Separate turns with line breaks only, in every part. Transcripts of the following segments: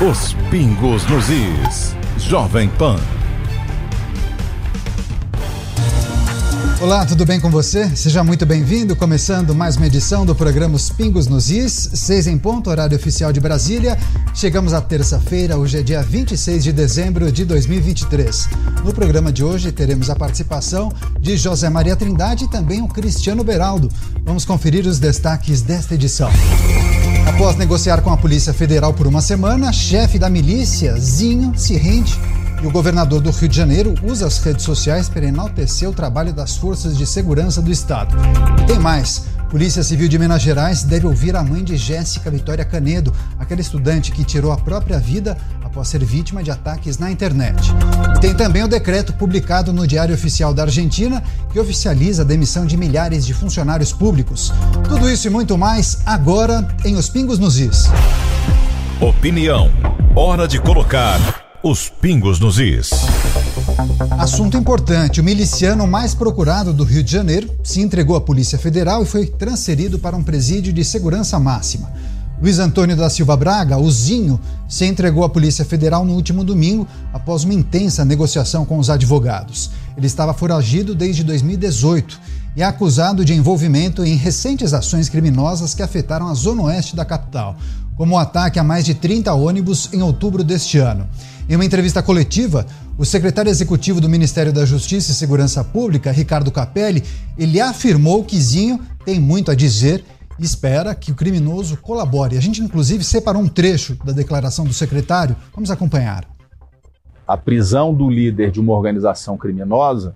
Os pingos nos is. Jovem Pan.
Olá, tudo bem com você? Seja muito bem-vindo. Começando mais uma edição do programa Os Pingos nos Is, seis em ponto, horário oficial de Brasília. Chegamos à terça-feira, hoje é dia 26 de dezembro de 2023. No programa de hoje teremos a participação de José Maria Trindade e também o Cristiano Beraldo. Vamos conferir os destaques desta edição. Após negociar com a Polícia Federal por uma semana, chefe da milícia, Zinho, se rende e o governador do Rio de Janeiro usa as redes sociais para enaltecer o trabalho das forças de segurança do Estado. Tem mais. Polícia Civil de Minas Gerais deve ouvir a mãe de Jéssica Vitória Canedo, aquela estudante que tirou a própria vida após ser vítima de ataques na internet. Tem também o decreto publicado no Diário Oficial da Argentina que oficializa a demissão de milhares de funcionários públicos. Tudo isso e muito mais agora em Os Pingos nos Is.
Opinião. Hora de colocar os pingos nos is.
Assunto importante: o miliciano mais procurado do Rio de Janeiro se entregou à Polícia Federal e foi transferido para um presídio de segurança máxima. Luiz Antônio da Silva Braga, o Zinho, se entregou à Polícia Federal no último domingo após uma intensa negociação com os advogados. Ele estava foragido desde 2018 e é acusado de envolvimento em recentes ações criminosas que afetaram a zona oeste da capital, como o ataque a mais de 30 ônibus em outubro deste ano. Em uma entrevista coletiva, o secretário executivo do Ministério da Justiça e Segurança Pública, Ricardo Capelli, ele afirmou que Zinho tem muito a dizer e espera que o criminoso colabore. A gente, inclusive, separou um trecho da declaração do secretário. Vamos acompanhar.
A prisão do líder de uma organização criminosa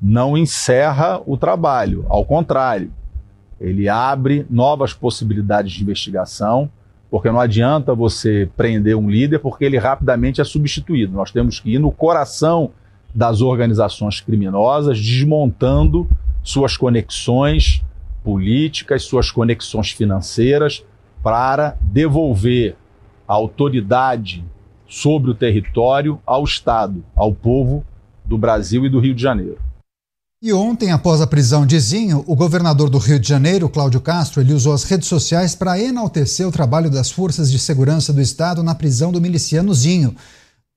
não encerra o trabalho, ao contrário, ele abre novas possibilidades de investigação porque não adianta você prender um líder porque ele rapidamente é substituído. Nós temos que ir no coração das organizações criminosas, desmontando suas conexões políticas, suas conexões financeiras, para devolver a autoridade sobre o território ao Estado, ao povo do Brasil e do Rio de Janeiro.
E ontem, após a prisão de Zinho, o governador do Rio de Janeiro, Cláudio Castro, ele usou as redes sociais para enaltecer o trabalho das forças de segurança do Estado na prisão do miliciano Zinho.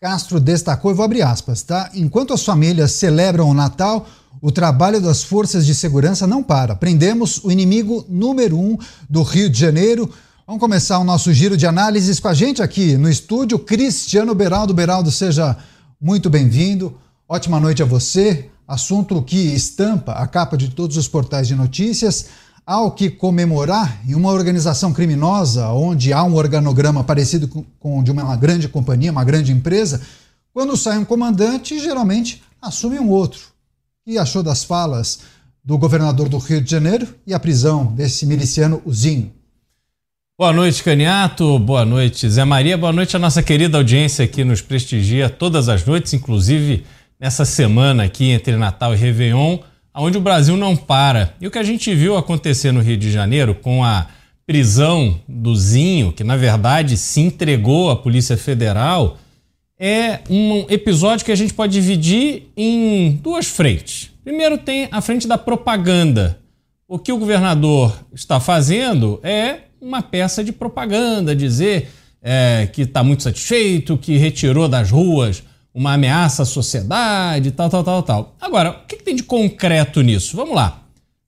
Castro destacou, e vou abrir aspas, tá? Enquanto as famílias celebram o Natal, o trabalho das forças de segurança não para. Prendemos o inimigo número um do Rio de Janeiro. Vamos começar o nosso giro de análises com a gente aqui no estúdio, Cristiano Beraldo. Beraldo, seja muito bem-vindo. Ótima noite a você assunto que estampa a capa de todos os portais de notícias. Ao que comemorar em uma organização criminosa, onde há um organograma parecido com o de uma grande companhia, uma grande empresa, quando sai um comandante, geralmente assume um outro. E achou das falas do governador do Rio de Janeiro e a prisão desse miliciano Uzinho?
Boa noite, Caniato. Boa noite, Zé Maria. Boa noite à nossa querida audiência que nos prestigia todas as noites, inclusive nessa semana aqui entre Natal e Réveillon, onde o Brasil não para. E o que a gente viu acontecer no Rio de Janeiro com a prisão do Zinho, que na verdade se entregou à Polícia Federal, é um episódio que a gente pode dividir em duas frentes. Primeiro tem a frente da propaganda. O que o governador está fazendo é uma peça de propaganda, dizer é, que está muito satisfeito, que retirou das ruas uma ameaça à sociedade, tal, tal, tal, tal. Agora, o que, que tem de concreto nisso? Vamos lá.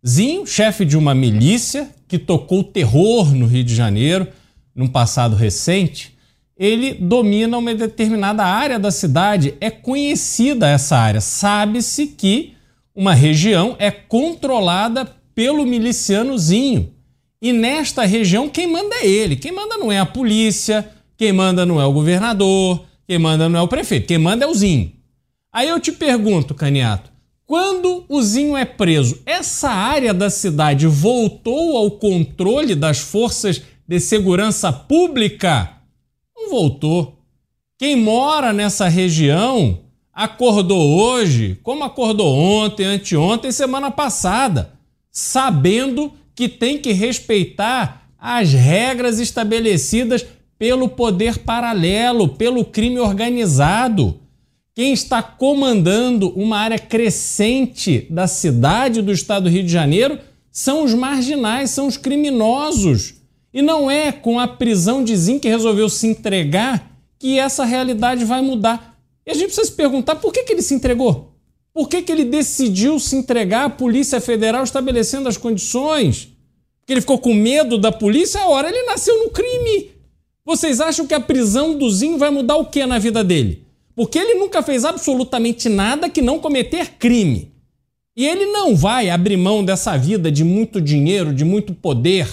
Zinho, chefe de uma milícia que tocou terror no Rio de Janeiro num passado recente, ele domina uma determinada área da cidade. É conhecida essa área. Sabe-se que uma região é controlada pelo milicianozinho. E nesta região, quem manda é ele. Quem manda não é a polícia, quem manda não é o governador, quem manda não é o prefeito, quem manda é o Zinho. Aí eu te pergunto, Caniato, quando o Zinho é preso, essa área da cidade voltou ao controle das forças de segurança pública? Não voltou. Quem mora nessa região acordou hoje, como acordou ontem, anteontem, semana passada, sabendo que tem que respeitar as regras estabelecidas pelo poder paralelo, pelo crime organizado. Quem está comandando uma área crescente da cidade do estado do Rio de Janeiro são os marginais, são os criminosos. E não é com a prisão de Zin que resolveu se entregar que essa realidade vai mudar. E a gente precisa se perguntar por que, que ele se entregou? Por que, que ele decidiu se entregar à Polícia Federal estabelecendo as condições? Porque ele ficou com medo da polícia? A hora ele nasceu no crime. Vocês acham que a prisão do Zinho vai mudar o que na vida dele? Porque ele nunca fez absolutamente nada que não cometer crime. E ele não vai abrir mão dessa vida de muito dinheiro, de muito poder,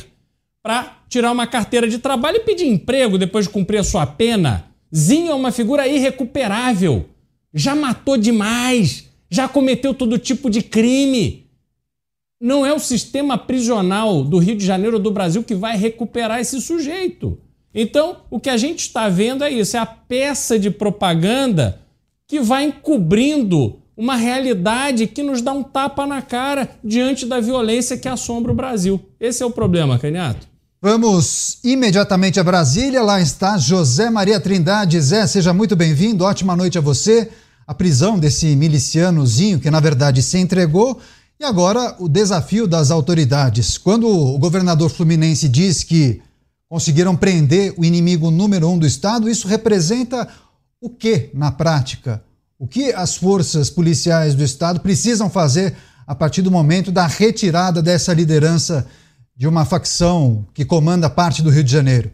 para tirar uma carteira de trabalho e pedir emprego depois de cumprir a sua pena. Zinho é uma figura irrecuperável. Já matou demais, já cometeu todo tipo de crime. Não é o sistema prisional do Rio de Janeiro ou do Brasil que vai recuperar esse sujeito. Então, o que a gente está vendo é isso: é a peça de propaganda que vai encobrindo uma realidade que nos dá um tapa na cara diante da violência que assombra o Brasil. Esse é o problema, Caniato.
Vamos imediatamente a Brasília. Lá está José Maria Trindade. Zé, seja muito bem-vindo. Ótima noite a você. A prisão desse milicianozinho que, na verdade, se entregou. E agora o desafio das autoridades. Quando o governador fluminense diz que conseguiram prender o inimigo número um do Estado, isso representa o que na prática? O que as forças policiais do Estado precisam fazer a partir do momento da retirada dessa liderança de uma facção que comanda parte do Rio de Janeiro?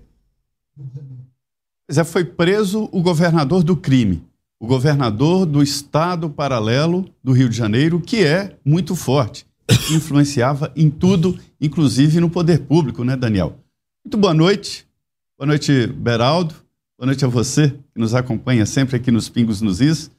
Já foi preso o governador do crime, o governador do estado paralelo do Rio de Janeiro, que é muito forte, influenciava em tudo, inclusive no poder público, né, Daniel? Muito boa noite. Boa noite, Beraldo. Boa noite a você que nos acompanha sempre aqui nos Pingos nos Is.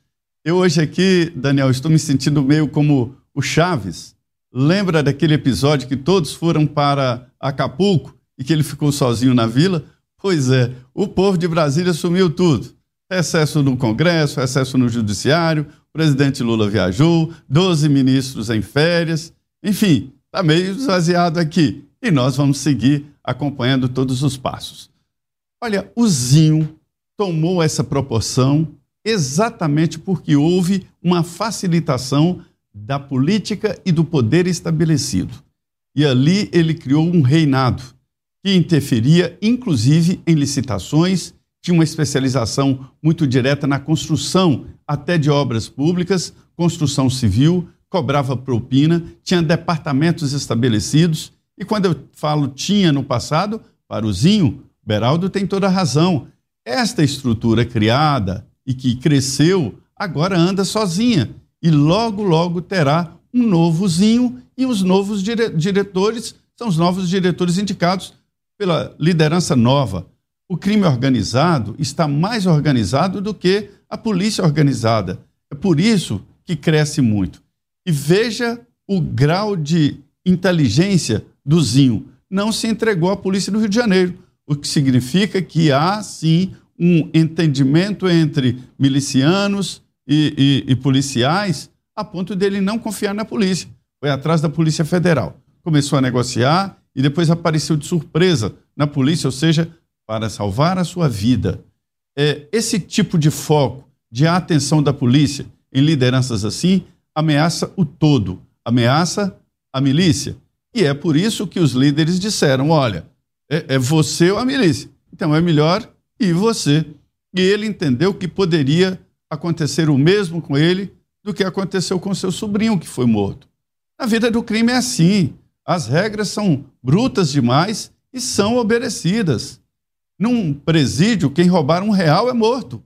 Eu hoje aqui, Daniel, estou me sentindo meio como o Chaves. Lembra daquele episódio que todos foram para Acapulco e que ele ficou sozinho na vila? Pois é, o povo de Brasília sumiu tudo. Excesso no Congresso, excesso no Judiciário, o presidente Lula viajou, 12 ministros em férias, enfim, está meio esvaziado aqui. E nós vamos seguir acompanhando todos os passos. Olha, o Zinho tomou essa proporção exatamente porque houve uma facilitação da política e do poder estabelecido. E ali ele criou um reinado que interferia, inclusive, em licitações, tinha uma especialização muito direta na construção até de obras públicas, construção civil, cobrava propina, tinha departamentos estabelecidos e quando eu falo tinha no passado, para o Zinho, Beraldo tem toda a razão. Esta estrutura criada e que cresceu, agora anda sozinha. E logo, logo terá um novo Zinho e os novos dire diretores são os novos diretores indicados pela liderança nova. O crime organizado está mais organizado do que a polícia organizada. É por isso que cresce muito. E veja o grau de inteligência do Zinho não se entregou à polícia do Rio de Janeiro, o que significa que há sim um entendimento entre milicianos e, e, e policiais a ponto dele não confiar na polícia. Foi atrás da Polícia Federal. Começou a negociar e depois apareceu de surpresa na polícia, ou seja, para salvar a sua vida. É, esse tipo de foco, de atenção da polícia em lideranças assim, ameaça o todo, ameaça a milícia. E é por isso que os líderes disseram: olha, é, é você ou a milícia. Então é melhor ir você. E ele entendeu que poderia acontecer o mesmo com ele do que aconteceu com seu sobrinho, que foi morto. A vida do crime é assim. As regras são brutas demais e são obedecidas. Num presídio, quem roubar um real é morto.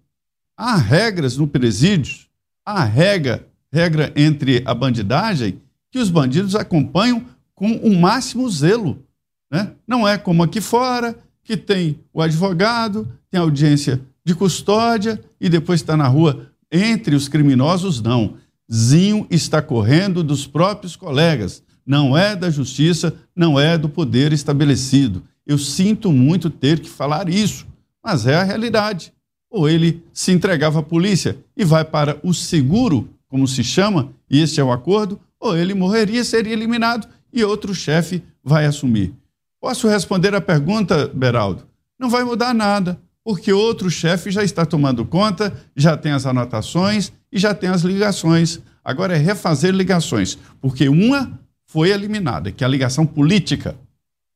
Há regras no presídio, há regra, regra entre a bandidagem que os bandidos acompanham com o máximo zelo. Né? Não é como aqui fora, que tem o advogado, tem audiência de custódia e depois está na rua. Entre os criminosos, não. Zinho está correndo dos próprios colegas. Não é da justiça, não é do poder estabelecido. Eu sinto muito ter que falar isso, mas é a realidade. Ou ele se entregava à polícia e vai para o seguro, como se chama, e este é o acordo, ou ele morreria, seria eliminado e outro chefe vai assumir. Posso responder a pergunta, Beraldo? Não vai mudar nada, porque outro chefe já está tomando conta, já tem as anotações e já tem as ligações. Agora é refazer ligações, porque uma foi eliminada, que é a ligação política.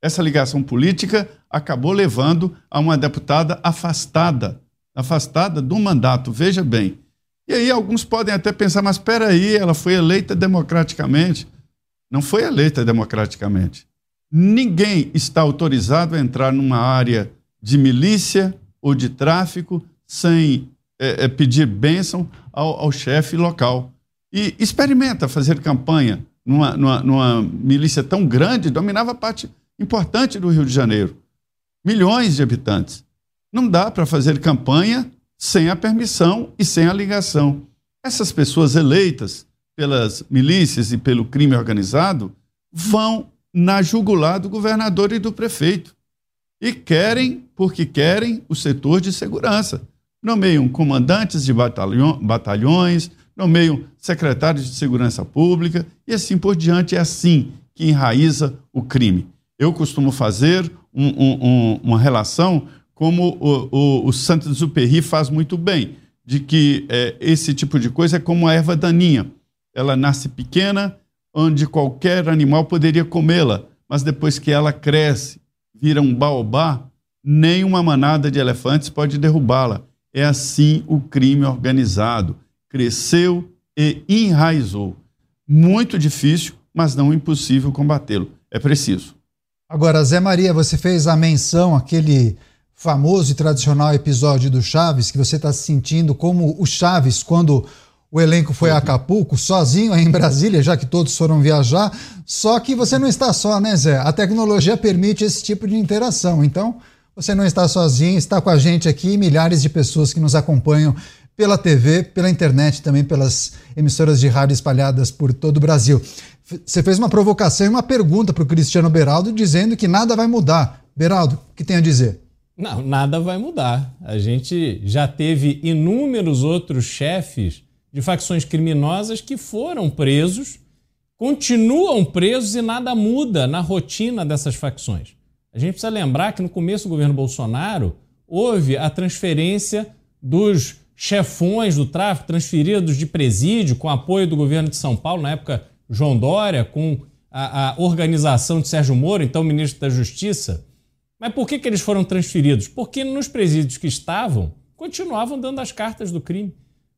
Essa ligação política acabou levando a uma deputada afastada afastada do mandato, veja bem. E aí alguns podem até pensar, mas espera aí, ela foi eleita democraticamente. Não foi eleita democraticamente. Ninguém está autorizado a entrar numa área de milícia ou de tráfico sem é, é, pedir bênção ao, ao chefe local. E experimenta fazer campanha numa, numa, numa milícia tão grande, dominava parte importante do Rio de Janeiro. Milhões de habitantes. Não dá para fazer campanha sem a permissão e sem a ligação. Essas pessoas eleitas pelas milícias e pelo crime organizado vão na jugular do governador e do prefeito. E querem, porque querem, o setor de segurança. Nomeiam comandantes de batalhões, nomeiam secretários de segurança pública e assim por diante. É assim que enraiza o crime. Eu costumo fazer um, um, uma relação como o, o, o Saint-Exupéry faz muito bem, de que é, esse tipo de coisa é como a erva daninha. Ela nasce pequena, onde qualquer animal poderia comê-la, mas depois que ela cresce, vira um baobá, nem uma manada de elefantes pode derrubá-la. É assim o crime organizado. Cresceu e enraizou. Muito difícil, mas não impossível combatê-lo. É preciso.
Agora, Zé Maria, você fez a menção aquele famoso e tradicional episódio do Chaves, que você está se sentindo como o Chaves quando o elenco foi a Acapulco, sozinho aí em Brasília, já que todos foram viajar. Só que você não está só, né, Zé? A tecnologia permite esse tipo de interação. Então, você não está sozinho, está com a gente aqui, milhares de pessoas que nos acompanham pela TV, pela internet, também pelas emissoras de rádio espalhadas por todo o Brasil. Você fez uma provocação e uma pergunta para o Cristiano Beraldo, dizendo que nada vai mudar. Beraldo, o que tem a dizer?
Não, nada vai mudar. A gente já teve inúmeros outros chefes de facções criminosas que foram presos, continuam presos e nada muda na rotina dessas facções. A gente precisa lembrar que no começo do governo Bolsonaro houve a transferência dos chefões do tráfico, transferidos de presídio, com apoio do governo de São Paulo, na época João Dória, com a, a organização de Sérgio Moro, então ministro da Justiça. Mas por que, que eles foram transferidos? Porque nos presídios que estavam, continuavam dando as cartas do crime.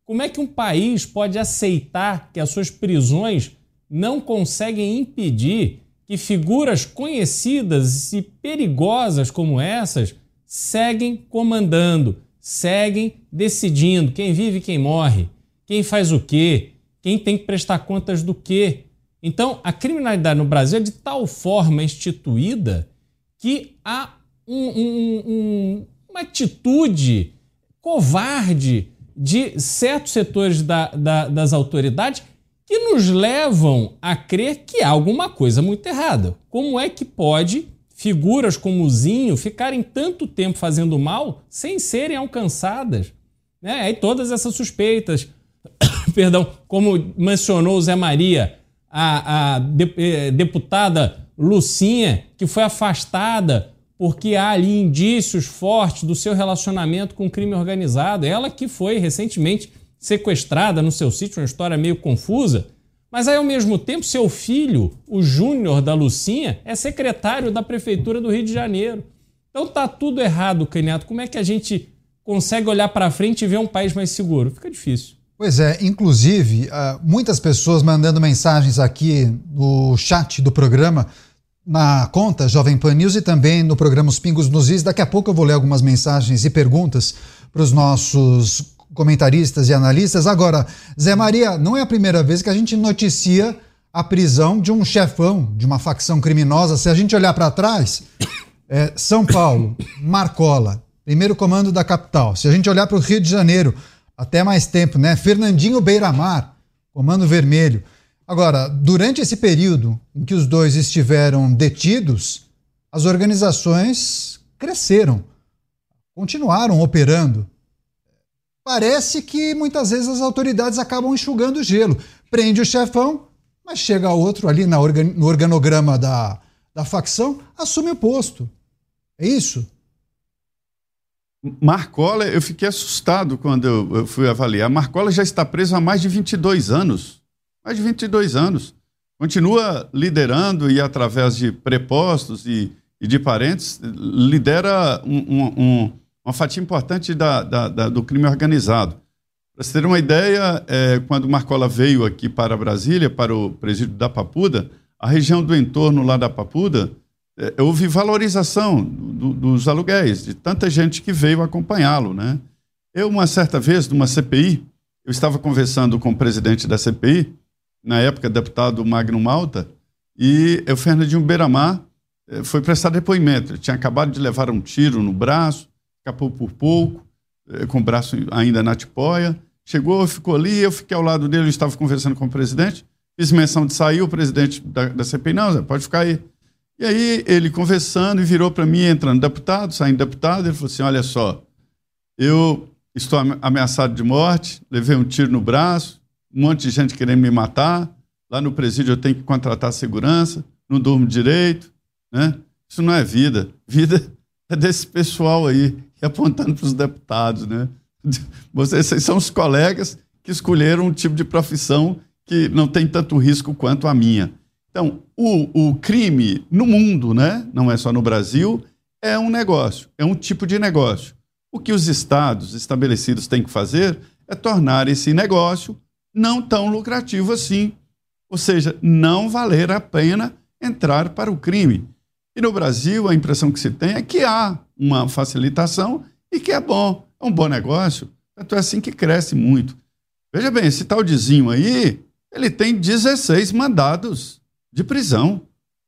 Como é que um país pode aceitar que as suas prisões não conseguem impedir que figuras conhecidas e perigosas como essas seguem comandando, seguem decidindo quem vive e quem morre, quem faz o quê, quem tem que prestar contas do quê? Então, a criminalidade no Brasil é de tal forma instituída que há um, um, um, uma atitude covarde de certos setores da, da, das autoridades que nos levam a crer que há alguma coisa muito errada. Como é que pode figuras como o Zinho ficarem tanto tempo fazendo mal sem serem alcançadas? Né? Aí todas essas suspeitas, perdão, como mencionou o Zé Maria, a, a de, eh, deputada Lucinha, que foi afastada porque há ali indícios fortes do seu relacionamento com o crime organizado. Ela que foi recentemente sequestrada no seu sítio, uma história meio confusa. Mas aí, ao mesmo tempo, seu filho, o Júnior da Lucinha, é secretário da Prefeitura do Rio de Janeiro. Então tá tudo errado, Caniato. Como é que a gente consegue olhar para frente e ver um país mais seguro? Fica difícil.
Pois é, inclusive, uh, muitas pessoas mandando mensagens aqui no chat do programa, na conta Jovem Pan News e também no programa Os Pingos nos Is. Daqui a pouco eu vou ler algumas mensagens e perguntas para os nossos comentaristas e analistas. Agora, Zé Maria, não é a primeira vez que a gente noticia a prisão de um chefão de uma facção criminosa. Se a gente olhar para trás, é São Paulo, Marcola, primeiro comando da capital. Se a gente olhar para o Rio de Janeiro, até mais tempo, né? Fernandinho Beiramar, Comando Vermelho. Agora, durante esse período em que os dois estiveram detidos, as organizações cresceram, continuaram operando. Parece que muitas vezes as autoridades acabam enxugando o gelo. Prende o chefão, mas chega outro ali no organograma da, da facção, assume o posto. É isso?
Marcola, eu fiquei assustado quando eu, fui avaliar. Marcola já está preso há mais de 22 anos. Mais de 22 anos. Continua liderando e, através de prepostos e, e de parentes, lidera um, um, um, uma fatia importante da, da, da, do crime organizado. Para você ter uma ideia, é, quando Marcola veio aqui para Brasília, para o presídio da Papuda, a região do entorno lá da Papuda, é, houve valorização do, dos aluguéis, de tanta gente que veio acompanhá-lo. Né? Eu, uma certa vez, numa CPI, eu estava conversando com o presidente da CPI, na época deputado Magno Malta, e o Fernandinho Beiramar é, foi prestar depoimento. Ele tinha acabado de levar um tiro no braço, escapou por pouco, é, com o braço ainda na tipóia, Chegou, ficou ali, eu fiquei ao lado dele, eu estava conversando com o presidente, fiz menção de sair, o presidente da, da CPI, não, Zé, pode ficar aí. E aí ele conversando e virou para mim, entrando deputado, saindo deputado, ele falou assim, olha só, eu estou ameaçado de morte, levei um tiro no braço, um monte de gente querendo me matar, lá no presídio eu tenho que contratar segurança, não durmo direito, né? Isso não é vida. Vida é desse pessoal aí, e apontando para os deputados, né? Vocês são os colegas que escolheram um tipo de profissão que não tem tanto risco quanto a minha. Então, o, o crime no mundo, né, não é só no Brasil, é um negócio, é um tipo de negócio. O que os estados estabelecidos têm que fazer é tornar esse negócio não tão lucrativo assim. Ou seja, não valer a pena entrar para o crime. E no Brasil, a impressão que se tem é que há uma facilitação e que é bom. É um bom negócio, tanto é assim que cresce muito. Veja bem, esse tal Dizinho aí, ele tem 16 mandados de prisão.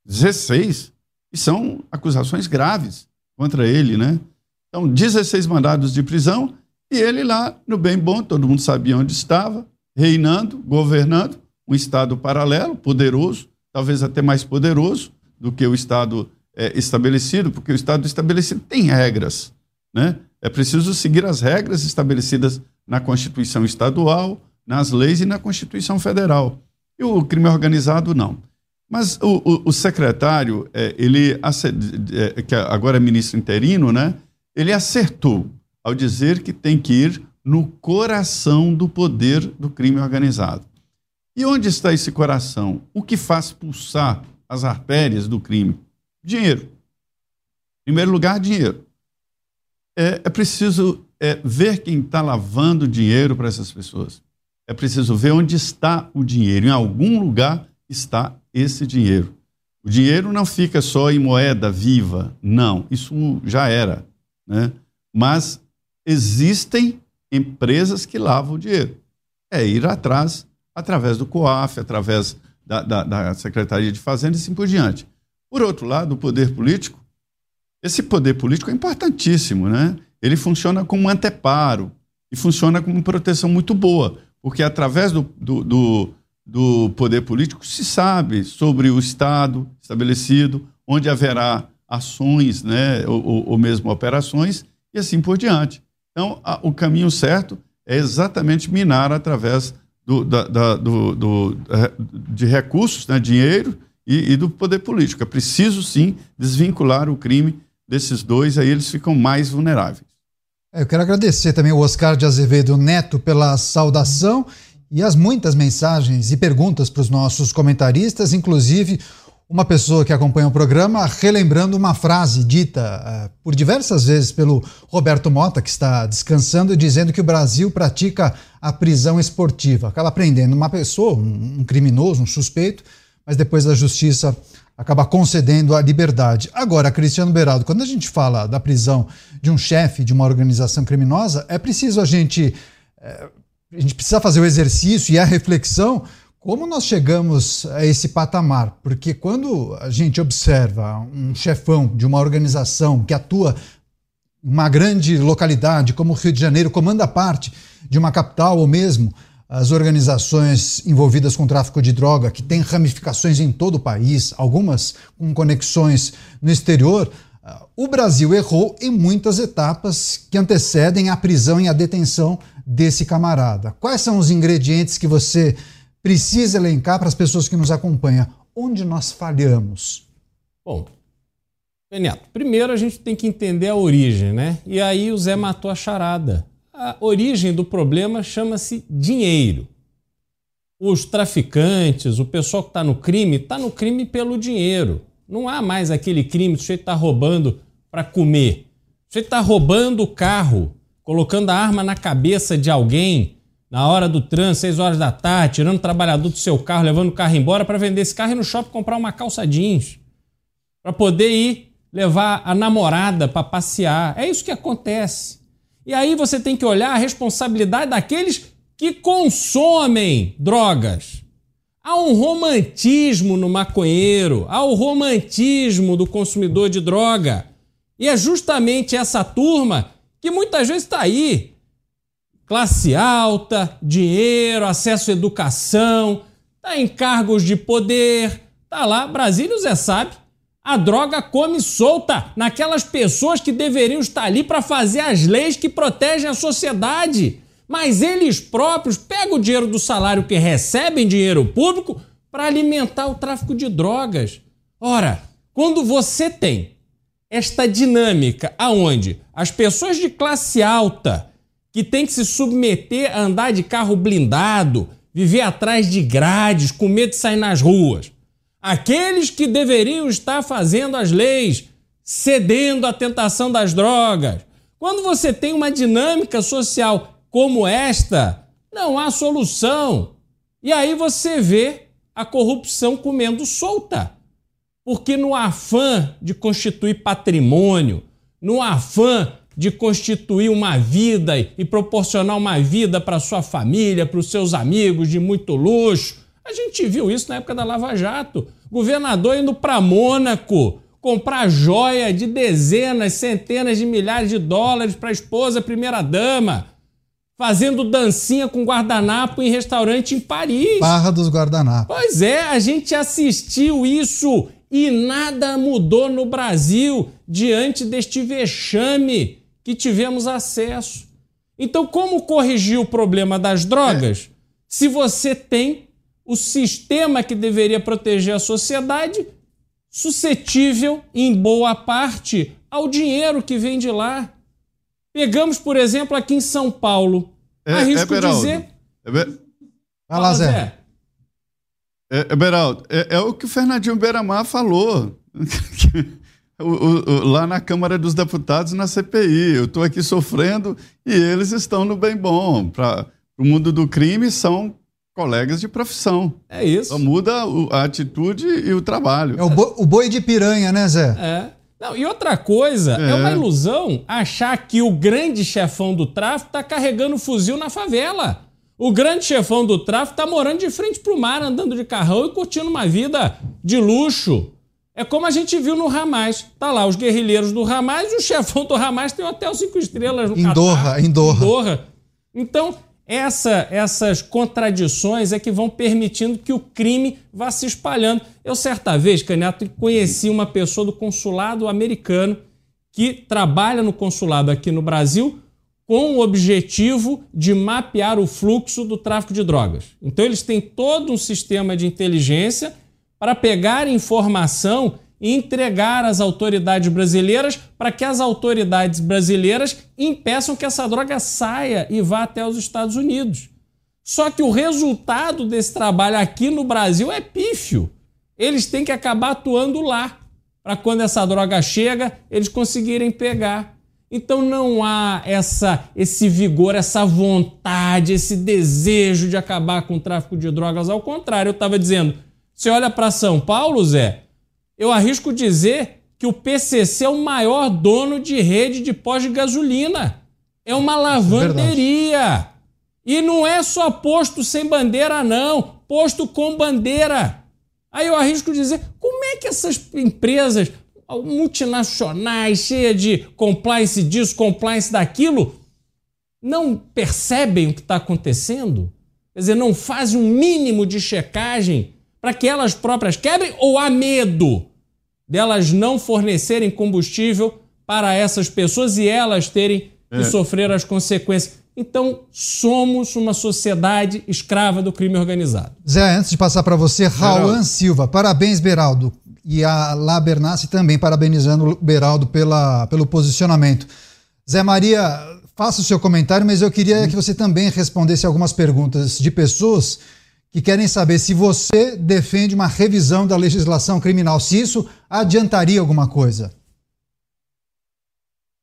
16. E são acusações graves contra ele, né? Então, 16 mandados de prisão e ele lá no bem bom, todo mundo sabia onde estava, reinando, governando, um Estado paralelo, poderoso, talvez até mais poderoso do que o Estado é, estabelecido, porque o Estado estabelecido tem regras, né? É preciso seguir as regras estabelecidas na Constituição Estadual, nas leis e na Constituição Federal. E o crime organizado, não. Mas o, o, o secretário, é, ele, é, que agora é ministro interino, né, ele acertou ao dizer que tem que ir no coração do poder do crime organizado. E onde está esse coração? O que faz pulsar as artérias do crime? Dinheiro. Em primeiro lugar, dinheiro é, é preciso é, ver quem está lavando dinheiro para essas pessoas. É preciso ver onde está o dinheiro. Em algum lugar está esse dinheiro. O dinheiro não fica só em moeda viva, não, isso já era. Né? Mas existem empresas que lavam o dinheiro. É ir atrás, através do COAF, através da, da, da Secretaria de Fazenda e assim por diante. Por outro lado, o poder político esse poder político é importantíssimo, né? Ele funciona como um anteparo e funciona como uma proteção muito boa, porque através do, do, do, do poder político se sabe sobre o Estado estabelecido, onde haverá ações, né, ou, ou mesmo operações, e assim por diante. Então, a, o caminho certo é exatamente minar através do, da, da, do, do, de recursos, né, dinheiro e, e, do poder político. É preciso, sim, desvincular o crime desses dois, aí eles ficam mais vulneráveis.
É, eu quero agradecer também o Oscar de Azevedo Neto pela saudação e as muitas mensagens e perguntas para os nossos comentaristas, inclusive uma pessoa que acompanha o programa relembrando uma frase dita uh, por diversas vezes pelo Roberto Mota, que está descansando, dizendo que o Brasil pratica a prisão esportiva. Acaba prendendo uma pessoa, um, um criminoso, um suspeito, mas depois a justiça acaba concedendo a liberdade. Agora, Cristiano Beraldo, quando a gente fala da prisão de um chefe de uma organização criminosa, é preciso a gente. É, a gente precisa fazer o exercício e a reflexão como nós chegamos a esse patamar. Porque quando a gente observa um chefão de uma organização que atua uma grande localidade, como o Rio de Janeiro, comanda parte de uma capital ou mesmo as organizações envolvidas com tráfico de droga, que têm ramificações em todo o país, algumas com conexões no exterior, o Brasil errou em muitas etapas que antecedem a prisão e a detenção desse camarada. Quais são os ingredientes que você precisa elencar para as pessoas que nos acompanham? Onde nós falhamos?
Bom, Neto, primeiro a gente tem que entender a origem, né? E aí o Zé matou a charada a origem do problema chama-se dinheiro. Os traficantes, o pessoal que está no crime, está no crime pelo dinheiro. Não há mais aquele crime, o sujeito está roubando para comer. Você está roubando o carro, colocando a arma na cabeça de alguém na hora do trânsito, 6 horas da tarde, tirando o trabalhador do seu carro, levando o carro embora para vender esse carro e no shopping comprar uma calça jeans. Para poder ir levar a namorada para passear. É isso que acontece. E aí você tem que olhar a responsabilidade daqueles que consomem drogas. Há um romantismo no maconheiro, há o romantismo do consumidor de droga. E é justamente essa turma que muitas vezes está aí. Classe alta, dinheiro, acesso à educação, está em cargos de poder, está lá. Brasília, o Zé sabe, a droga come solta naquelas pessoas que deveriam estar ali para fazer as leis que protegem a sociedade. Mas eles próprios pegam o dinheiro do salário que recebem, dinheiro público, para alimentar o tráfico de drogas. Ora, quando você tem esta dinâmica aonde as pessoas de classe alta que têm que se submeter a andar de carro blindado, viver atrás de grades, com medo de sair nas ruas, Aqueles que deveriam estar fazendo as leis, cedendo à tentação das drogas. Quando você tem uma dinâmica social como esta, não há solução. E aí você vê a corrupção comendo solta. Porque no afã de constituir patrimônio, no afã de constituir uma vida e proporcionar uma vida para sua família, para os seus amigos de muito luxo, a gente viu isso na época da Lava Jato. Governador indo para Mônaco comprar joia de dezenas, centenas de milhares de dólares para a esposa primeira-dama. Fazendo dancinha com guardanapo em restaurante em Paris.
Barra dos guardanapos.
Pois é, a gente assistiu isso e nada mudou no Brasil diante deste vexame que tivemos acesso. Então, como corrigir o problema das drogas? É. Se você tem o sistema que deveria proteger a sociedade suscetível, em boa parte, ao dinheiro que vem de lá. Pegamos, por exemplo, aqui em São Paulo. É, Arrisco é dizer.
É, Ber... Fala, Zé. É, é, Beraldo, é, é, o que o Fernandinho Beiramar falou. o, o, lá na Câmara dos Deputados, na CPI. Eu estou aqui sofrendo e eles estão no bem bom. Para o mundo do crime, são colegas de profissão.
É isso. Só
muda a atitude e o trabalho.
É o, bo o boi de piranha, né, Zé?
É. Não, e outra coisa, é. é. uma ilusão achar que o grande chefão do tráfico está carregando fuzil na favela. O grande chefão do tráfico está morando de frente para o mar, andando de carrão e curtindo uma vida de luxo. É como a gente viu no Hamas. Tá lá os guerrilheiros do Hamas e o chefão do Hamas tem um hotel cinco estrelas no
em Doha, em Doha.
Em Doha. Então, essa, essas contradições é que vão permitindo que o crime vá se espalhando. Eu, certa vez, Caneto, conheci uma pessoa do consulado americano que trabalha no consulado aqui no Brasil com o objetivo de mapear o fluxo do tráfico de drogas. Então, eles têm todo um sistema de inteligência para pegar informação e entregar às autoridades brasileiras para que as autoridades brasileiras impeçam que essa droga saia e vá até os Estados Unidos. Só que o resultado desse trabalho aqui no Brasil é pífio. Eles têm que acabar atuando lá, para quando essa droga chega, eles conseguirem pegar. Então não há essa, esse vigor, essa vontade, esse desejo de acabar com o tráfico de drogas. Ao contrário, eu estava dizendo, você olha para São Paulo, Zé, eu arrisco dizer que o PCC é o maior dono de rede de pós de gasolina. É uma lavanderia. É e não é só posto sem bandeira, não. Posto com bandeira. Aí eu arrisco dizer, como é que essas empresas multinacionais, cheias de compliance disso, compliance daquilo, não percebem o que está acontecendo? Quer dizer, não fazem um mínimo de checagem para que elas próprias quebrem ou há medo delas não fornecerem combustível para essas pessoas e elas terem é. que sofrer as consequências. Então, somos uma sociedade escrava do crime organizado.
Zé, antes de passar para você, Rauan Silva, parabéns, Beraldo. E a Lá Bernassi também parabenizando o Beraldo pela, pelo posicionamento. Zé Maria, faça o seu comentário, mas eu queria que você também respondesse algumas perguntas de pessoas que querem saber se você defende uma revisão da legislação criminal, se isso adiantaria alguma coisa.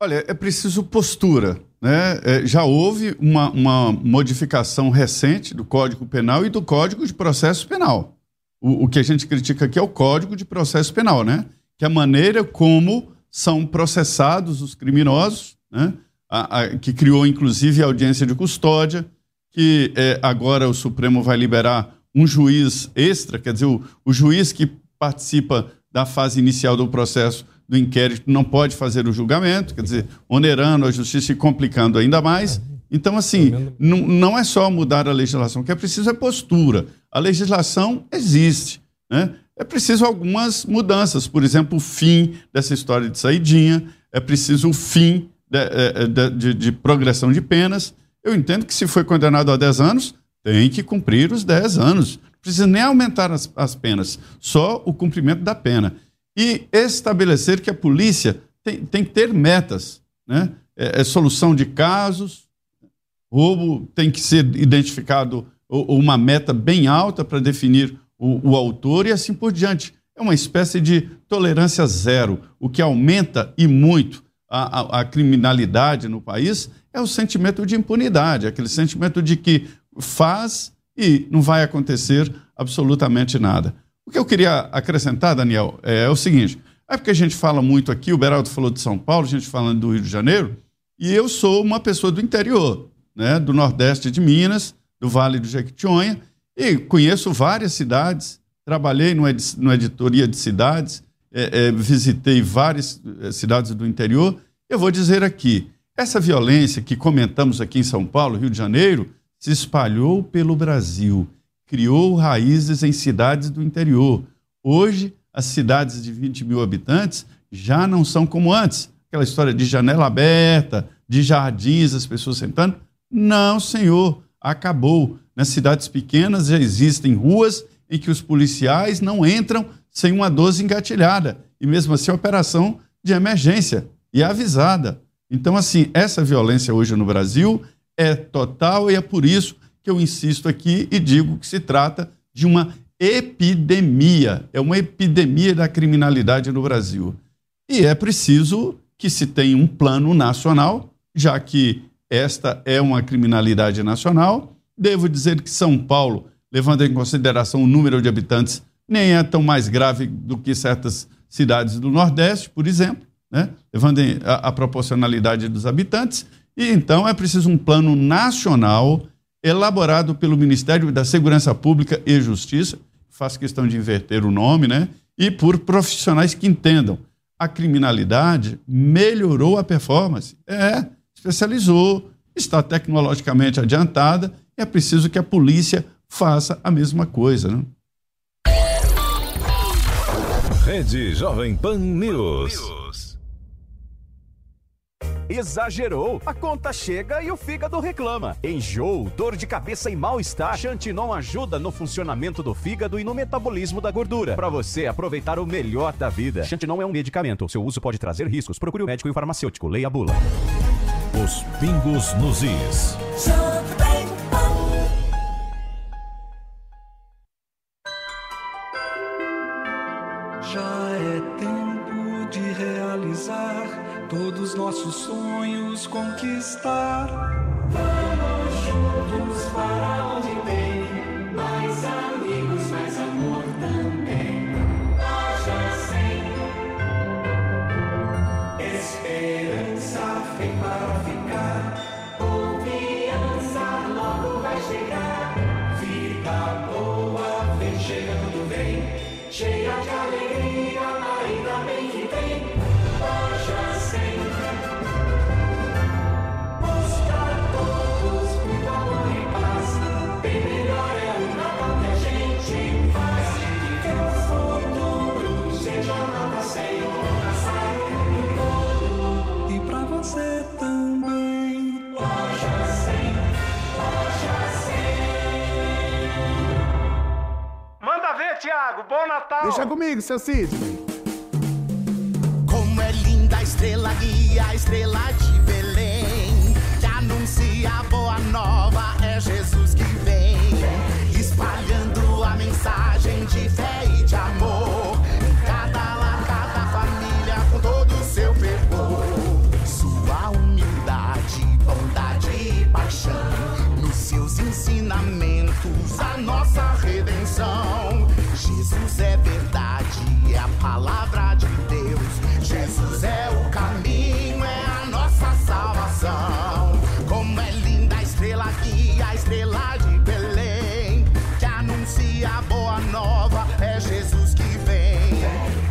Olha, é preciso postura. Né? É, já houve uma, uma, modificação recente do Código Penal e do Código de Processo Penal. O, o, que a gente critica aqui é o Código de Processo Penal, né? que é a maneira como são processados os criminosos, né? a, a, que criou inclusive a audiência de custódia, que é, agora o Supremo vai liberar um juiz extra, quer dizer, o, o juiz que participa da fase inicial do processo do inquérito não pode fazer o julgamento, quer dizer, onerando a justiça e complicando ainda mais. Então, assim, não, é só mudar a legislação, o que é preciso é postura. A legislação existe, né? É preciso algumas mudanças, por exemplo, o fim dessa história de saidinha, é preciso o fim de, é, é, de, de, de progressão de penas. Eu entendo que se foi condenado a 10 anos, tem que cumprir os 10 anos. Não precisa nem aumentar as, as penas, só o cumprimento da pena e estabelecer que a polícia tem, tem que ter metas, né? É, é solução de casos, roubo tem que ser identificado uma meta bem alta para definir o, o, autor e assim por diante. É uma espécie de tolerância zero. O que aumenta e muito a, a, a criminalidade no país é o sentimento de impunidade, aquele sentimento de que faz e não vai acontecer absolutamente nada. O que eu queria acrescentar, Daniel, é o seguinte: é porque a gente fala muito aqui, o Beraldo falou de São Paulo, a gente falando do Rio de Janeiro, e eu sou uma pessoa do interior, né, do Nordeste de Minas, do Vale do Jequitinhonha, e conheço várias cidades, trabalhei no editoria de cidades, é, é, visitei várias é, cidades do interior. Eu vou dizer aqui, essa violência que comentamos aqui em São Paulo, Rio de Janeiro, se espalhou pelo Brasil criou raízes em cidades do interior. Hoje, as cidades de 20 mil habitantes já não são como antes. Aquela história de janela aberta, de jardins, as pessoas sentando. Não, senhor, acabou. Nas cidades pequenas já existem ruas em que os policiais não entram sem uma 12 engatilhada. E mesmo assim, operação de emergência e avisada. Então, assim, essa violência hoje no Brasil é total e é por isso que eu insisto aqui e digo que se trata de uma epidemia, é uma epidemia da criminalidade no Brasil. E é preciso que se tenha um plano nacional, já que esta é uma criminalidade nacional. Devo dizer que São Paulo, levando em consideração o número de habitantes, nem é tão mais grave do que certas cidades do Nordeste, por exemplo, né? levando a, a proporcionalidade dos habitantes. E então é preciso um plano nacional elaborado pelo Ministério da Segurança Pública e Justiça, faço questão de inverter o nome, né? E por profissionais que entendam. A criminalidade melhorou a performance. É, especializou, está tecnologicamente adiantada, é preciso que a polícia faça a mesma coisa, né?
Rede Jovem Pan News.
Exagerou. A conta chega e o fígado reclama. Enjoo, dor de cabeça e mal-estar. Xantinon ajuda no funcionamento do fígado e no metabolismo da gordura. Para você aproveitar o melhor da vida. Xantinon é um medicamento. Seu uso pode trazer riscos. Procure o médico e o farmacêutico. Leia a bula.
Os pingos nos is.
Todos nossos sonhos conquistar.
Vamos juntos para onde
Tiago. Bom Natal.
Deixa comigo, seu Cid.
Como é linda a estrela guia, a estrela de Belém. Que anuncia a boa nova, é Jesus que vem. Espalhando a mensagem de fé e de amor. Em cada lar, cada família, com todo o seu fervor. Sua humildade, bondade e paixão. Nos seus ensinamentos, a nossa redenção. Jesus é verdade, é a palavra de Deus. Jesus é o caminho, é a nossa salvação. Como é linda a estrela guia, a estrela de Belém, que anuncia a boa nova, é Jesus que vem.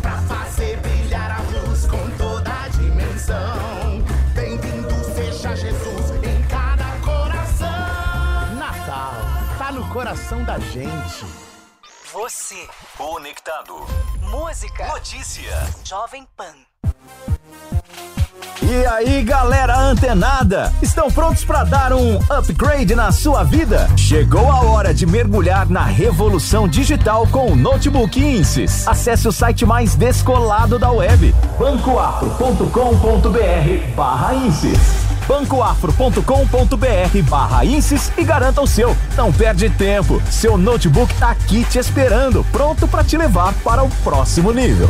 Pra fazer brilhar a luz com toda a dimensão. Bem-vindo seja Jesus em cada coração.
Natal tá no coração da gente.
Você.
Conectado.
Música.
Notícia.
Jovem Pan.
E aí, galera antenada? Estão prontos para dar um upgrade na sua vida? Chegou a hora de mergulhar na revolução digital com o Notebook Insys. Acesse o site mais descolado da web, bancoafro.com.br barra Insys bancoafro.com.br barra Insys e garanta o seu. Não perde tempo, seu notebook tá aqui te esperando, pronto para te levar para o próximo nível.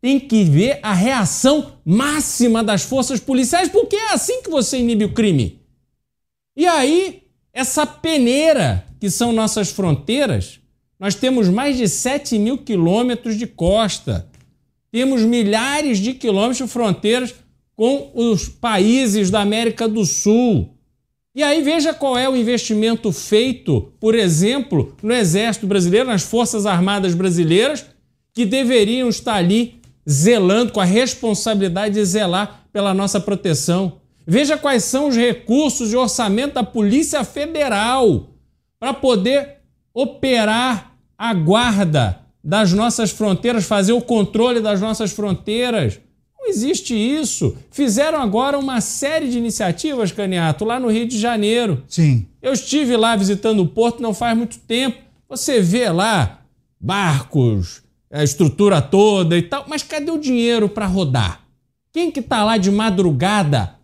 tem que ver a reação máxima das forças policiais, porque é assim que você inibe o crime. E aí, essa peneira que são nossas fronteiras, nós temos mais de 7 mil quilômetros de costa, temos milhares de quilômetros de fronteiras com os países da América do Sul. E aí veja qual é o investimento feito, por exemplo, no Exército Brasileiro, nas Forças Armadas Brasileiras, que deveriam estar ali zelando com a responsabilidade de zelar pela nossa proteção. Veja quais são os recursos de orçamento da Polícia Federal para poder operar a guarda das nossas fronteiras, fazer o controle das nossas fronteiras. Não existe isso. Fizeram agora uma série de iniciativas, Caniato, lá no Rio de Janeiro.
Sim.
Eu estive lá visitando o porto não faz muito tempo. Você vê lá barcos, a estrutura toda e tal, mas cadê o dinheiro para rodar? Quem que está lá de madrugada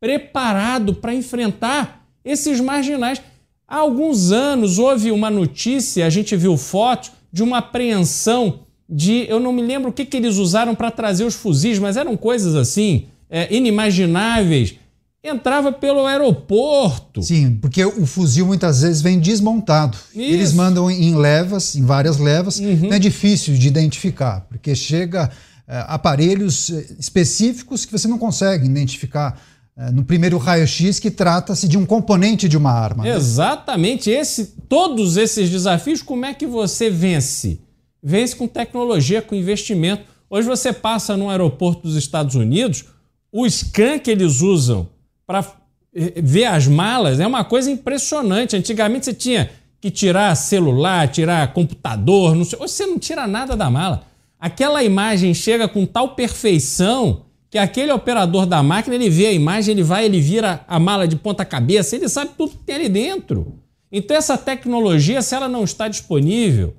preparado para enfrentar esses marginais? Há alguns anos houve uma notícia, a gente viu fotos de uma apreensão de, eu não me lembro o que, que eles usaram para trazer os fuzis, mas eram coisas assim, é, inimagináveis. Entrava pelo aeroporto.
Sim, porque o fuzil muitas vezes vem desmontado.
Isso.
Eles mandam em levas, em várias levas.
Uhum.
É difícil de identificar, porque chega é, aparelhos eh, específicos que você não consegue identificar é, no primeiro raio-x que trata-se de um componente de uma arma. né?
Exatamente. Esse, todos esses desafios, como é que você vence? Vence com tecnologia, com investimento. Hoje você passa num aeroporto dos Estados Unidos, o scan que eles usam para ver as malas é uma coisa impressionante. Antigamente você tinha que tirar celular, tirar computador, não sei, você não tira nada da mala. Aquela imagem chega com tal perfeição que aquele operador da máquina, ele vê a imagem, ele vai, ele vira a mala de ponta cabeça, ele sabe tudo que tem ali dentro. Então essa tecnologia, se ela não está disponível,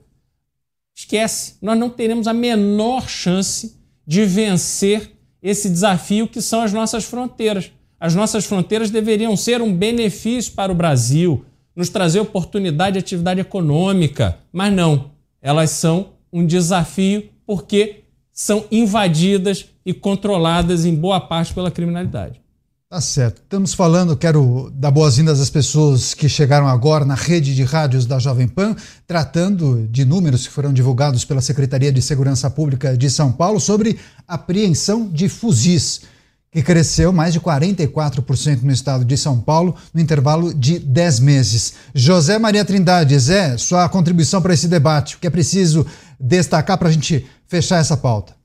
esquece, nós não teremos a menor chance de vencer esse desafio que são as nossas fronteiras. As nossas fronteiras deveriam ser um benefício para o Brasil, nos trazer oportunidade de atividade econômica, mas não, elas são um desafio porque são invadidas e controladas em boa parte pela criminalidade.
Tá certo. Estamos falando, quero dar boas-vindas às pessoas que chegaram agora na rede de rádios da Jovem Pan, tratando de números que foram divulgados pela Secretaria de Segurança Pública de São Paulo sobre apreensão de fuzis, que cresceu mais de 44% no estado de São Paulo no intervalo de 10 meses. José Maria Trindade, Zé, sua contribuição para esse debate, o que é preciso destacar para a gente fechar essa pauta?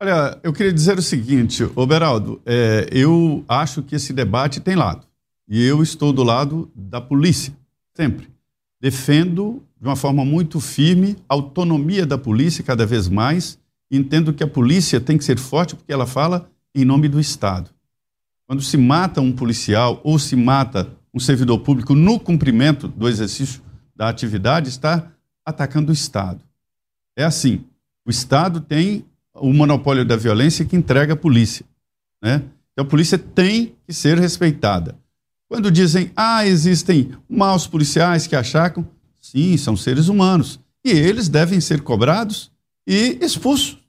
Olha, eu queria dizer o seguinte, ô Beraldo, é, eu acho que esse debate tem lado. E eu estou do lado da polícia, sempre. Defendo de uma forma muito firme a autonomia da polícia cada vez mais. Entendo que a polícia tem que ser forte porque ela fala em nome do Estado. Quando se mata um policial ou se mata um servidor público, no cumprimento do exercício da atividade, está atacando o Estado. É assim: o Estado tem o monopólio da violência que entrega a polícia. Né? Então a polícia tem que ser respeitada. Quando dizem, ah, existem maus policiais que achacam, sim, são seres humanos. E eles devem ser cobrados e expulsos.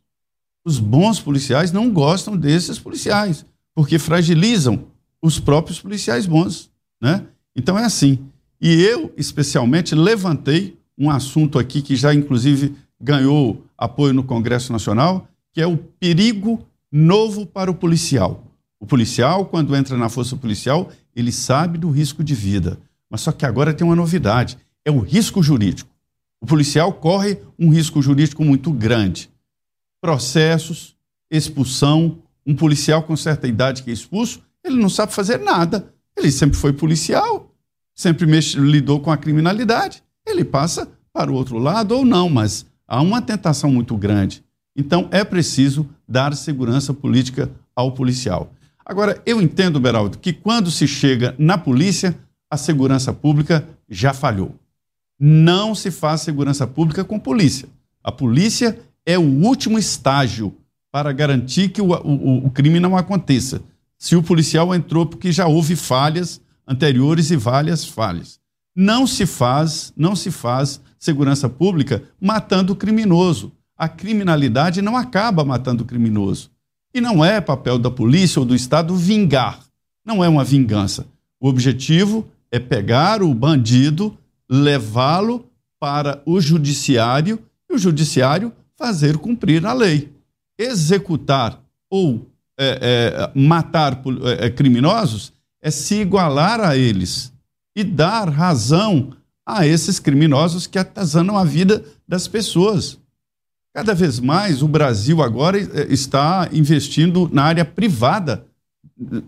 Os bons policiais não gostam desses policiais, porque fragilizam os próprios policiais bons. Né? Então é assim. E eu, especialmente, levantei um assunto aqui que já, inclusive, ganhou apoio no Congresso Nacional, que é o perigo novo para o policial. O policial, quando entra na força policial, ele sabe do risco de vida. Mas só que agora tem uma novidade: é o risco jurídico. O policial corre um risco jurídico muito grande. Processos, expulsão. Um policial com certa idade que é expulso, ele não sabe fazer nada. Ele sempre foi policial, sempre mexe, lidou com a criminalidade. Ele passa para o outro lado ou não, mas há uma tentação muito grande. Então é preciso dar segurança política ao policial. Agora, eu entendo, Beraldo, que quando se chega na polícia, a segurança pública já falhou. Não se faz segurança pública com polícia. A polícia é o último estágio para garantir que o, o, o crime não aconteça. Se o policial entrou porque já houve falhas anteriores e várias falhas. Não se faz, não se faz segurança pública matando o criminoso. A criminalidade não acaba matando o criminoso. E não é papel da polícia ou do Estado vingar. Não é uma vingança. O objetivo é pegar o bandido, levá-lo para o judiciário e o judiciário fazer cumprir a lei. Executar ou é, é, matar é, criminosos é se igualar a eles e dar razão a esses criminosos que atazanam a vida das pessoas. Cada vez mais o Brasil agora eh, está investindo na área privada,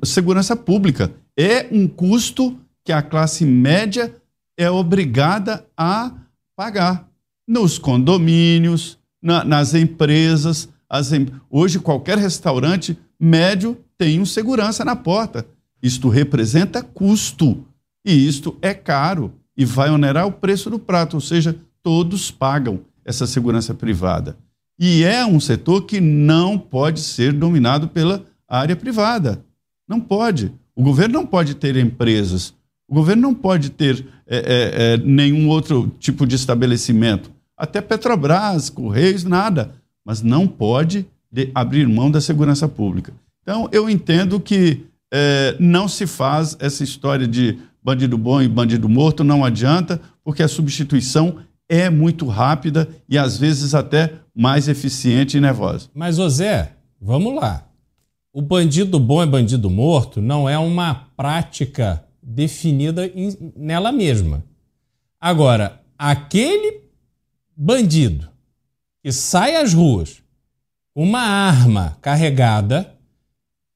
segurança pública. É um custo que a classe média é obrigada a pagar nos condomínios, na, nas empresas. As, hoje, qualquer restaurante médio tem um segurança na porta. Isto representa custo e isto é caro e vai onerar o preço do prato, ou seja, todos pagam essa segurança privada. E é um setor que não pode ser dominado pela área privada. Não pode. O governo não pode ter empresas. O governo não pode ter é, é, é, nenhum outro tipo de estabelecimento. Até Petrobras, Correios, nada. Mas não pode abrir mão da segurança pública. Então, eu entendo que é, não se faz essa história de bandido bom e bandido morto, não adianta, porque a substituição é muito rápida e às vezes até mais eficiente e nervosa.
Mas, José, vamos lá. O bandido bom é bandido morto não é uma prática definida nela mesma. Agora, aquele bandido que sai às ruas com uma arma carregada,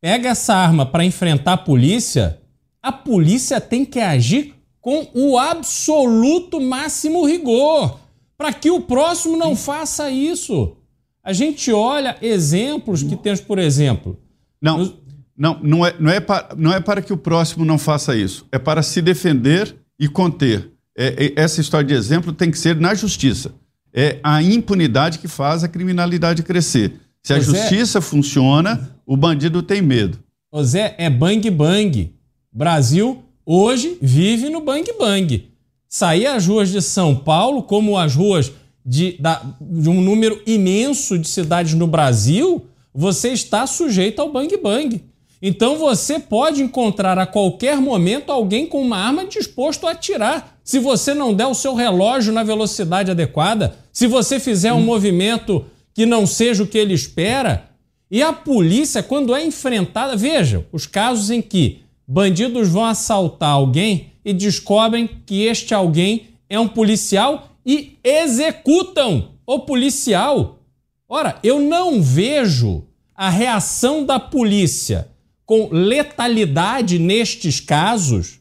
pega essa arma para enfrentar a polícia, a polícia tem que agir com o absoluto máximo rigor, para que o próximo não faça isso. A gente olha exemplos que temos, por exemplo.
Não, não, não é, não, é para, não é para que o próximo não faça isso. É para se defender e conter. É, é, essa história de exemplo tem que ser na justiça. É a impunidade que faz a criminalidade crescer. Se a justiça funciona, o bandido tem medo.
Ô Zé, é bang bang. Brasil hoje vive no bang bang. Sair às ruas de São Paulo, como as ruas de, da, de um número imenso de cidades no Brasil, você está sujeito ao bang bang. Então você pode encontrar a qualquer momento alguém com uma arma disposto a atirar. Se você não der o seu relógio na velocidade adequada, se você fizer um movimento que não seja o que ele espera. E a polícia, quando é enfrentada, veja os casos em que bandidos vão assaltar alguém e descobrem que este alguém é um policial e executam o policial. Ora, eu não vejo a reação da polícia com letalidade nestes casos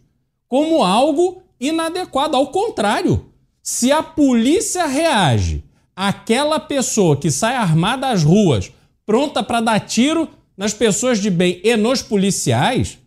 como algo inadequado. Ao contrário, se a polícia reage àquela pessoa que sai armada às ruas, pronta para dar tiro nas pessoas de bem e nos policiais,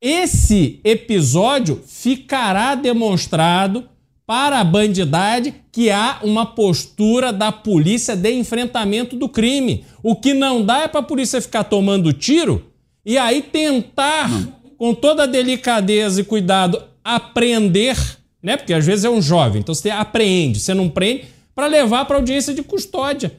esse episódio ficará demonstrado para a bandidade que há uma postura da polícia de enfrentamento do crime. O que não dá é para a polícia ficar tomando tiro e aí tentar, com toda a delicadeza e cuidado, apreender, né? Porque às vezes é um jovem, então você apreende, você não prende, para levar para audiência de custódia.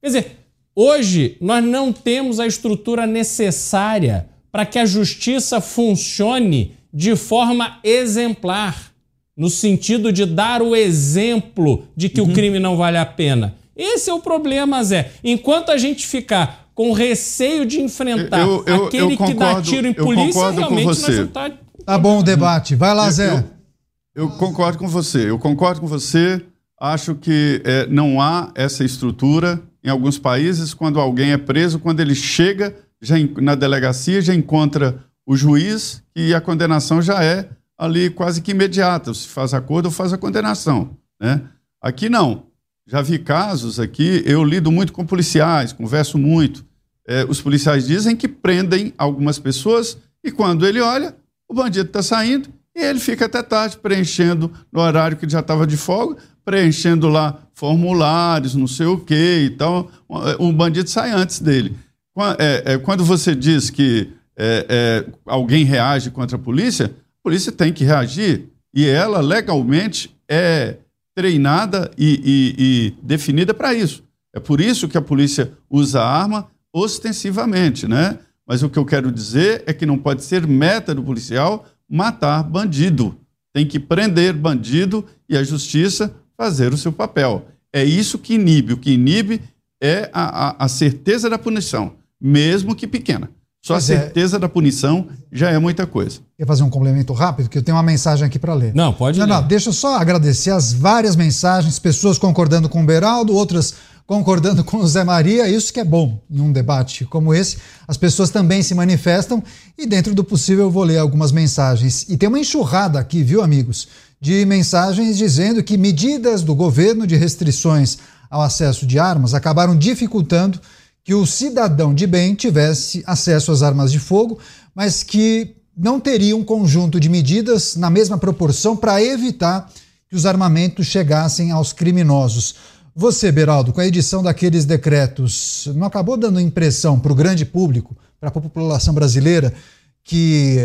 Quer dizer, hoje nós não temos a estrutura necessária para que a justiça funcione de forma exemplar, no sentido de dar o exemplo de que uhum. o crime não vale a pena. Esse é o problema, Zé. Enquanto a gente ficar com receio de enfrentar eu, eu, aquele eu concordo, que dá tiro em polícia, realmente nós não
tá... Tá bom o debate. Vai lá, Zé.
Eu, concordo com você. Eu concordo com você. Acho que é, não há essa estrutura em alguns países quando alguém é preso, quando ele chega já na delegacia, já encontra o juiz e a condenação já é ali quase que imediata. Se faz acordo faz a condenação. Né? Aqui não. Já vi casos aqui, eu lido muito com policiais, converso muito. É, os policiais dizem que prendem algumas pessoas e quando ele olha, o bandido está saindo e ele fica até tarde preenchendo no horário que já estava de folga, preenchendo lá formulários, não sei o quê e tal. O bandido sai antes dele. É, é, quando você diz que é, é, alguém reage contra a polícia, a polícia tem que reagir e ela legalmente é treinada e, e, e definida para isso. É por isso que a polícia usa a arma ostensivamente, né? Mas o que eu quero dizer é que não pode ser meta do policial matar bandido. Tem que prender bandido e a justiça fazer o seu papel. É isso que inibe. O que inibe é a, a, a certeza da punição mesmo que pequena. Só pois a é. certeza é. da punição já é muita coisa.
Quer fazer um complemento rápido, que eu tenho uma mensagem aqui para ler.
Não, pode
não,
ler.
Não, deixa eu só agradecer as várias mensagens, pessoas concordando com o Beraldo, outras concordando com o Zé Maria, isso que é bom em um debate como esse. As pessoas também se manifestam e, dentro do possível, eu vou ler algumas mensagens. E tem uma enxurrada aqui, viu, amigos, de mensagens dizendo que medidas do governo de restrições ao acesso de armas acabaram dificultando que o cidadão de bem tivesse acesso às armas de fogo, mas que não teria um conjunto de medidas na mesma proporção para evitar que os armamentos chegassem aos criminosos. Você, Beraldo, com a edição daqueles decretos, não acabou dando impressão para o grande público, para a população brasileira, que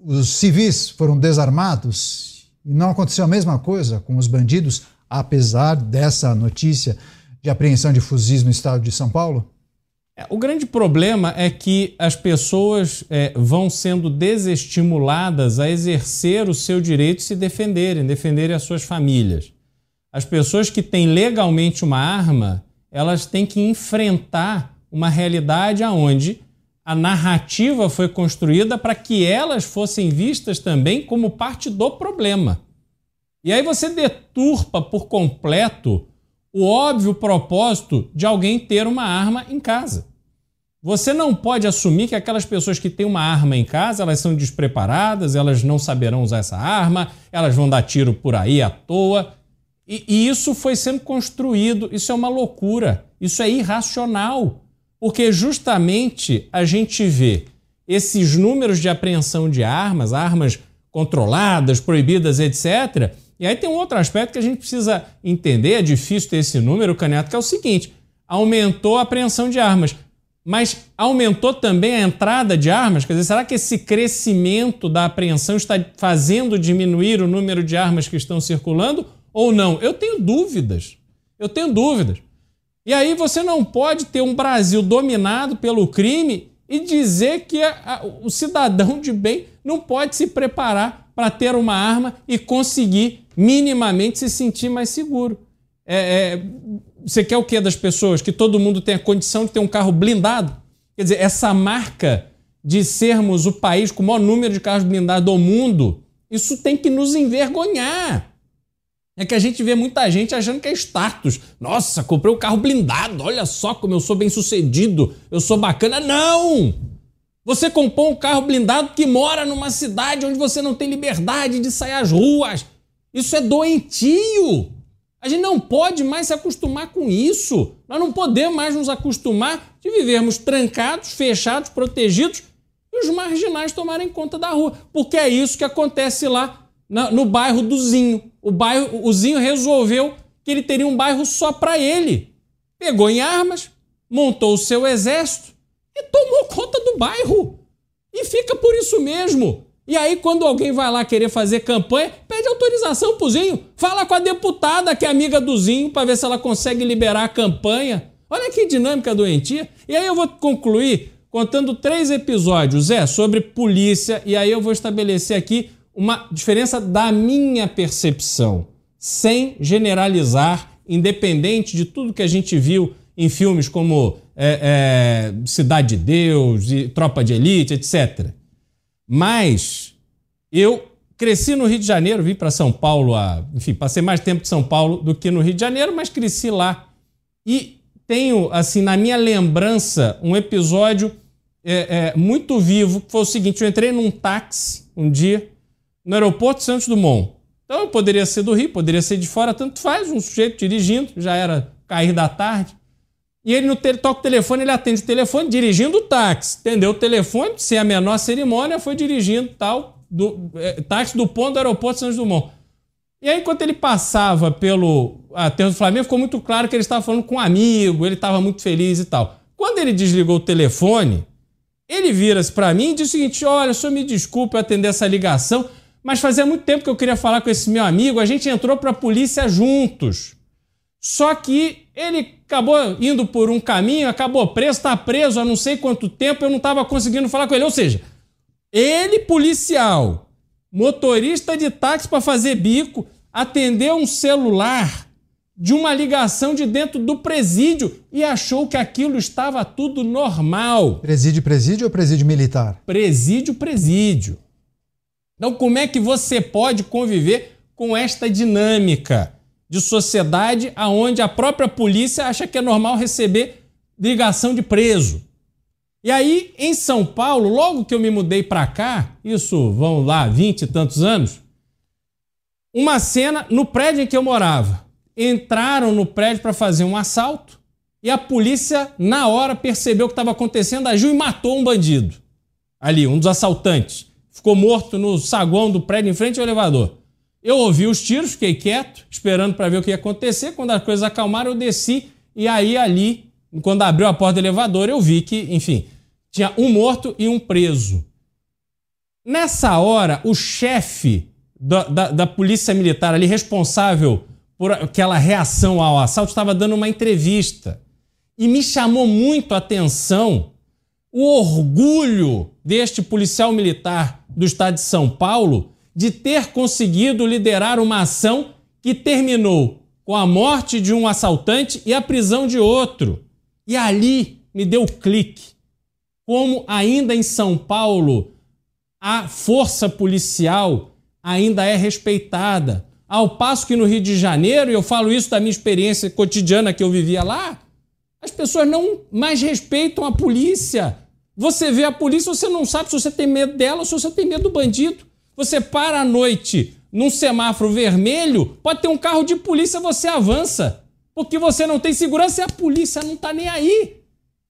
os civis foram desarmados e não aconteceu a mesma coisa com os bandidos, apesar dessa notícia de apreensão de fuzis no estado de São Paulo?
É, o grande problema é que as pessoas é, vão sendo desestimuladas a exercer o seu direito de se defenderem, defenderem as suas famílias. As pessoas que têm legalmente uma arma, elas têm que enfrentar uma realidade aonde a narrativa foi construída para que elas fossem vistas também como parte do problema. E aí você deturpa por completo o óbvio propósito de alguém ter uma arma em casa. Você não pode assumir que aquelas pessoas que têm uma arma em casa, elas são despreparadas, elas não saberão usar essa arma, elas vão dar tiro por aí à toa. E, e isso foi sendo construído, isso é uma loucura, isso é irracional. Porque justamente a gente vê esses números de apreensão de armas, armas controladas, proibidas, etc., e aí tem um outro aspecto que a gente precisa entender, é difícil ter esse número, Caneto, que é o seguinte: aumentou a apreensão de armas, mas aumentou também a entrada de armas? Quer dizer, será que esse crescimento da apreensão está fazendo diminuir o número de armas que estão circulando ou não? Eu tenho dúvidas. Eu tenho dúvidas. E aí você não pode ter um Brasil dominado pelo crime e dizer que a, a, o cidadão de bem não pode se preparar para ter uma arma e conseguir minimamente se sentir mais seguro. É, é, você quer o que das pessoas? Que todo mundo tenha condição de ter um carro blindado? Quer dizer, essa marca de sermos o país com o maior número de carros blindados do mundo, isso tem que nos envergonhar. É que a gente vê muita gente achando que é status. Nossa, comprei um carro blindado, olha só como eu sou bem sucedido, eu sou bacana. Não! Você comprou um carro blindado que mora numa cidade onde você não tem liberdade de sair às ruas. Isso é doentio. A gente não pode mais se acostumar com isso. Nós não podemos mais nos acostumar de vivermos trancados, fechados, protegidos. E os marginais tomarem conta da rua. Porque é isso que acontece lá no bairro do Zinho. O, bairro, o Zinho resolveu que ele teria um bairro só para ele. Pegou em armas, montou o seu exército e tomou conta do bairro. E fica por isso mesmo. E aí, quando alguém vai lá querer fazer campanha, pede autorização pro Zinho. Fala com a deputada que é amiga do Zinho para ver se ela consegue liberar a campanha. Olha que dinâmica doentia. E aí eu vou concluir contando três episódios, é, sobre polícia. E aí eu vou estabelecer aqui uma diferença da minha percepção, sem generalizar, independente de tudo que a gente viu em filmes como é, é, Cidade de Deus, e Tropa de Elite, etc. Mas eu cresci no Rio de Janeiro, vim para São Paulo, a, enfim, passei mais tempo em São Paulo do que no Rio de Janeiro, mas cresci lá. E tenho, assim, na minha lembrança, um episódio é, é, muito vivo, que foi o seguinte: eu entrei num táxi um dia no aeroporto Santos Dumont. Então poderia ser do Rio, poderia ser de fora, tanto faz, um sujeito dirigindo, já era cair da tarde. E ele no te toca o telefone, ele atende o telefone dirigindo o táxi. Entendeu? O telefone, sem a menor cerimônia, foi dirigindo tal, do, é, táxi do ponto do aeroporto Santos Dumont. E aí, enquanto ele passava pelo aterro do Flamengo, ficou muito claro que ele estava falando com um amigo, ele estava muito feliz e tal. Quando ele desligou o telefone, ele vira-se para mim e diz o seguinte: Olha, só me desculpe atender essa ligação, mas fazia muito tempo que eu queria falar com esse meu amigo, a gente entrou para a polícia juntos. Só que ele acabou indo por um caminho, acabou preso, está preso há não sei quanto tempo, eu não estava conseguindo falar com ele. Ou seja, ele, policial, motorista de táxi para fazer bico, atendeu um celular de uma ligação de dentro do presídio e achou que aquilo estava tudo normal.
Presídio, presídio ou presídio militar?
Presídio, presídio. Então, como é que você pode conviver com esta dinâmica de sociedade aonde a própria polícia acha que é normal receber ligação de preso? E aí, em São Paulo, logo que eu me mudei para cá, isso vão lá, vinte e tantos anos, uma cena no prédio em que eu morava. Entraram no prédio para fazer um assalto e a polícia, na hora, percebeu o que estava acontecendo, agiu e matou um bandido. Ali, um dos assaltantes. Ficou morto no saguão do prédio em frente ao elevador. Eu ouvi os tiros, fiquei quieto, esperando para ver o que ia acontecer. Quando as coisas acalmaram, eu desci e aí ali, quando abriu a porta do elevador, eu vi que, enfim, tinha um morto e um preso. Nessa hora, o chefe da, da, da polícia militar ali, responsável por aquela reação ao assalto, estava dando uma entrevista. E me chamou muito a atenção o orgulho deste policial militar do estado de São Paulo de ter conseguido liderar uma ação que terminou com a morte de um assaltante e a prisão de outro. E ali me deu clique. Como ainda em São Paulo a força policial ainda é respeitada. Ao passo que no Rio de Janeiro, e eu falo isso da minha experiência cotidiana que eu vivia lá, as pessoas não mais respeitam a polícia. Você vê a polícia, você não sabe se você tem medo dela ou se você tem medo do bandido. Você para à noite num semáforo vermelho, pode ter um carro de polícia, você avança. Porque você não tem segurança e a polícia não está nem aí.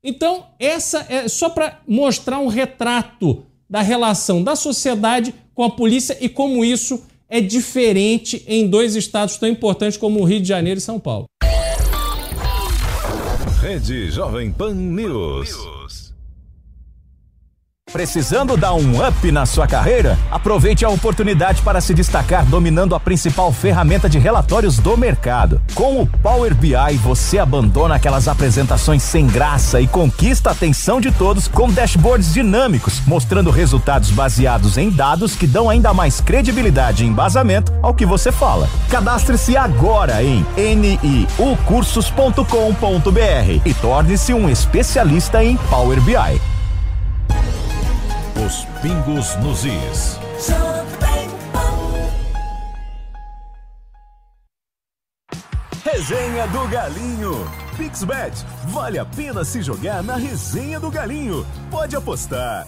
Então, essa é só para mostrar um retrato da relação da sociedade com a polícia e como isso é diferente em dois estados tão importantes como o Rio de Janeiro e São Paulo.
Rede Jovem Pan News.
Precisando dar um up na sua carreira? Aproveite a oportunidade para se destacar dominando a principal ferramenta de relatórios do mercado. Com o Power BI, você abandona aquelas apresentações sem graça e conquista a atenção de todos com dashboards dinâmicos, mostrando resultados baseados em dados que dão ainda mais credibilidade e embasamento ao que você fala. Cadastre-se agora em niucursos.com.br e torne-se um especialista em Power BI.
Os pingos nos is.
Resenha do Galinho. Pixbet, vale a pena se jogar na Resenha do Galinho. Pode apostar.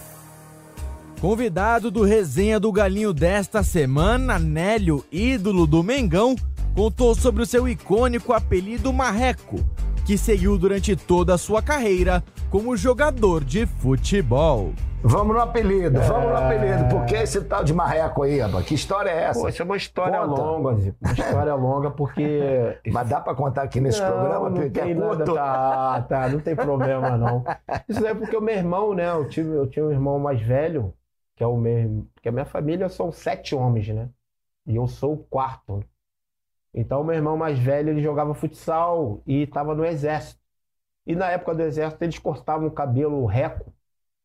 Convidado do Resenha do Galinho desta semana, Nélio, ídolo do Mengão, contou sobre o seu icônico apelido Marreco, que seguiu durante toda a sua carreira como jogador de futebol.
Vamos no apelido, vamos no
É.
apelido. Por que esse tal de marreco aí, rapaz? Que história é essa?
Pô, isso é uma história
Conta.
longa, Zico. Uma história longa, porque.
Mas dá pra contar aqui nesse
não,
programa?
Não
porque
tem
é
nada,
curto.
tá, tá, não tem problema, não. Isso é porque o meu irmão, né? Eu, tive, eu tinha um irmão mais velho, que é o meu. Porque a minha família são sete homens, né? E eu sou o quarto. Então, meu irmão mais velho, ele jogava futsal e estava no exército. E na época do exército, eles cortavam o cabelo reco.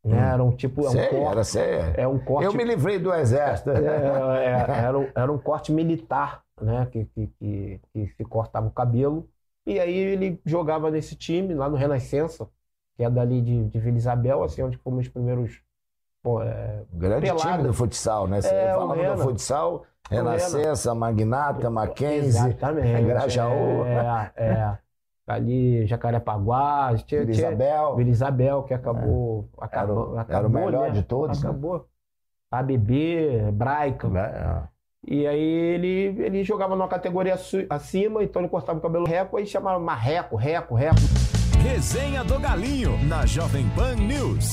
Né?
Hum.
Era um tipo. É um
Sei,
corte,
era sério.
É um corte.
Eu me livrei do exército.
É, é, era, um- era um corte militar, né? Que, que, que, que se cortava o cabelo. E aí ele jogava nesse time, lá no Renascença, que é dali de, de Vila Isabel, assim, onde fomos os primeiros. Pô, é,
Grande time do futsal, né? Você
É, Rena.
do futsal. Renascença, Magnata, Mackenzie. Grajaú.
É, é. Ali, Jacarepaguá, tinha,
Vila
tinha-
Isabel.
Vila Isabel, que acabou.
Era,
acabou,
o-
acabou
era o melhor
né?
de todos. né?
Acabou. ABB, Hebraica.
É.
E aí ele, ele jogava numa categoria acima, então ele cortava o cabelo reco, aí chamava marreco, reco, reco.
Resenha do Galinho na Jovem Pan News.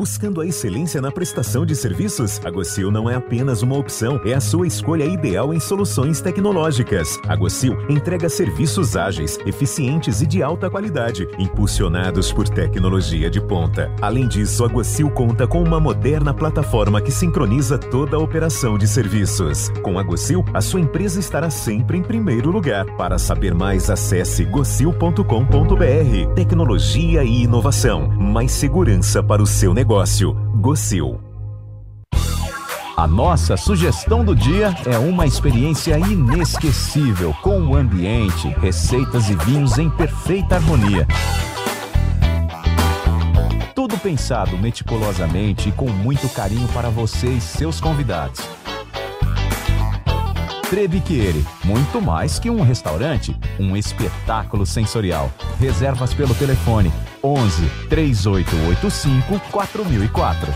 Buscando a excelência na prestação de serviços, a Gocil não é apenas uma opção, é a sua escolha ideal em soluções tecnológicas. A Gocil entrega serviços ágeis, eficientes e de alta qualidade, impulsionados por tecnologia de ponta. Além disso, a Gocil conta com uma moderna plataforma que sincroniza toda a operação de serviços. Com a Gocil, a sua empresa estará sempre em primeiro lugar. Para saber mais, acesse gocil.com.br. Tecnologia e inovação, mais segurança para o seu negócio. Gocil.
A nossa sugestão do dia é uma experiência inesquecível com o ambiente, receitas e vinhos em perfeita harmonia. Tudo pensado meticulosamente e com muito carinho para você e seus convidados. Trebiquiere, muito mais que um restaurante, um espetáculo sensorial. Reservas pelo telefone 11 3885 4004.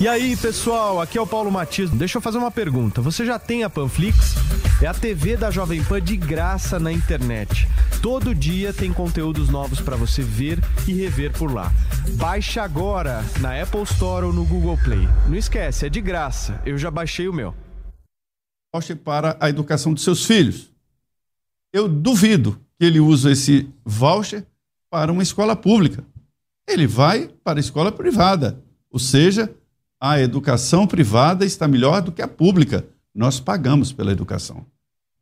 E aí, pessoal, aqui é o Paulo Matias. Deixa eu fazer uma pergunta. Você já tem a Panflix? É a TV da Jovem Pan de graça na internet. Todo dia tem conteúdos novos para você ver e rever por lá. Baixe agora na Apple Store ou no Google Play. Não esquece, é de graça. Eu já baixei o meu.
Voucher para a educação dos seus filhos. Eu duvido que ele use esse voucher para uma escola pública. Ele vai para a escola privada. Ou seja, a educação privada está melhor do que a pública. Nós pagamos pela educação.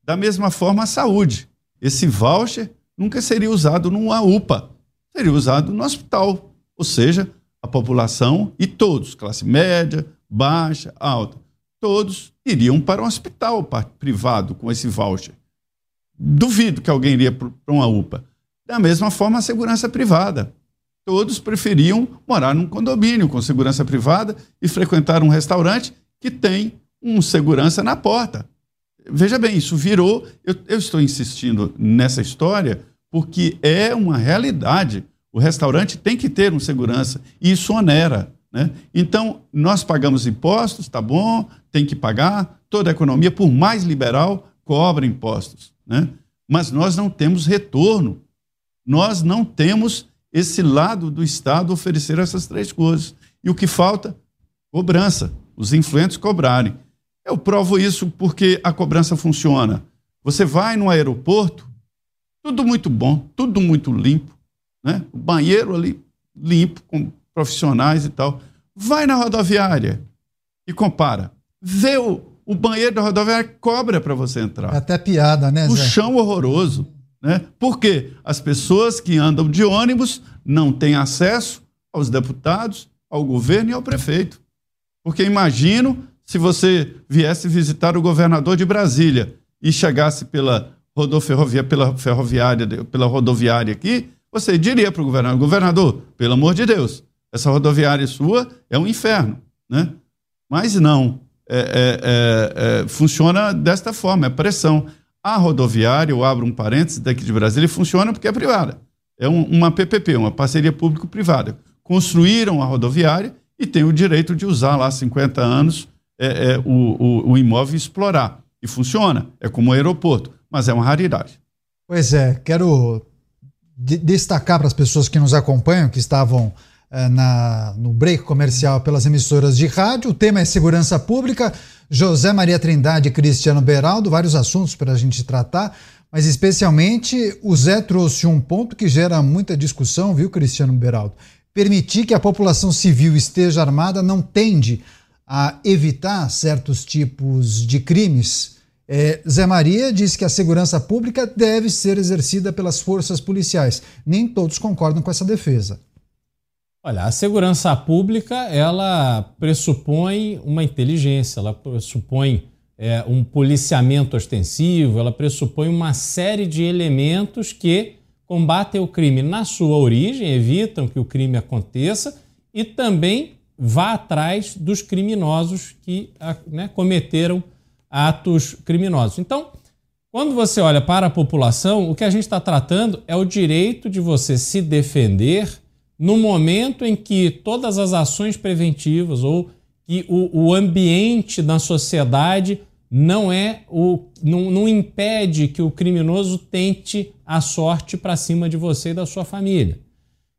Da mesma forma, a saúde. Esse voucher nunca seria usado numa UPA, seria usado no hospital. Ou seja, a população e todos, classe média, baixa, alta, todos iriam para um hospital privado com esse voucher. Duvido que alguém iria para uma UPA. Da mesma forma, a segurança privada. Todos preferiam morar num condomínio com segurança privada e frequentar um restaurante que tem um segurança na porta. Veja bem, isso virou. Eu, eu estou insistindo nessa história porque é uma realidade. O restaurante tem que ter um segurança e isso onera. Né? Então, nós pagamos impostos, tá bom, tem que pagar. Toda a economia, por mais liberal, cobra impostos. Né? Mas nós não temos retorno. Nós não temos esse lado do Estado oferecer essas três coisas. E o que falta? Cobrança. Os influentes cobrarem. Eu provo isso porque a cobrança funciona. Você vai no aeroporto, tudo muito bom, tudo muito limpo, né? O banheiro ali limpo, com profissionais e tal. Vai na rodoviária e compara. Vê o, o banheiro da rodoviária cobra para você entrar.
É até piada, né,
O
Zé?
chão horroroso. Né? Por quê? As pessoas que andam de ônibus não têm acesso aos deputados, ao governo e ao prefeito. Porque imagino se você viesse visitar o governador de Brasília e chegasse pela rodoferrovia, pela ferroviária, pela rodoviária aqui, você diria para o governador, governador, pelo amor de Deus, essa rodoviária sua é um inferno, né? Mas não, é, é, é, é, funciona desta forma, é pressão. A rodoviária, eu abro um parênteses daqui de Brasília, funciona porque é privada. É um- uma PPP, uma parceria público-privada. Construíram a rodoviária e têm o direito de usar lá 50 anos é, é, o, o- o imóvel e explorar. E funciona, é como um aeroporto, mas é uma raridade.
Pois é, quero de- destacar para as pessoas que nos acompanham, que estavam na, no break comercial pelas emissoras de rádio. O tema é segurança pública. José Maria Trindade e Cristiano Beraldo, vários assuntos para a gente tratar, mas especialmente o Zé trouxe um ponto que gera muita discussão, viu, Cristiano Beraldo? Permitir que a população civil esteja armada não tende a evitar certos tipos de crimes. É, Zé Maria diz que a segurança pública deve ser exercida pelas forças policiais. Nem todos concordam com essa defesa.
Olha, a segurança pública ela pressupõe uma inteligência, ela pressupõe é, um policiamento ostensivo, ela pressupõe uma série de elementos que combatem o crime na sua origem, evitam que o crime aconteça e também vá atrás dos criminosos que né, cometeram atos criminosos. Então, quando você olha para a população, o que a gente está tratando é o direito de você se defender no momento em que todas as ações preventivas ou que o, o ambiente da sociedade não é o não, não impede que o criminoso tente a sorte para cima de você e da sua família.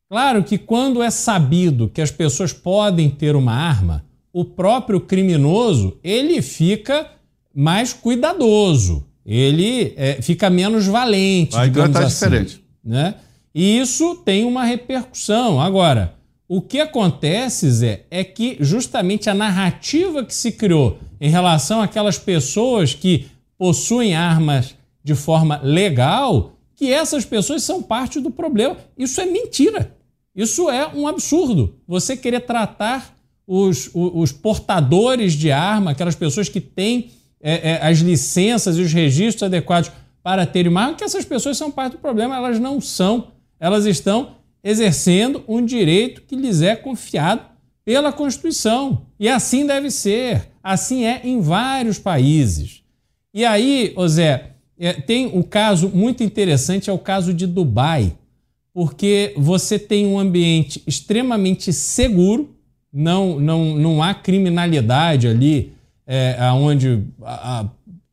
Claro que quando é sabido que as pessoas podem ter uma arma, o próprio criminoso ele fica mais cuidadoso, ele é, fica menos valente,
Vai tratar
assim,
diferente.
né? E isso tem uma repercussão. Agora, o que acontece, Zé, é que justamente a narrativa que se criou em relação àquelas pessoas que possuem armas de forma legal, que essas pessoas são parte do problema. Isso é mentira. Isso é um absurdo. Você querer tratar os, os, portadores de arma, aquelas pessoas que têm é, é, as licenças e os registros adequados para terem uma arma, que essas pessoas são parte do problema. Elas não são. Elas estão exercendo um direito que lhes é confiado pela Constituição. E assim deve ser. Assim é em vários países. E aí, Zé, é, tem o caso muito interessante, é o caso de Dubai, porque você tem um ambiente extremamente seguro, não, não, não há criminalidade ali é, onde a, a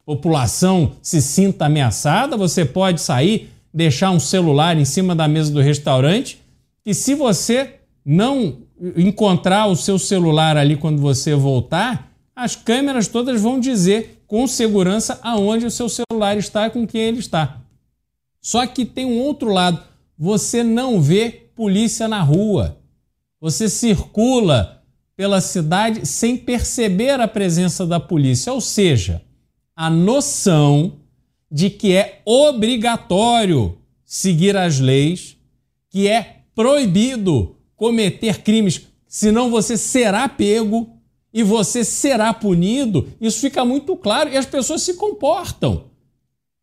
população se sinta ameaçada, você pode sair, deixar um celular em cima da mesa do restaurante, e se você não encontrar o seu celular ali quando você voltar, as câmeras todas vão dizer com segurança aonde o seu celular está e com quem ele está. Só que tem um outro lado, você não vê polícia na rua. Você circula pela cidade sem perceber a presença da polícia, ou seja, a noção de que é obrigatório seguir as leis, que é proibido cometer crimes, senão você será pego e você será punido. Isso fica muito claro e as pessoas se comportam.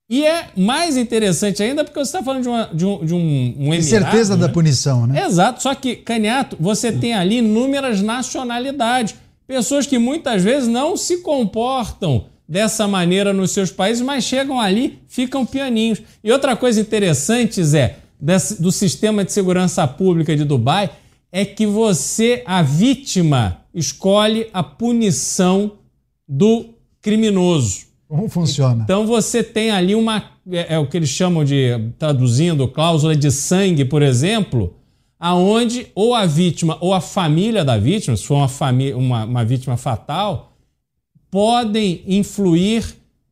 E é mais interessante ainda porque você está falando de, uma, de um, de um, um
Tem certeza
emirado,
da
né?
punição, né?
Exato, só que, Caniato, você tem ali inúmeras nacionalidades. Pessoas que muitas vezes não se comportam dessa maneira nos seus países, mas chegam ali, ficam pianinhos. E outra coisa interessante, Zé, desse- do sistema de segurança pública de Dubai, é que você, a vítima, escolhe a punição do criminoso.
Como funciona?
Então você tem ali uma. É, é o que eles chamam de, traduzindo, cláusula de sangue, por exemplo, aonde ou a vítima ou a família da vítima, se for uma, família, uma, uma vítima fatal, podem influir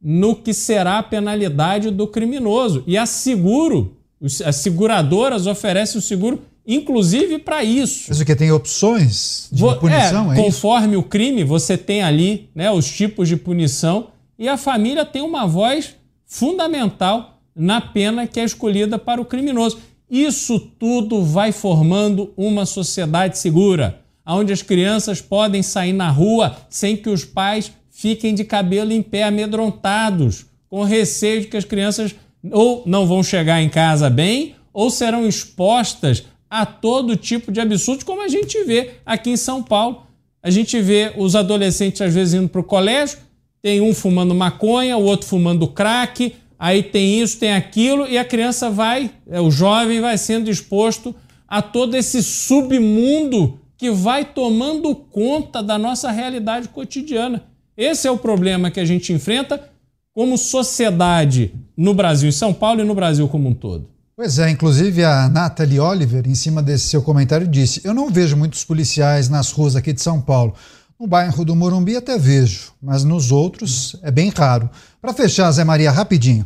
no que será a penalidade do criminoso. E a seguro, as seguradoras oferecem o seguro, inclusive para isso.
Mas o que tem opções de
Vo-
punição, é, isso?
conforme o crime, você tem ali né, os tipos de punição e a família tem uma voz fundamental na pena que é escolhida para o criminoso. Isso tudo vai formando uma sociedade segura, onde as crianças podem sair na rua sem que os pais fiquem de cabelo em pé, amedrontados, com receio de que as crianças ou não vão chegar em casa bem ou serão expostas a todo tipo de absurdos, como a gente vê aqui em São Paulo. A gente vê os adolescentes às vezes indo para o colégio, tem um fumando maconha, o outro fumando crack, aí tem isso, tem aquilo, e a criança vai, é, o jovem vai sendo exposto a todo esse submundo que vai tomando conta da nossa realidade cotidiana. Esse é o problema que a gente enfrenta como sociedade no Brasil, em São Paulo e no Brasil como um todo?
Pois é, inclusive a Nathalie Oliver, em cima desse seu comentário, disse: Eu não vejo muitos policiais nas ruas aqui de São Paulo. No bairro do Morumbi até vejo, mas nos outros é bem raro. Para fechar, Zé Maria, rapidinho.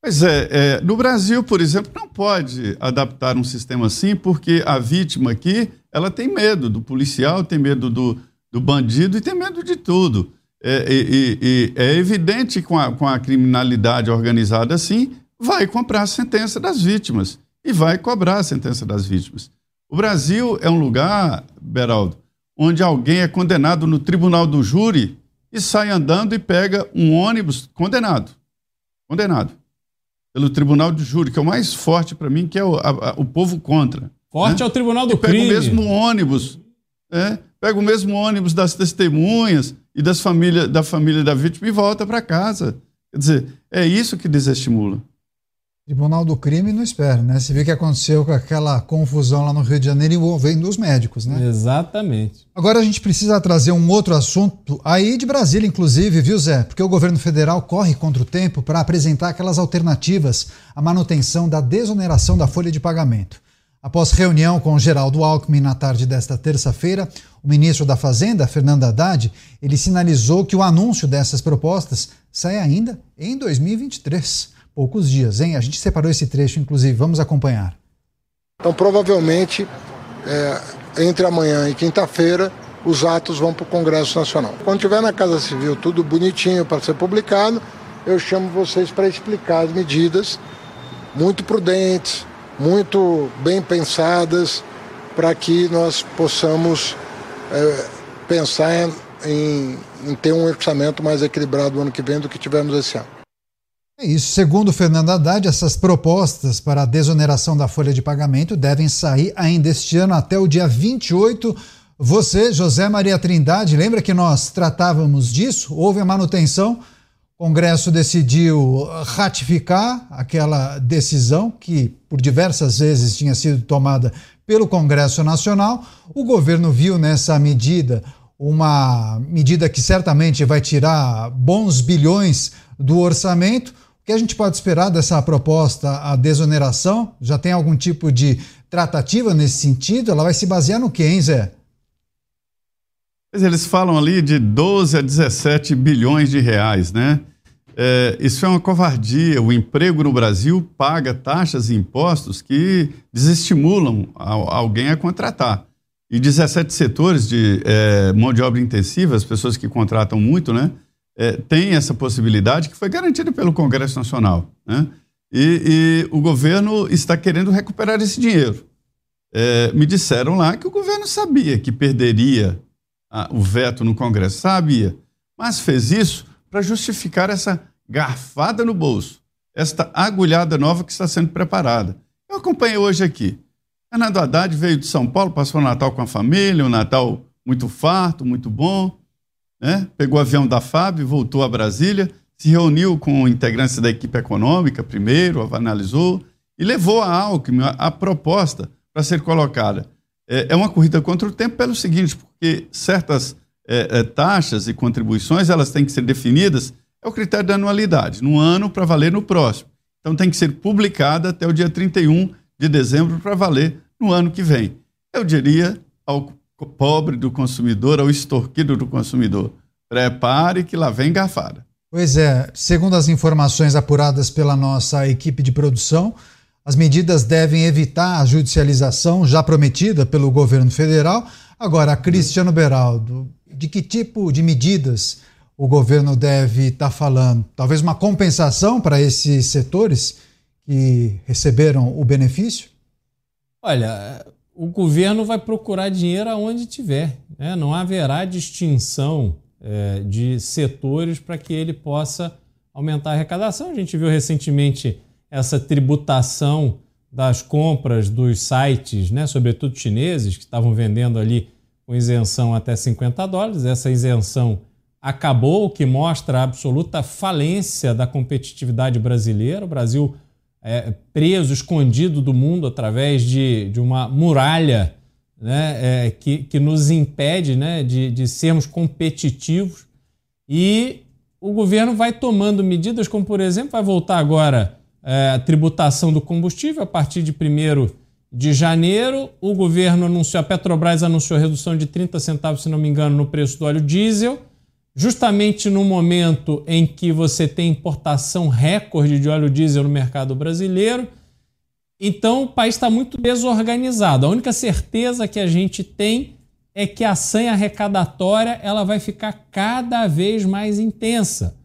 Pois é, é, no Brasil, por exemplo, não pode adaptar um sistema assim, porque a vítima aqui, ela tem medo do policial, tem medo do, do bandido e tem medo de tudo. É, e, e, é evidente que com a, com a criminalidade organizada assim, vai comprar a sentença das vítimas e vai cobrar a sentença das vítimas. O Brasil é um lugar, Beraldo, onde alguém é condenado no tribunal do júri e sai andando e pega um ônibus condenado. Condenado pelo Tribunal de Júri, que é o mais forte para mim, que é o, a, a, o povo contra.
Forte
né?
é o Tribunal do
e pega
Crime.
o mesmo ônibus, é, pega o mesmo ônibus das testemunhas e das família, da família da vítima e volta para casa. Quer dizer, é isso que desestimula.
Tribunal do Crime não espera, né? Você viu o que aconteceu com aquela confusão lá no Rio de Janeiro envolvendo os médicos, né?
Exatamente.
Agora a gente precisa trazer um outro assunto aí de Brasília, inclusive, viu, Zé? Porque o governo federal corre contra o tempo para apresentar aquelas alternativas à manutenção da desoneração da folha de pagamento. Após reunião com Geraldo Alckmin na tarde desta terça-feira, o ministro da Fazenda, Fernando Haddad, ele sinalizou que o anúncio dessas propostas sai ainda em 2023 poucos dias, hein? A gente separou esse trecho, inclusive, vamos acompanhar.
Então, provavelmente, é, entre amanhã e quinta-feira, os atos vão para o Congresso Nacional. Quando tiver na Casa Civil tudo bonitinho para ser publicado, eu chamo vocês para explicar as medidas muito prudentes, muito bem pensadas, para que nós possamos é, pensar em, em ter um orçamento mais equilibrado no ano que vem do que tivemos esse ano.
É isso. Segundo Fernando Haddad, essas propostas para a desoneração da folha de pagamento devem sair ainda este ano até o dia 28. Você, José Maria Trindade, lembra que nós tratávamos disso? Houve a manutenção. O Congresso decidiu ratificar aquela decisão que por diversas vezes tinha sido tomada pelo Congresso Nacional. O governo viu nessa medida uma medida que certamente vai tirar bons bilhões do orçamento. O que a gente pode esperar dessa proposta, a desoneração? Já tem algum tipo de tratativa nesse sentido? Ela vai se basear no que, hein, Zé?
Mas eles falam ali de 12 a 17 bilhões de reais, né? É, isso é uma covardia. O emprego no Brasil paga taxas e impostos que desestimulam alguém a contratar. E 17 setores de é, mão de obra intensiva, as pessoas que contratam muito, né? É, tem essa possibilidade que foi garantida pelo Congresso Nacional. Né? E, e o governo está querendo recuperar esse dinheiro. É, me disseram lá que o governo sabia que perderia a, o veto no Congresso, sabia, mas fez isso para justificar essa garfada no bolso, esta agulhada nova que está sendo preparada. Eu acompanhei hoje aqui. Fernando Haddad veio de São Paulo, passou o Natal com a família, um Natal muito farto, muito bom né? pegou o avião da FAB, voltou a Brasília, se reuniu com integrantes da equipe econômica primeiro, analisou e levou a Alckmin a, proposta para ser colocada. É, é, uma corrida contra o tempo pelo seguinte, porque certas é, é, taxas e contribuições elas têm que ser definidas, é o critério da anualidade, no ano para valer no próximo. Então tem que ser publicada até o dia 31 de dezembro para valer no ano que vem. Eu diria ao pobre do consumidor, ao extorquido do consumidor. Prepare que lá vem garfada.
Pois é, segundo as informações apuradas pela nossa equipe de produção, as medidas devem evitar a judicialização já prometida pelo governo federal. Agora, Cristiano Beraldo, de que tipo de medidas o governo deve estar tá falando? Talvez uma compensação para esses setores que receberam o benefício?
Olha, o governo vai procurar dinheiro aonde tiver. Né? Não haverá distinção é, de setores para que ele possa aumentar a arrecadação. A gente viu recentemente essa tributação das compras dos sites, né, sobretudo chineses, que estavam vendendo ali com isenção até 50 dólares. Essa isenção acabou, o que mostra a absoluta falência da competitividade brasileira. O Brasil é, preso, escondido do mundo através de, de uma muralha né, é, que, que nos impede né, de, de sermos competitivos. E o governo vai tomando medidas, como por exemplo, vai voltar agora é, a tributação do combustível a partir de 1 de janeiro. O governo anunciou, a Petrobras anunciou redução de 30 centavos, se não me engano, no preço do óleo diesel, justamente no momento em que você tem importação recorde de óleo diesel no mercado brasileiro. Então o país está muito desorganizado. A única certeza que a gente tem é que a sanha arrecadatória ela vai ficar cada vez mais intensa.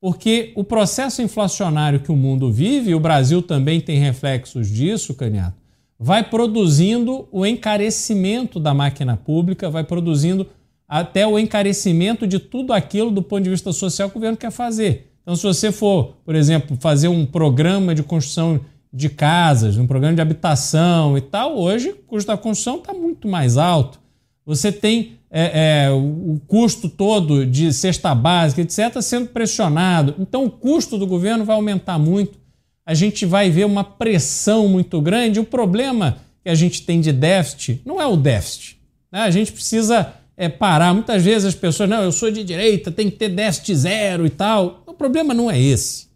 Porque o processo inflacionário que o mundo vive, e o Brasil também tem reflexos disso, Caniato, vai produzindo o encarecimento da máquina pública, vai produzindo até o encarecimento de tudo aquilo do ponto de vista social que o governo quer fazer. Então, se você for, por exemplo, fazer um programa de construção de casas, um programa de habitação e tal, hoje o custo da construção está muito mais alto. Você tem é, é, o custo todo de cesta básica, etc., sendo pressionado. Então, o custo do governo vai aumentar muito. A gente vai ver uma pressão muito grande. O problema que a gente tem de déficit não é o déficit. Né? A gente precisa é, parar. Muitas vezes as pessoas, não, eu sou de direita, tem que ter déficit zero e tal. O problema não é esse.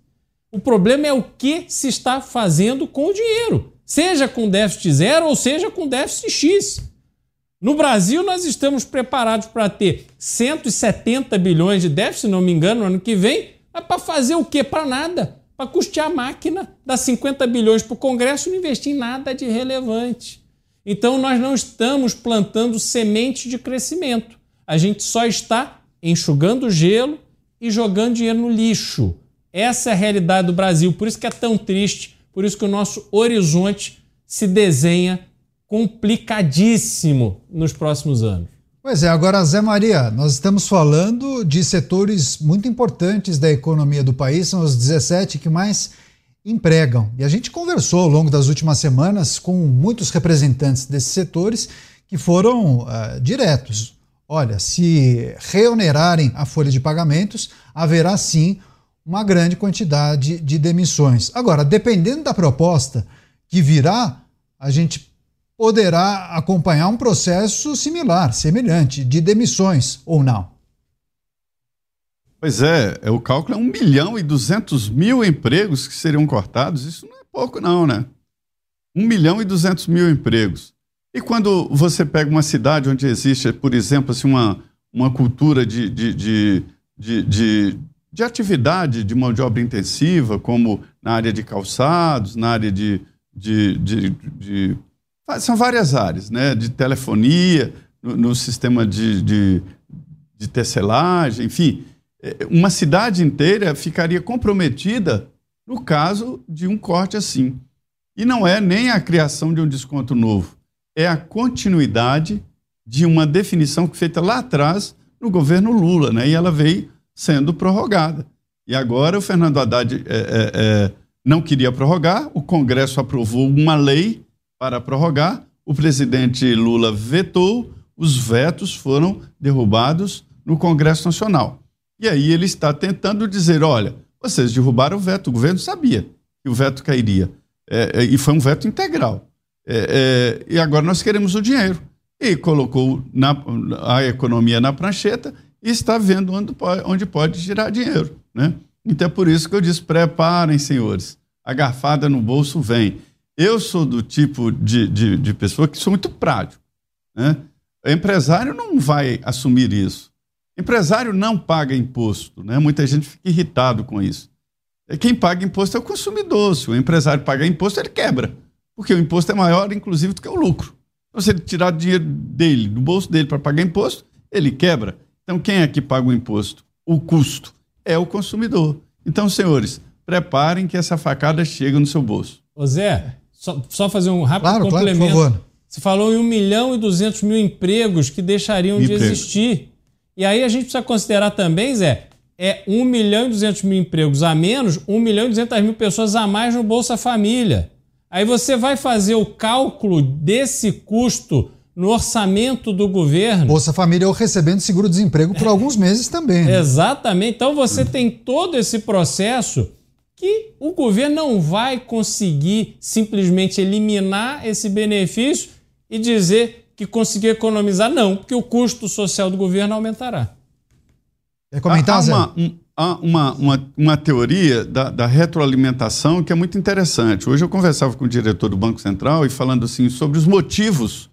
O problema é o que se está fazendo com o dinheiro, seja com déficit zero ou seja com déficit X. No Brasil, nós estamos preparados para ter 170 bilhões de déficit, se não me engano, no ano que vem, mas para fazer o quê? Para nada. Para custear a máquina, dar 50 bilhões para o Congresso e não investir em nada de relevante. Então, nós não estamos plantando semente de crescimento. A gente só está enxugando gelo e jogando dinheiro no lixo. Essa é a realidade do Brasil, por isso que é tão triste, por isso que o nosso horizonte se desenha complicadíssimo nos próximos anos.
Pois é, agora, Zé Maria, nós estamos falando de setores muito importantes da economia do país, são os 17 que mais empregam. E a gente conversou ao longo das últimas semanas com muitos representantes desses setores que foram uh, diretos. Olha, se reonerarem a folha de pagamentos, haverá sim uma grande quantidade de demissões. Agora, dependendo da proposta que virá, a gente poderá acompanhar um processo similar, semelhante, de demissões ou não.
Pois é, é, o cálculo é 1 milhão e 200 mil empregos que seriam cortados. Isso não é pouco, não, né? 1 milhão e 200 mil empregos. E quando você pega uma cidade onde existe, por exemplo, assim, uma, uma cultura de, de, de, de, de de atividade de mão de obra intensiva, como na área de calçados, na área de. de, de, de são várias áreas, né? De telefonia, no, no sistema de, de, de tecelagem, enfim. É, uma cidade inteira ficaria comprometida no caso de um corte assim. E não é nem a criação de um desconto novo, é a continuidade de uma definição feita lá atrás no governo Lula, né? E ela veio sendo prorrogada. E agora o Fernando Haddad é, é, é, não queria prorrogar, o Congresso aprovou uma lei para prorrogar, o presidente Lula vetou, os vetos foram derrubados no Congresso Nacional. E aí ele está tentando dizer: olha, vocês derrubaram o veto, o governo sabia que o veto cairia. É, é, e foi um veto integral. É, e agora nós queremos o dinheiro. E colocou na, a economia na prancheta e está vendo onde pode, onde pode dinheiro. Né? Então é por isso que eu disse: preparem, senhores, a garfada no bolso vem. Eu sou do tipo de, de, de pessoa que sou muito prático. Né? O empresário não vai assumir isso. Empresário não paga imposto. Né? Muita gente fica irritado com isso. Quem paga imposto é o consumidor. Se o empresário paga imposto, ele quebra. Porque o imposto é maior, inclusive, do que o lucro. Então, se ele tirar dinheiro dele, do bolso dele, para pagar imposto, ele quebra. Então, quem é que paga o imposto? O custo é o consumidor. Então, senhores, preparem que essa facada chega no seu bolso.
Ô Zé, só, só fazer um rápido
claro,
complemento.
Claro, por favor.
Você falou em 1 milhão e 200 mil empregos que deixariam de existir. E aí a gente precisa considerar também, Zé, é 1 milhão e 200 mil empregos a menos, 1 milhão e 200 mil pessoas a mais no Bolsa Família. Aí você vai fazer o cálculo desse custo no orçamento do governo.
Bolsa Família ou recebendo seguro-desemprego por alguns meses também. Né?
Exatamente. Então você tem todo esse processo que o governo não vai conseguir simplesmente eliminar esse benefício e dizer que conseguiu economizar, não, porque o custo social do governo aumentará.
Quer comentar,
há,
Zé?
uma, um, há uma, uma, uma teoria da, da retroalimentação que é muito interessante. Hoje eu conversava com o diretor do Banco Central e falando assim sobre os motivos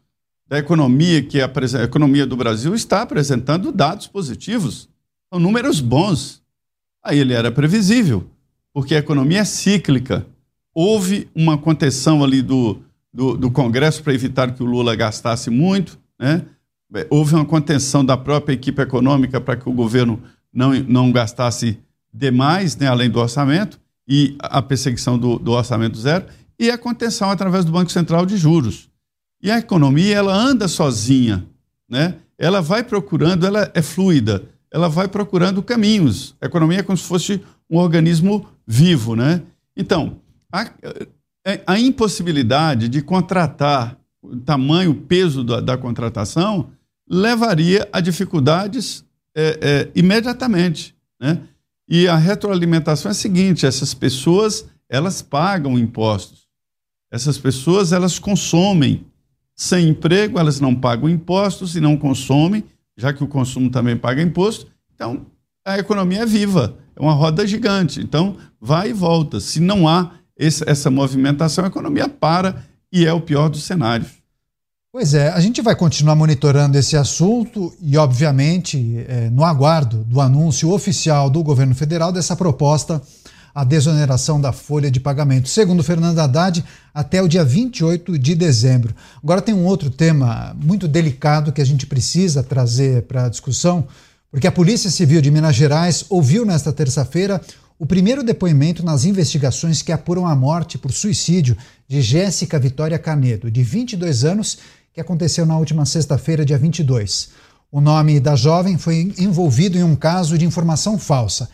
da economia que a, a economia do Brasil está apresentando dados positivos, são números bons. Aí ele era previsível, porque a economia é cíclica. Houve uma contenção ali do, do, do Congresso para evitar que o Lula gastasse muito, né? houve uma contenção da própria equipe econômica para que o governo não, não gastasse demais, né, além do orçamento, e a perseguição do, do orçamento zero, e a contenção através do Banco Central de juros. E a economia, ela anda sozinha, né? ela vai procurando, ela é fluida, ela vai procurando caminhos. A economia é como se fosse um organismo vivo. Né? Então, a, a impossibilidade de contratar o tamanho, o peso da, da contratação, levaria a dificuldades é, é, imediatamente. Né? E a retroalimentação é a seguinte: essas pessoas elas pagam impostos. Essas pessoas elas consomem. Sem emprego, elas não pagam impostos e não consomem, já que o consumo também paga imposto. Então, a economia é viva, é uma roda gigante. Então, vai e volta. Se não há esse, essa movimentação, a economia para e é o pior dos cenários.
Pois é, a gente vai continuar monitorando esse assunto e, obviamente, é, no aguardo do anúncio oficial do governo federal dessa proposta, a desoneração da folha de pagamento. Segundo Fernando Haddad, até o dia 28 de dezembro. Agora tem um outro tema muito delicado que a gente precisa trazer para a discussão, porque a Polícia Civil de Minas Gerais ouviu nesta terça-feira o primeiro depoimento nas investigações que apuram a morte por suicídio de Jéssica Vitória Canedo, de 22 anos, que aconteceu na última sexta-feira, dia 22. O nome da jovem foi envolvido em um caso de informação falsa.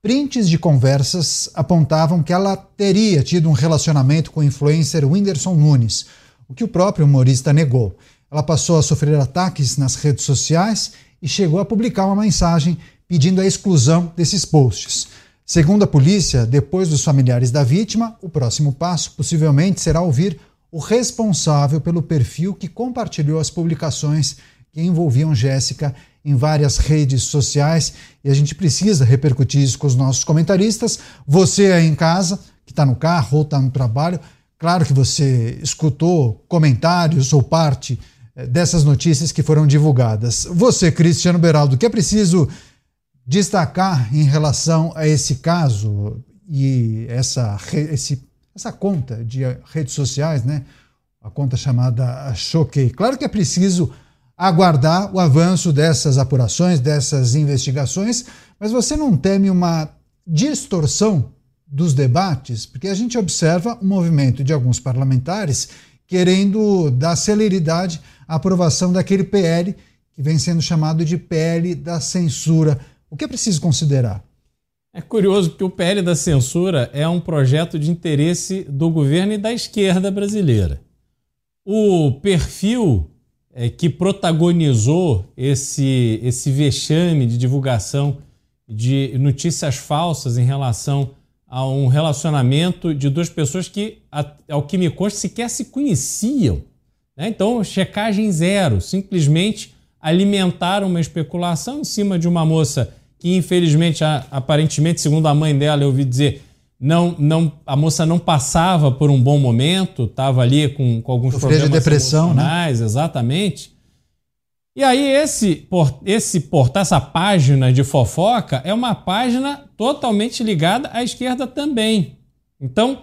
Prints de conversas apontavam que ela teria tido um relacionamento com o influencer Whindersson Nunes, o que o próprio humorista negou. Ela passou a sofrer ataques nas redes sociais e chegou a publicar uma mensagem pedindo a exclusão desses posts. Segundo a polícia, depois dos familiares da vítima, o próximo passo possivelmente será ouvir o responsável pelo perfil que compartilhou as publicações que envolviam Jéssica em várias redes sociais e a gente precisa repercutir isso com os nossos comentaristas. Você aí em casa, que está no carro ou está no trabalho, claro que você escutou comentários ou parte eh, dessas notícias que foram divulgadas. Você, Cristiano Beraldo, que é preciso destacar em relação a esse caso e essa, esse essa conta de redes sociais, né? A conta chamada Choquei. Claro que é preciso aguardar o avanço dessas apurações, dessas investigações, mas você não teme uma distorção dos debates? Porque a gente observa o um movimento de alguns parlamentares querendo dar celeridade à aprovação daquele PL que vem sendo chamado de PL da censura. O que é preciso considerar?
É curioso porque o PL da censura é um projeto de interesse do governo e da esquerda brasileira. O perfil é, que protagonizou esse, esse vexame de divulgação de notícias falsas em relação a um relacionamento de duas pessoas que, ao que me consta, sequer se conheciam. Né? Então, checagem zero, simplesmente alimentaram uma especulação em cima de uma moça que infelizmente, aparentemente, segundo a mãe dela, eu ouvi dizer, não, não, a moça não passava por um bom momento, estava ali com, com alguns
Sofria
problemas
de depressão, né?
emocionais, né? exatamente. E aí esse, esse portal, essa página de fofoca é uma página totalmente ligada à esquerda também. Então,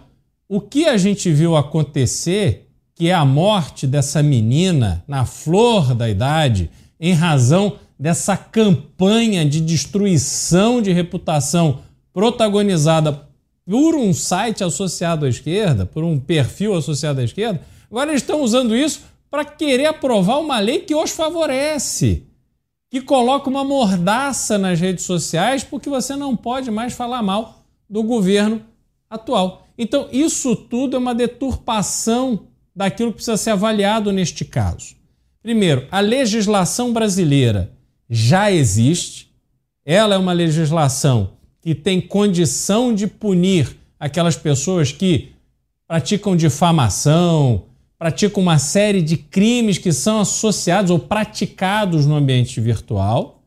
o que a gente viu acontecer, que é a morte dessa menina na flor da idade, em razão dessa campanha de destruição de reputação protagonizada por um site associado à esquerda, por um perfil associado à esquerda, agora eles estão usando isso para querer aprovar uma lei que os favorece, que coloca uma mordaça nas redes sociais porque você não pode mais falar mal do governo atual. Então, isso tudo é uma deturpação daquilo que precisa ser avaliado neste caso. Primeiro, a legislação brasileira já existe. Ela é uma legislação que tem condição de punir aquelas pessoas que praticam difamação, praticam uma série de crimes que são associados ou praticados no ambiente virtual.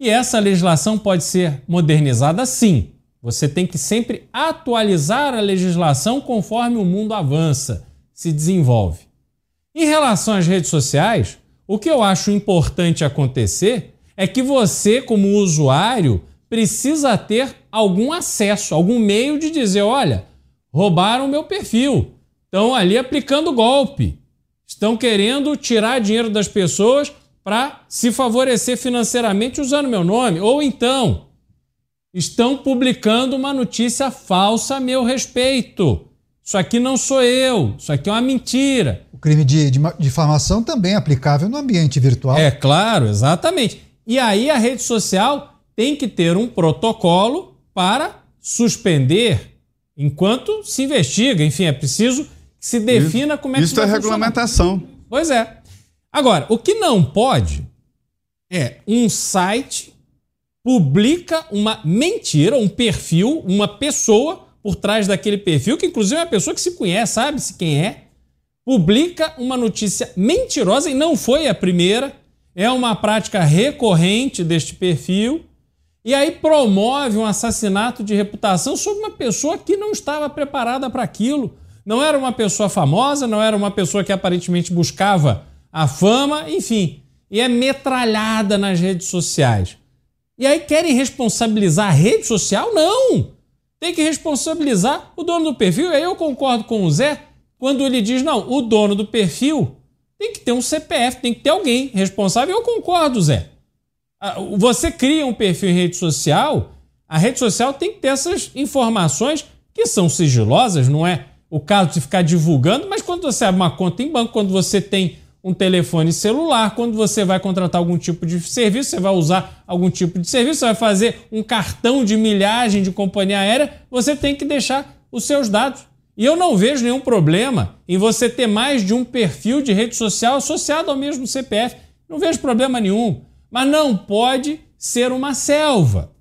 E essa legislação pode ser modernizada sim. Você tem que sempre atualizar a legislação conforme o mundo avança, se desenvolve. Em relação às redes sociais, o que eu acho importante acontecer é que você, como usuário, precisa ter algum acesso, algum meio de dizer: olha, roubaram meu perfil, estão ali aplicando golpe, estão querendo tirar dinheiro das pessoas para se favorecer financeiramente usando meu nome, ou então estão publicando uma notícia falsa a meu respeito. Isso aqui não sou eu, isso aqui é uma mentira.
O crime de, de difamação também é aplicável no ambiente virtual.
É claro, exatamente. E aí a rede social tem que ter um protocolo para suspender enquanto se investiga. Enfim, é preciso que se defina como é que
Isso
vai
é
funcionar.
regulamentação.
Pois é. Agora, o que não pode é um site publica uma mentira, um perfil, uma pessoa por trás daquele perfil, que inclusive é uma pessoa que se conhece, sabe-se quem é, publica uma notícia mentirosa e não foi a primeira, é uma prática recorrente deste perfil, e aí promove um assassinato de reputação sobre uma pessoa que não estava preparada para aquilo. Não era uma pessoa famosa, não era uma pessoa que aparentemente buscava a fama, enfim, e é metralhada nas redes sociais. E aí querem responsabilizar a rede social? Não! Tem que responsabilizar o dono do perfil. E aí eu concordo com o Zé quando ele diz: não, o dono do perfil tem que ter um CPF, tem que ter alguém responsável. Eu concordo, Zé. Você cria um perfil em rede social, a rede social tem que ter essas informações que são sigilosas, não é o caso de ficar divulgando, mas quando você abre uma conta em banco, quando você tem um telefone celular, quando você vai contratar algum tipo de serviço, você vai usar algum tipo de serviço, você vai fazer um cartão de milhagem de companhia aérea, você tem que deixar os seus dados. E eu não vejo nenhum problema em você ter mais de um perfil de rede social associado ao mesmo CPF. Não vejo problema nenhum. Mas não pode ser uma selva.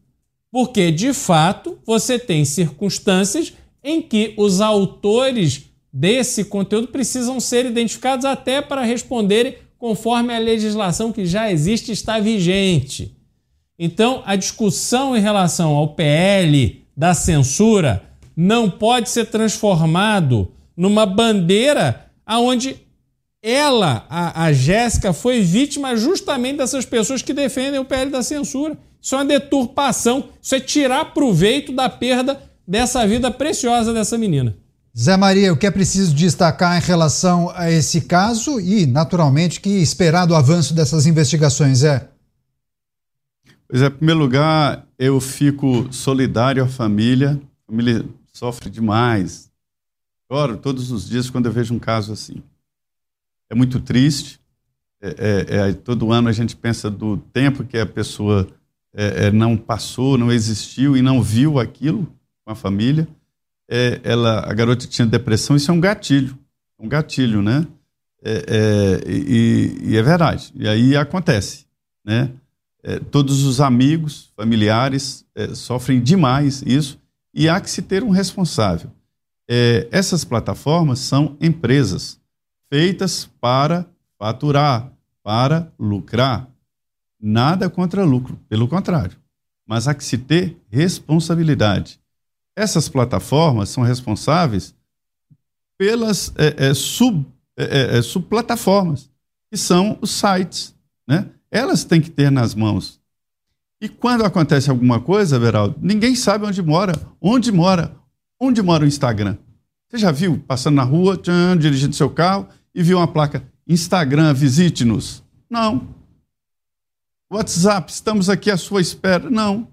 Porque, de fato, você tem circunstâncias em que os autores desse conteúdo precisam ser identificados até para responderem conforme a legislação que já existe está vigente. Então, a discussão em relação ao PL da censura não pode ser transformado numa bandeira aonde ela, a, a Jéssica, foi vítima justamente dessas pessoas que defendem o PL da censura. Isso é uma deturpação, isso é tirar proveito da perda dessa vida preciosa dessa menina.
Zé Maria, o que é preciso destacar em relação a esse caso e, naturalmente, que esperar do avanço dessas investigações é?
Pois é, em primeiro lugar, eu fico solidário à família. A família sofre demais. Choro todos os dias quando eu vejo um caso assim. É muito triste. É, é, é, todo ano a gente pensa do tempo que a pessoa é, é, não passou, não existiu e não viu aquilo com a família. É, ela, a garota tinha depressão, isso é um gatilho. Um gatilho, né? e, e é verdade. E aí acontece, né? É, todos os amigos, familiares é, sofrem demais isso e há que se ter um responsável. É, essas plataformas são empresas feitas para faturar, para lucrar. Nada contra lucro, pelo contrário. Mas há que se ter responsabilidade. Essas plataformas são responsáveis pelas é, é, sub, é, subplataformas, que são os sites, né? elas têm que ter nas mãos. E quando acontece alguma coisa, Veraldo, ninguém sabe onde mora. Onde mora? Onde mora o Instagram? Você já viu passando na rua, tchan, dirigindo seu carro e viu uma placa Instagram, visite-nos? Não. WhatsApp, estamos aqui à sua espera? Não.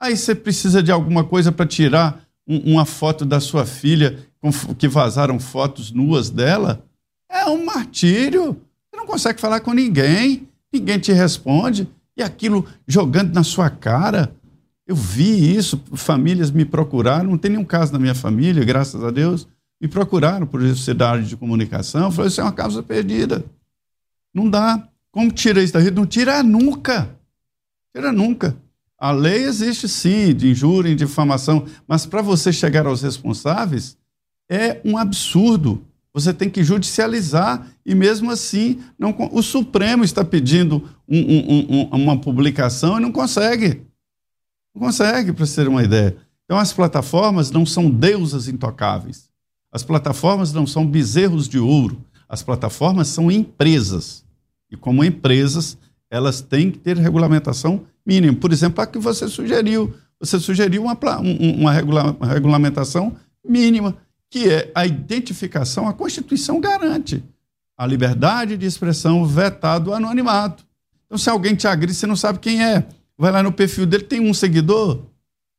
Aí você precisa de alguma coisa para tirar um, uma foto da sua filha com, que vazaram fotos nuas dela? É um martírio. Você não consegue falar com ninguém ninguém te responde, e aquilo jogando na sua cara. Eu vi isso, famílias me procuraram, não tem nenhum caso na minha família, graças a Deus, me procuraram por sociedade de comunicação, falaram, isso é uma causa perdida. Não dá. Como tira isso da rede? Não tira nunca. Tira nunca. A lei existe sim, de injúria, de difamação, mas para você chegar aos responsáveis, é um absurdo. Você tem que judicializar e mesmo assim não, o Supremo está pedindo um- um- um- uma publicação e não consegue. Não consegue, para ter uma ideia. Então as plataformas não são deusas intocáveis. As plataformas não são bezerros de ouro. As plataformas são empresas. E como empresas, elas têm que ter regulamentação mínima. Por exemplo, a que você sugeriu. Você sugeriu uma, um- um- uma, regula- uma regulamentação mínima, que é a identificação. A Constituição garante a liberdade de expressão vetado o anonimato. Então, se alguém te agride, você não sabe quem é. Vai lá no perfil dele, tem um seguidor,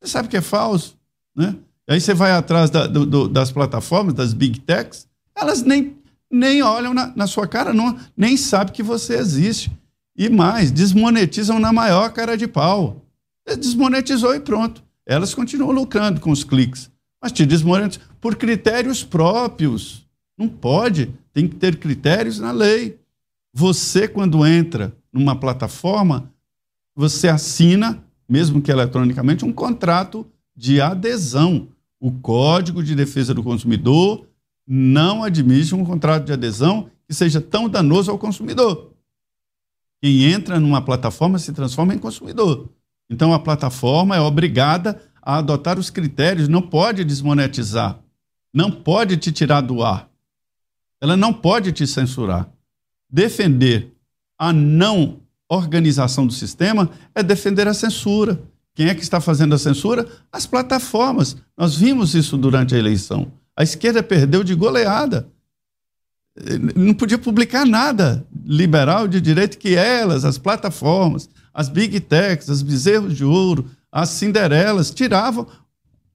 você sabe que é falso. Né? Aí você vai atrás da- do- do- das plataformas, das big techs, elas nem, nem olham na, na sua cara, não, nem sabem que você existe. E mais, desmonetizam na maior cara de pau. Desmonetizou e pronto. Elas continuam lucrando com os cliques. Mas te desmonetizam por critérios próprios. Não pode. Tem que ter critérios na lei. Você, quando entra numa plataforma, você assina, mesmo que eletronicamente, um contrato de adesão. O Código de Defesa do Consumidor não admite um contrato de adesão que seja tão danoso ao consumidor. Quem entra numa plataforma se transforma em consumidor. Então a plataforma é obrigada a adotar os critérios, não pode desmonetizar, não pode te tirar do ar, ela não pode te censurar. Defender a não organização do sistema é defender a censura. Quem é que está fazendo a censura? As plataformas. Nós vimos isso durante a eleição. A esquerda perdeu de goleada. Não podia publicar nada liberal de direito que elas, as plataformas, as big techs, as bezerros de ouro, as cinderelas, tiravam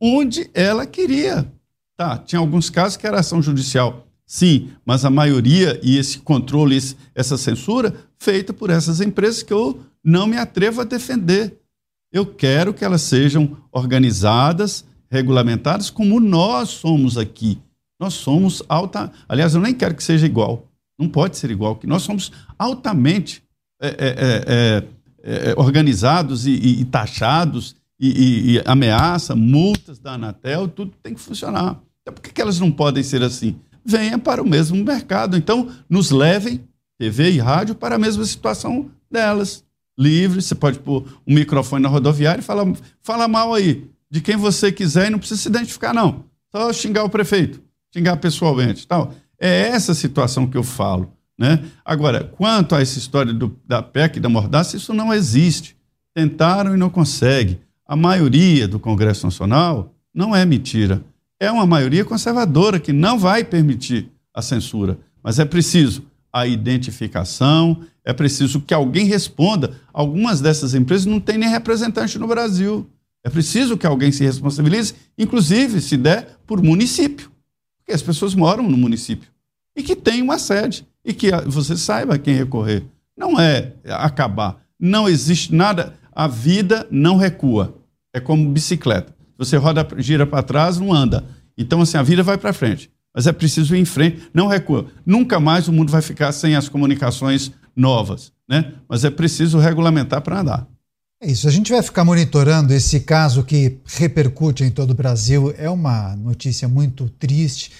onde ela queria. Tá, tinha alguns casos que era ação judicial, sim, mas a maioria e esse controle, esse- essa censura, feita por essas empresas que eu não me atrevo a defender. Eu quero que elas sejam organizadas, regulamentadas, como nós somos aqui. Nós somos alta. Aliás, eu nem quero que seja igual. Não pode ser igual, que nós somos altamente é, é, é, é, é, organizados e, e- e taxados e- e ameaça, multas da Anatel, tudo tem que funcionar. Então, por que, que elas não podem ser assim? Venha para o mesmo mercado. Então, nos levem, TV e rádio, para a mesma situação delas. Livre, você pode pôr um microfone na rodoviária e falar, fala mal aí de quem você quiser e não precisa se identificar, não. Só xingar o prefeito, xingar pessoalmente tal. É essa situação que eu falo. Né? Agora, quanto a essa história do- da PEC e da mordaça, isso não existe. Tentaram e não conseguem. A maioria do Congresso Nacional não é mentira. É uma maioria conservadora que não vai permitir a censura. Mas é preciso a identificação, é preciso que alguém responda. Algumas dessas empresas não têm nem representante no Brasil. É preciso que alguém se responsabilize, inclusive, se der, por município. Porque as pessoas moram no município. E que tem uma sede. E que você saiba a quem recorrer. Não é acabar. Não existe nada. A vida não recua. É como bicicleta. Você roda, gira para trás, não anda. Então, assim, a vida vai para frente. Mas é preciso ir em frente, não recua. Nunca mais o mundo vai ficar sem as comunicações novas, né? Mas é preciso regulamentar para andar.
É isso, a gente vai ficar monitorando esse caso que repercute em todo o Brasil. É uma notícia muito triste.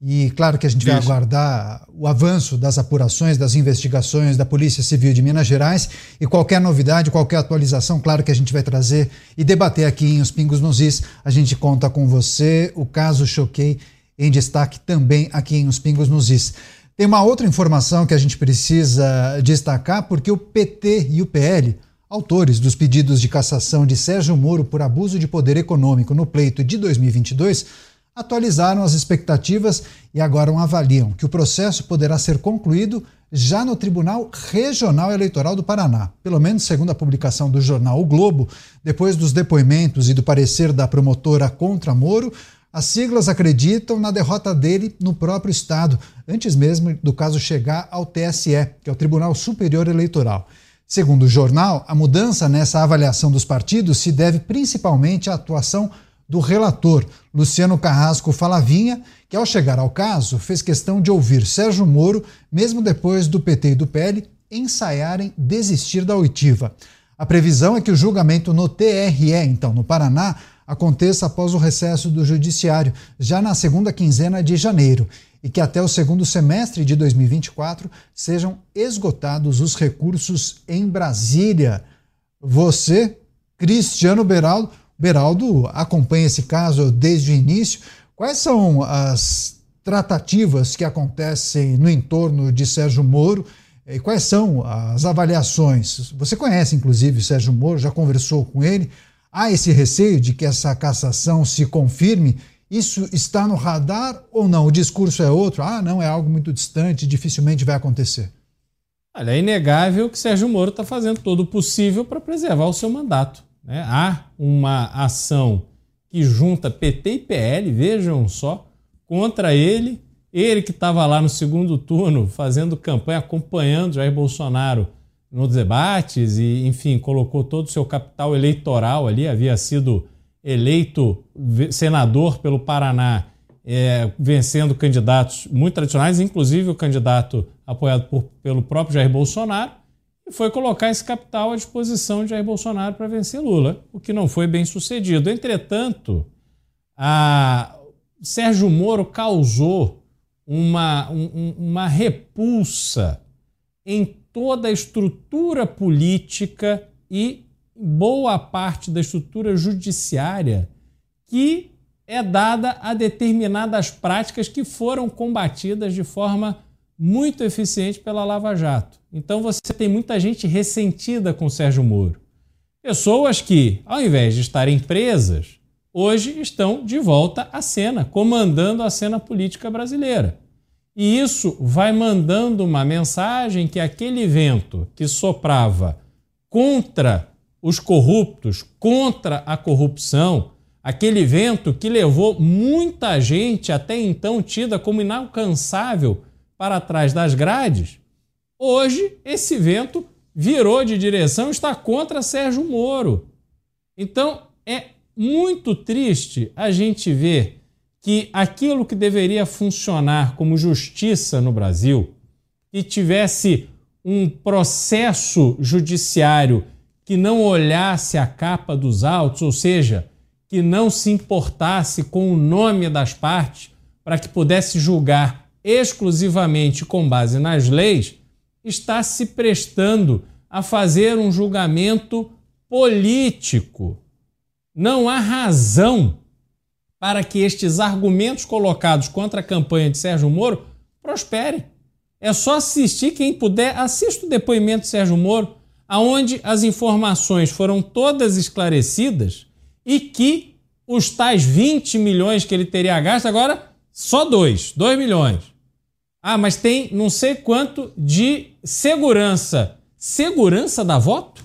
E claro que a gente vai
Isso.
aguardar o avanço das apurações, das investigações da Polícia Civil de Minas Gerais e qualquer novidade, qualquer atualização, claro que a gente vai trazer e debater aqui em Os Pingos nos Is. A gente conta com você. O caso Choquei em destaque também aqui em Os Pingos nos Is. Tem uma outra informação que a gente precisa destacar, porque o PT e o PL, autores dos pedidos de cassação de Sérgio Moro por abuso de poder econômico no pleito de 2022, atualizaram as expectativas e agora avaliam que o processo poderá ser concluído já no Tribunal Regional Eleitoral do Paraná. Pelo menos segundo a publicação do jornal O Globo, depois dos depoimentos e do parecer da promotora contra Moro, as siglas acreditam na derrota dele no próprio Estado, antes mesmo do caso chegar ao TSE, que é o Tribunal Superior Eleitoral. Segundo o jornal, a mudança nessa avaliação dos partidos se deve principalmente à atuação do relator, Luciano Carrasco Falavinha, que ao chegar ao caso fez questão de ouvir Sérgio Moro, mesmo depois do PT e do PL ensaiarem desistir da oitiva. A previsão é que o julgamento no TRE, então no Paraná, aconteça após o recesso do Judiciário, já na segunda quinzena de janeiro, e que até o segundo semestre de 2024 sejam esgotados os recursos em Brasília. Você, Cristiano Beraldo, Beraldo acompanha esse caso desde o início. Quais são as tratativas que acontecem no entorno de Sérgio Moro? E quais são as avaliações? Você conhece, inclusive, Sérgio Moro, já conversou com ele. Há esse receio de que essa cassação se confirme? Isso está no radar ou não? O discurso é outro? Ah, não, é algo muito distante, dificilmente vai acontecer.
Olha, é inegável que Sérgio Moro está fazendo todo o possível para preservar o seu mandato. Né? Há uma ação que junta PT e PL, vejam só, contra ele. Ele que estava lá no segundo turno fazendo campanha, acompanhando Jair Bolsonaro nos debates e, enfim, colocou todo o seu capital eleitoral ali, havia sido eleito senador pelo Paraná, é, vencendo candidatos muito tradicionais, inclusive o candidato apoiado por, pelo próprio Jair Bolsonaro, e foi colocar esse capital à disposição de Jair Bolsonaro para vencer Lula, o que não foi bem sucedido. Entretanto, a Sérgio Moro causou uma, um, uma repulsa em toda a estrutura política e boa parte da estrutura judiciária que é dada a determinadas práticas que foram combatidas de forma muito eficiente pela Lava Jato. Então você tem muita gente ressentida com Sérgio Moro. Pessoas que, ao invés de estarem presas, hoje estão de volta à cena, comandando a cena política brasileira. E isso vai mandando uma mensagem que aquele vento que soprava contra os corruptos, contra a corrupção, aquele vento que levou muita gente até então tida como inalcançável para trás das grades, hoje esse vento virou de direção está contra Sérgio Moro. Então é muito triste a gente ver que aquilo que deveria funcionar como justiça no Brasil, que tivesse um processo judiciário que não olhasse a capa dos autos, ou seja, que não se importasse com o nome das partes para que pudesse julgar exclusivamente com base nas leis, está se prestando a fazer um julgamento político. Não há razão para que estes argumentos colocados contra a campanha de Sérgio Moro prosperem. É só assistir, quem puder, assista o depoimento de Sérgio Moro aonde as informações foram todas esclarecidas e que os tais 20 milhões que ele teria gasto, agora só dois, 2 milhões. Ah, mas tem não sei quanto de segurança. Segurança da voto?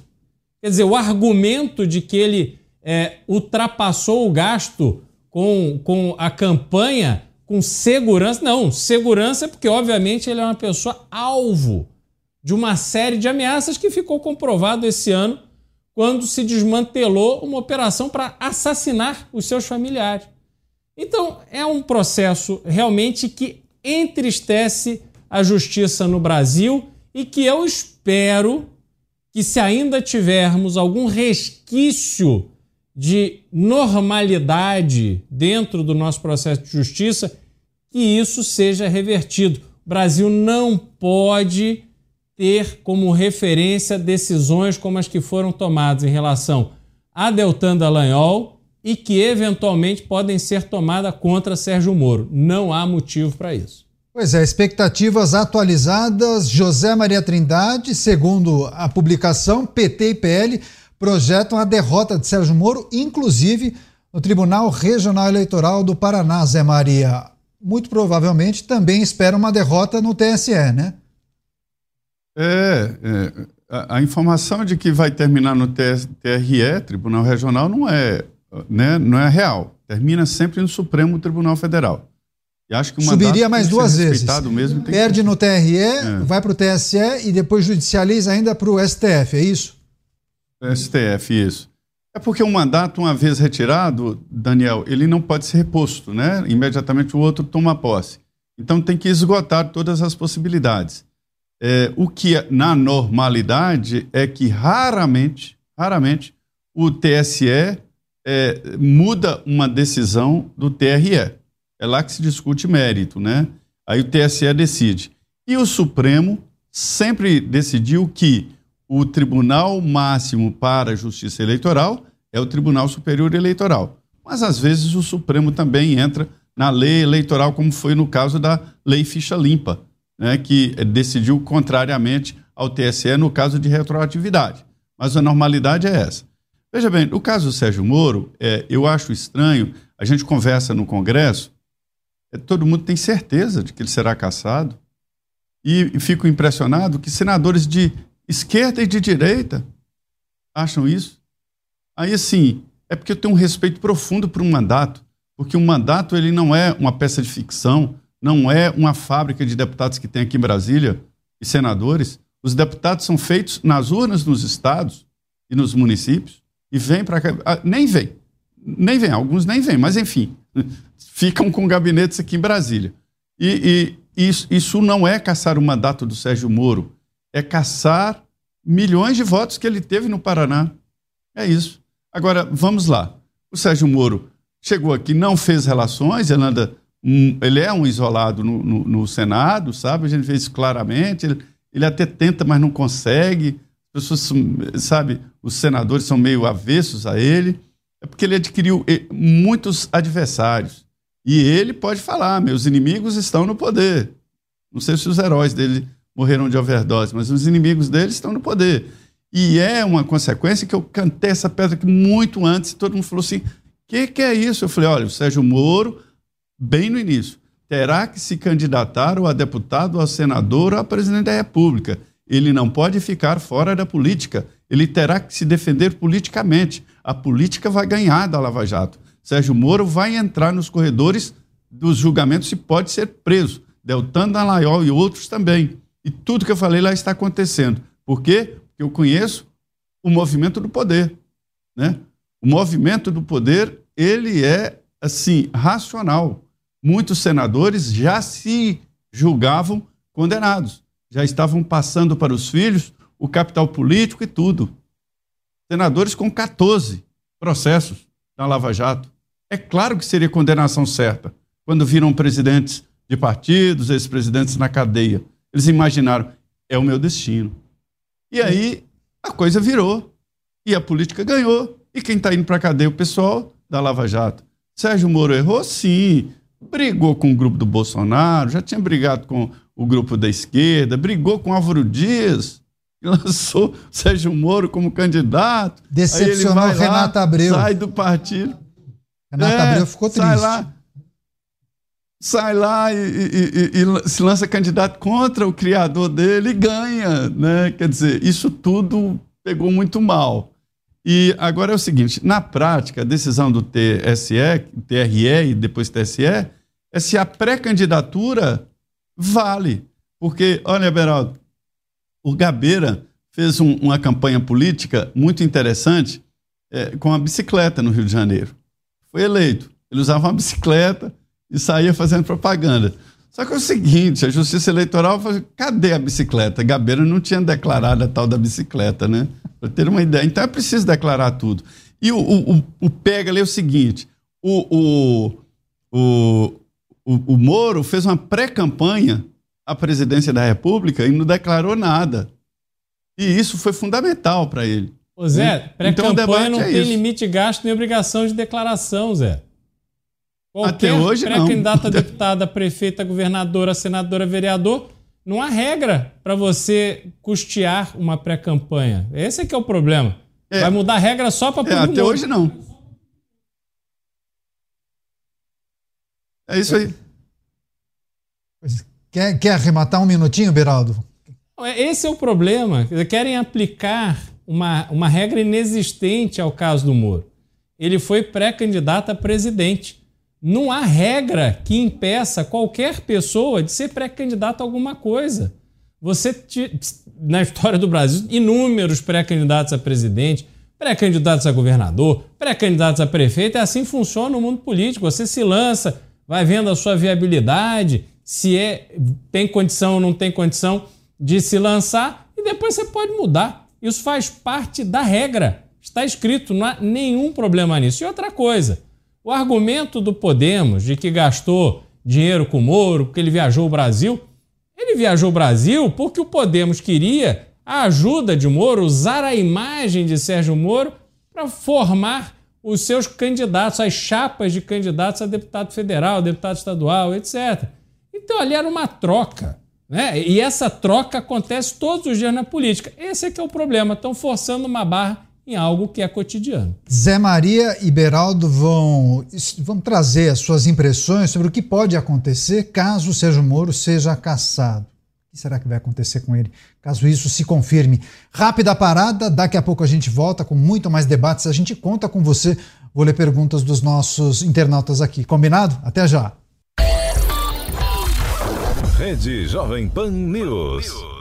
Quer dizer, o argumento de que ele é, ultrapassou o gasto com, com a campanha com segurança. Não, segurança é porque, obviamente, ele é uma pessoa alvo de uma série de ameaças que ficou comprovado esse ano quando se desmantelou uma operação para assassinar os seus familiares. Então, é um processo realmente que entristece a justiça no Brasil e que eu espero que, se ainda tivermos algum resquício de normalidade dentro do nosso processo de justiça, que isso seja revertido. O Brasil não pode ter como referência decisões como as que foram tomadas em relação a Deltan Dallagnol e que eventualmente podem ser tomadas contra Sérgio Moro. Não há motivo para isso.
Pois é, expectativas atualizadas. José Maria Trindade, segundo a publicação, PT e PL projetam a derrota de Sérgio Moro, inclusive no Tribunal Regional Eleitoral do Paraná, Zé Maria. Muito provavelmente também espera uma derrota no TSE, né?
É, é a, a, informação de que vai terminar no TRE, Tribunal Regional, não é, né, não é real. Termina sempre no Supremo Tribunal Federal.
E acho que Subiria mais duas vezes.
Mesmo,
Perde que... no TRE, é. vai para o TSE e depois judicializa ainda para o STF, é isso?
STF, isso. É porque um mandato, uma vez retirado, Daniel, ele não pode ser reposto, né? Imediatamente o outro toma posse. Então tem que esgotar todas as possibilidades. É, o que na normalidade é que raramente, raramente, o TSE é, muda uma decisão do TRE. É lá que se discute mérito, né? Aí o TSE decide. E o Supremo sempre decidiu que o Tribunal Máximo para a Justiça Eleitoral é o Tribunal Superior Eleitoral. Mas às vezes o Supremo também entra na lei eleitoral, como foi no caso da Lei Ficha Limpa, né, que decidiu contrariamente ao TSE no caso de retroatividade. Mas a normalidade é essa. Veja bem, no caso do Sérgio Moro, é, eu acho estranho, a gente conversa no Congresso, é, todo mundo tem certeza de que ele será cassado, e, e fico impressionado que senadores de esquerda e de direita acham isso. Aí, assim, é porque eu tenho um respeito profundo por um mandato, porque um mandato ele não é uma peça de ficção, não é uma fábrica de deputados que tem aqui em Brasília e senadores. Os deputados são feitos nas urnas nos estados e nos municípios e vêm para cá. Ah, nem vêm, nem vêm, alguns nem vêm, mas enfim, ficam com gabinetes aqui em Brasília. E, e isso, isso não é caçar o mandato do Sérgio Moro, é caçar milhões de votos que ele teve no Paraná. É isso. Agora, vamos lá. O Sérgio Moro chegou aqui, não fez relações, ele, anda, um, ele é um isolado no, no, no, Senado, sabe? A gente vê isso claramente. Ele, ele até tenta, mas não consegue. As pessoas, sabe, os senadores são meio avessos a ele. É porque ele adquiriu eh, muitos adversários. E ele pode falar: meus inimigos estão no poder. Não sei se os heróis dele morreram de overdose, mas os inimigos dele estão no poder. E é uma consequência que eu cantei essa pedra aqui muito antes, e todo mundo falou assim: o que, que é isso? Eu falei: olha, o Sérgio Moro, bem no início, terá que se candidatar ou a deputado, ou a senador, ou a presidente da República. Ele não pode ficar fora da política. Ele terá que se defender politicamente. A política vai ganhar da Lava Jato. Sérgio Moro vai entrar nos corredores dos julgamentos e pode ser preso. Deltan Dallagnol e outros também. E tudo que eu falei lá está acontecendo. Por quê? Porque eu conheço o movimento do poder. Né? O movimento do poder, ele é, assim, racional. Muitos senadores já se julgavam condenados. Já estavam passando para os filhos o capital político e tudo. Senadores com 14 processos na Lava Jato. É claro que seria condenação certa quando viram presidentes de partidos, ex-presidentes na cadeia. Eles imaginaram, é o meu destino. E aí a coisa virou. E a política ganhou. E quem está indo para a cadeia? O pessoal da Lava Jato. Sérgio Moro errou? Sim. Brigou com o grupo do Bolsonaro, já tinha brigado com o grupo da esquerda, brigou com Álvaro Dias, lançou Sérgio Moro como candidato.
Decepcionou
aí ele vai
Renata
lá,
Abreu.
Sai do partido.
Renata
É,
Abreu ficou triste.
Sai lá, sai lá e, e- e- se lança candidato contra o criador dele e ganha. Né? Quer dizer, isso tudo pegou muito mal. E agora é o seguinte: na prática, a decisão do TSE, TRE e depois TSE, é se a pré-candidatura vale. Porque, olha, Beraldo, o Gabeira fez um- uma campanha política muito interessante eh, com a bicicleta no Rio de Janeiro. Foi eleito. Ele usava uma bicicleta e saía fazendo propaganda. Só que é o seguinte, a Justiça Eleitoral falou, cadê a bicicleta? Gabeira não tinha declarado a tal da bicicleta, né? Para ter uma ideia. Então é preciso declarar tudo. E o, o, o- pega ali é o seguinte, o, o, o, o, o Moro fez uma pré-campanha à presidência da República e não declarou nada. E isso foi fundamental para ele.
Ô Zé,
Então,
pré-campanha
debate
não
é
tem
isso.
limite de gasto nem obrigação de declaração, Zé.
Até
Qualquer
hoje, não.
pré-candidato a deputada, prefeita, governadora, senadora, vereador, não há regra para você custear uma pré-campanha. Esse é que é o problema. Vai mudar a regra só para
É, até hoje não. É isso aí.
Quer, quer arrematar um minutinho, Beraldo?
Esse é o problema. Querem aplicar uma, uma regra inexistente ao caso do Moro. Ele foi pré-candidato a presidente. Não há regra que impeça qualquer pessoa de ser pré-candidato a alguma coisa. Você, na história do Brasil, inúmeros pré-candidatos a presidente, pré-candidatos a governador, pré-candidatos a prefeito, e assim funciona o mundo político. Você se lança, vai vendo a sua viabilidade, se é tem condição ou não tem condição de se lançar, e depois você pode mudar. Isso faz parte da regra. Está escrito, não há nenhum problema nisso. E outra coisa, o argumento do Podemos de que gastou dinheiro com o Moro, porque ele viajou o Brasil, ele viajou o Brasil porque o Podemos queria a ajuda de Moro, usar a imagem de Sérgio Moro para formar os seus candidatos, as chapas de candidatos a deputado federal, deputado estadual, etc. Então ali era uma troca. Né? E essa troca acontece todos os dias na política. Esse é que é o problema. Estão forçando uma barra em algo que é cotidiano.
Zé Maria e Beraldo vão, vão trazer as suas impressões sobre o que pode acontecer caso o Sérgio Moro seja caçado. O que será que vai acontecer com ele, caso isso se confirme? Rápida parada, daqui a pouco a gente volta com muito mais debates. A gente conta com você. Vou ler perguntas dos nossos internautas aqui. Combinado? Até já.
Rede Jovem Pan News.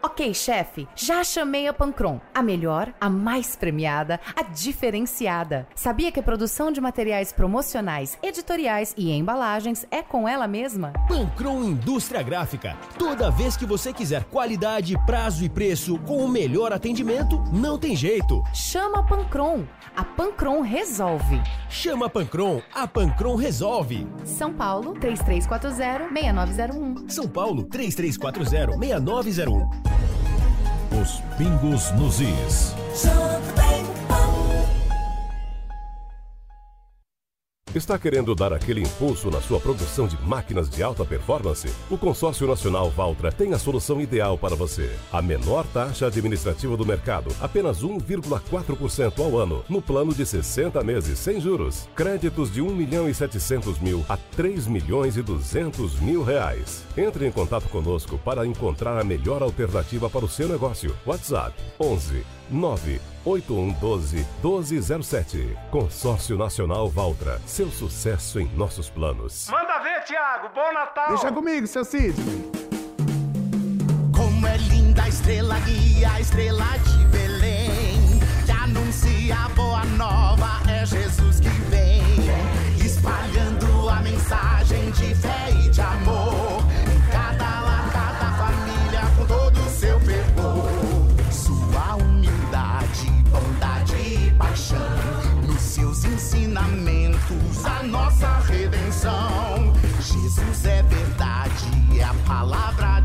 Ok, chefe, já chamei a Pancron. A melhor, a mais premiada, a diferenciada. Sabia que a produção de materiais promocionais, editoriais e embalagens é com ela mesma?
Pancron Indústria Gráfica. Toda vez que você quiser qualidade, prazo e preço com o melhor atendimento, não tem jeito.
Chama a Pancron. A Pancron resolve.
Chama a Pancron, a Pancron resolve.
São Paulo, 3340-6901.
São Paulo, 3340-6901.
Os pingos nos is.
Está querendo dar aquele impulso na sua produção de máquinas de alta performance? O Consórcio Nacional Valtra tem a solução ideal para você. A menor taxa administrativa do mercado, apenas 1,4% ao ano, no plano de 60 meses sem juros. Créditos de 1 milhão e 700 mil a 3 milhões e 200 mil reais. Entre em contato conosco para encontrar a melhor alternativa para o seu negócio. WhatsApp 11 98112 1207. Consórcio Nacional Valtra. Seu sucesso em nossos planos.
Manda ver, Thiago. Bom Natal.
Deixa comigo, seu Cid.
Como é linda a estrela guia, a estrela de Belém, que anuncia a boa nova, é Jesus que vem, espalhando ensinamentos, a nossa redenção. Jesus é verdade, é a palavra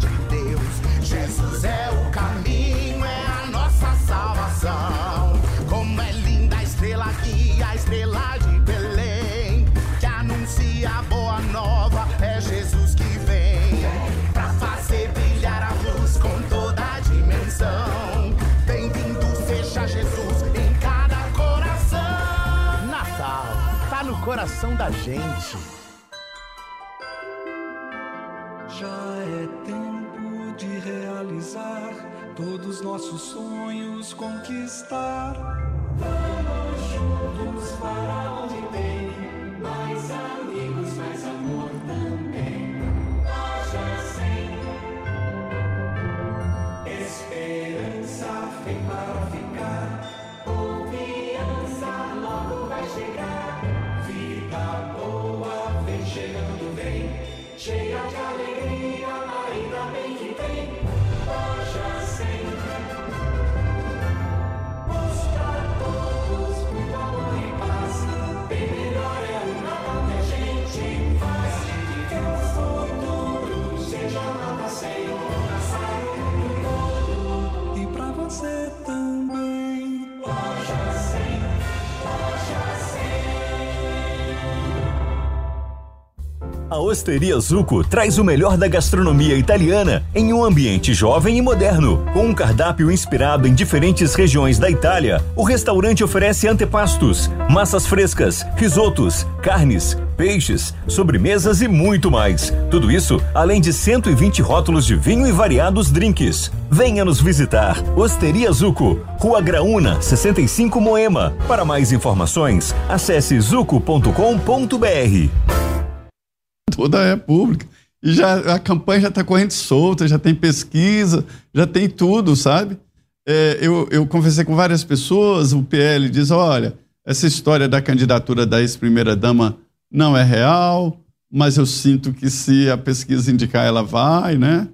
coração
da gente.
Já é tempo de realizar todos nossos sonhos conquistar.
Vamos juntos para onde vem. Cheia 100. A
Osteria Zuco traz o melhor da gastronomia italiana em um ambiente jovem e moderno. Com um cardápio inspirado em diferentes regiões da Itália, o restaurante oferece antepastos, massas frescas, risotos, carnes, peixes, sobremesas e muito mais. Tudo isso além de 120 rótulos de vinho e variados drinks. Venha nos visitar. Osteria Zuco, Rua Graúna, 65 Moema. Para mais informações, acesse zuco.com.br.
Toda é pública. E já, a campanha já está correndo solta, já tem pesquisa, já tem tudo, sabe? É, eu, eu conversei com várias pessoas, o PL diz: olha, essa história da candidatura da ex-primeira-dama não é real, mas eu sinto que se a pesquisa indicar, ela vai, né?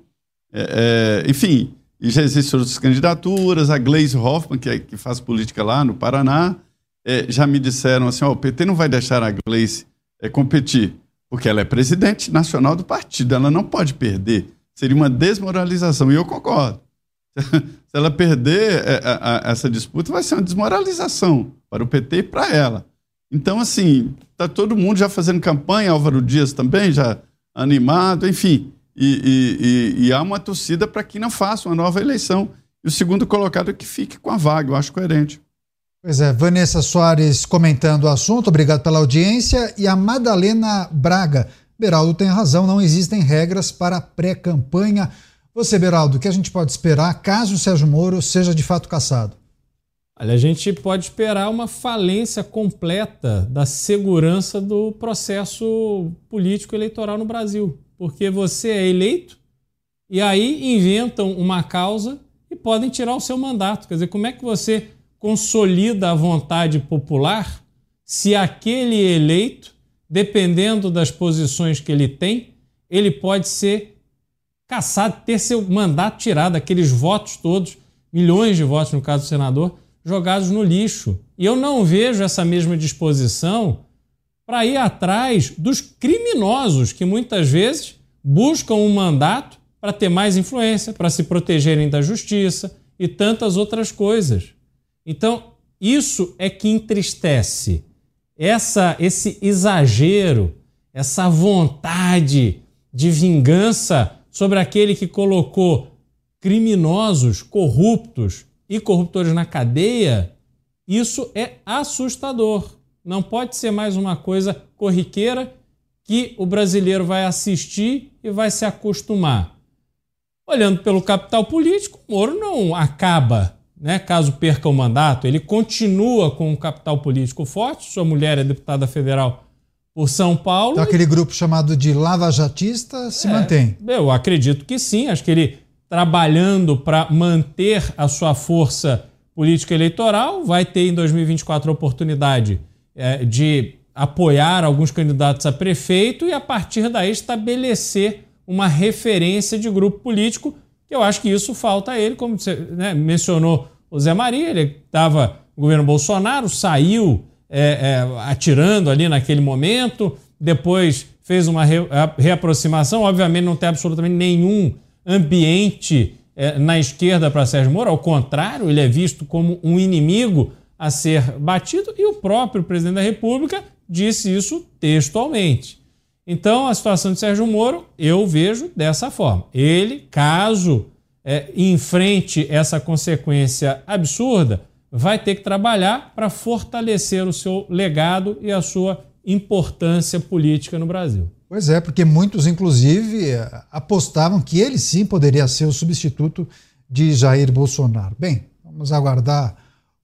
É, é, enfim, já existem outras candidaturas. A Gleisi Hoffmann, que, é, que faz política lá no Paraná, é, já me disseram assim: ó, o PT não vai deixar a Gleisi é, competir, porque ela é presidente nacional do partido, ela não pode perder. Seria uma desmoralização. E eu concordo. Se ela perder é, essa disputa, vai ser uma desmoralização para o PT e para ela. Então, assim, está todo mundo já fazendo campanha, Álvaro Dias também, já animado, enfim. E, e, e, e há uma torcida para que não faça uma nova eleição. E o segundo colocado é que fique com a vaga, eu acho coerente.
Pois é, Vanessa Soares comentando o assunto, obrigado pela audiência. E a Madalena Braga. Beraldo tem razão, não existem regras para pré-campanha. Você, Beraldo, o que a gente pode esperar caso o Sérgio Moro seja de fato caçado?
Olha, a gente pode esperar uma falência completa da segurança do processo político eleitoral no Brasil. Porque você é eleito e aí inventam uma causa e podem tirar o seu mandato. Quer dizer, como é que você consolida a vontade popular se aquele eleito, dependendo das posições que ele tem, ele pode ser caçado, ter seu mandato tirado, aqueles votos todos, milhões de votos no caso do senador, jogados no lixo. E eu não vejo essa mesma disposição para ir atrás dos criminosos que muitas vezes buscam um mandato para ter mais influência, para se protegerem da justiça e tantas outras coisas. Então, isso é que entristece. Essa, esse exagero, essa vontade de vingança sobre aquele que colocou criminosos, corruptos e corruptores na cadeia, isso é assustador. Não pode ser mais uma coisa corriqueira que o brasileiro vai assistir e vai se acostumar. Olhando pelo capital político, Moro não acaba né, caso perca o mandato, ele continua com um capital político forte. Sua mulher é deputada federal por São Paulo.
Então, aquele grupo chamado de Jatista se é, mantém.
Eu acredito que sim. Acho que ele, trabalhando para manter a sua força política eleitoral, vai ter em 2024 a oportunidade é, de apoiar alguns candidatos a prefeito e, a partir daí, estabelecer uma referência de grupo político eu acho que isso falta a ele, como você né, mencionou o Zé Maria, ele estava no governo Bolsonaro, saiu é, é, atirando ali naquele momento, depois fez uma re, reaproximação, obviamente não tem absolutamente nenhum ambiente é, na esquerda para Sérgio Moro, ao contrário, ele é visto como um inimigo a ser batido e o próprio presidente da República disse isso textualmente. Então, a situação de Sérgio Moro eu vejo dessa forma. Ele, caso é, enfrente essa consequência absurda, vai ter que trabalhar para fortalecer o seu legado e a sua importância política no Brasil.
Pois é, porque muitos, inclusive, apostavam que ele sim poderia ser o substituto de Jair Bolsonaro. Bem, vamos aguardar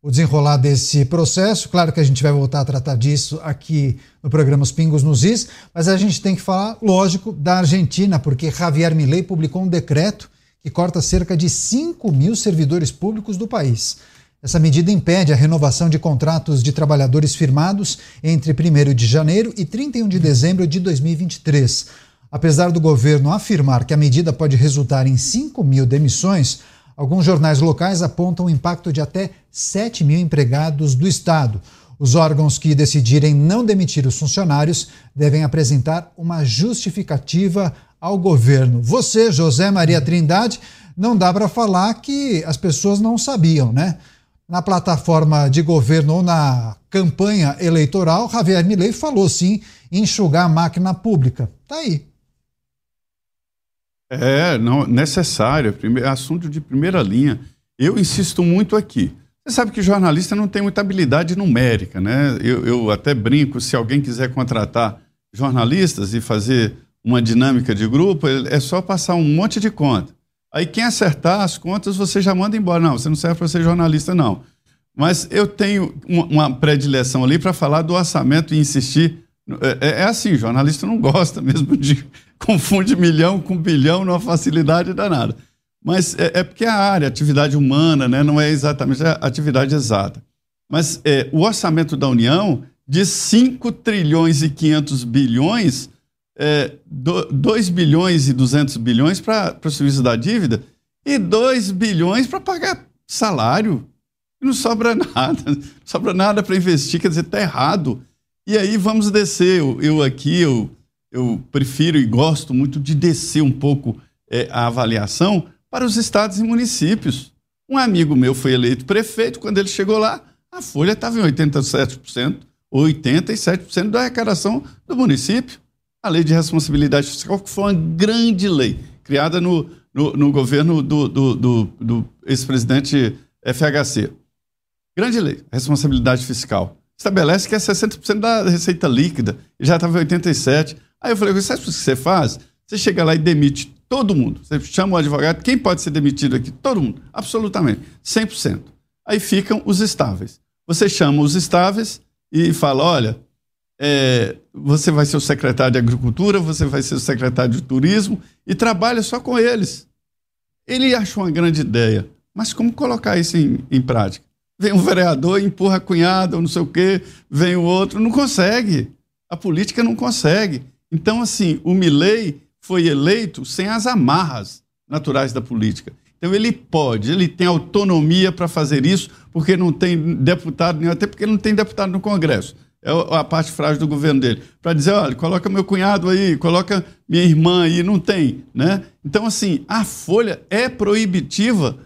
o desenrolar desse processo. Claro que a gente vai voltar a tratar disso aqui no programa Os Pingos nos Is, mas a gente tem que falar, lógico, da Argentina, porque Javier Milei publicou um decreto que corta cerca de 5 mil servidores públicos do país. Essa medida impede a renovação de contratos de trabalhadores firmados entre 1 de janeiro e 31 de dezembro de 2023. Apesar do governo afirmar que a medida pode resultar em 5 mil demissões, Alguns jornais locais apontam o impacto de até 7 mil empregados do Estado. Os órgãos que decidirem não demitir os funcionários devem apresentar uma justificativa ao governo. Você, José Maria Trindade, não dá para falar que as pessoas não sabiam, né? Na plataforma de governo ou na campanha eleitoral, Javier Milei falou sim enxugar a máquina pública. Tá aí.
É, não, necessário, primeiro, assunto de primeira linha. Eu insisto muito aqui. Você sabe que jornalista não tem muita habilidade numérica, né? Eu, eu até brinco, se alguém quiser contratar jornalistas e fazer uma dinâmica de grupo, é só passar um monte de conta. Aí quem acertar as contas, você já manda embora. Não, você não serve para ser jornalista, não. Mas eu tenho uma predileção ali para falar do orçamento e insistir. É, é, assim, jornalista não gosta mesmo de confunde milhão com bilhão numa facilidade danada. Mas é, é porque a área, atividade humana, né, não é exatamente a atividade exata. Mas é, o orçamento da União, de 5 trilhões e 500 bilhões, é, 2 bilhões e 200 bilhões para o serviço da dívida, e 2 bilhões para pagar salário. Não sobra nada, não sobra nada para investir, quer dizer, está errado. E aí vamos descer. Eu, eu aqui, eu, eu prefiro e gosto muito de descer um pouco é, a avaliação para os estados e municípios. Um amigo meu foi eleito prefeito, quando ele chegou lá, a folha estava em 87%, 87% da arrecadação do município. A lei de responsabilidade fiscal, que foi uma grande lei, criada no, no, no governo do, do, do, do ex-presidente FHC. Grande lei, responsabilidade fiscal. Estabelece que é 60% da receita líquida, já estava em 87%. Aí eu falei, sabe o que você faz? Você chega lá e demite todo mundo. Você chama o advogado, quem pode ser demitido aqui? Todo mundo, absolutamente, 100%. Aí ficam os estáveis. Você chama os estáveis e fala, olha, é, você vai ser o secretário de Agricultura, você vai ser o secretário de Turismo e trabalha só com eles. Ele achou uma grande ideia, mas como colocar isso em, em prática? Vem um vereador, empurra a cunhada, ou não sei o quê, vem o outro, não consegue. A política não consegue. Então, assim, o Milley foi eleito sem as amarras naturais da política. Então, ele pode, ele tem autonomia para fazer isso, porque não tem deputado nenhum, até porque não tem deputado no Congresso. É a parte frágil do governo dele. Para dizer, olha, coloca meu cunhado aí, coloca minha irmã aí, não tem, né? Então, assim, a Folha é proibitiva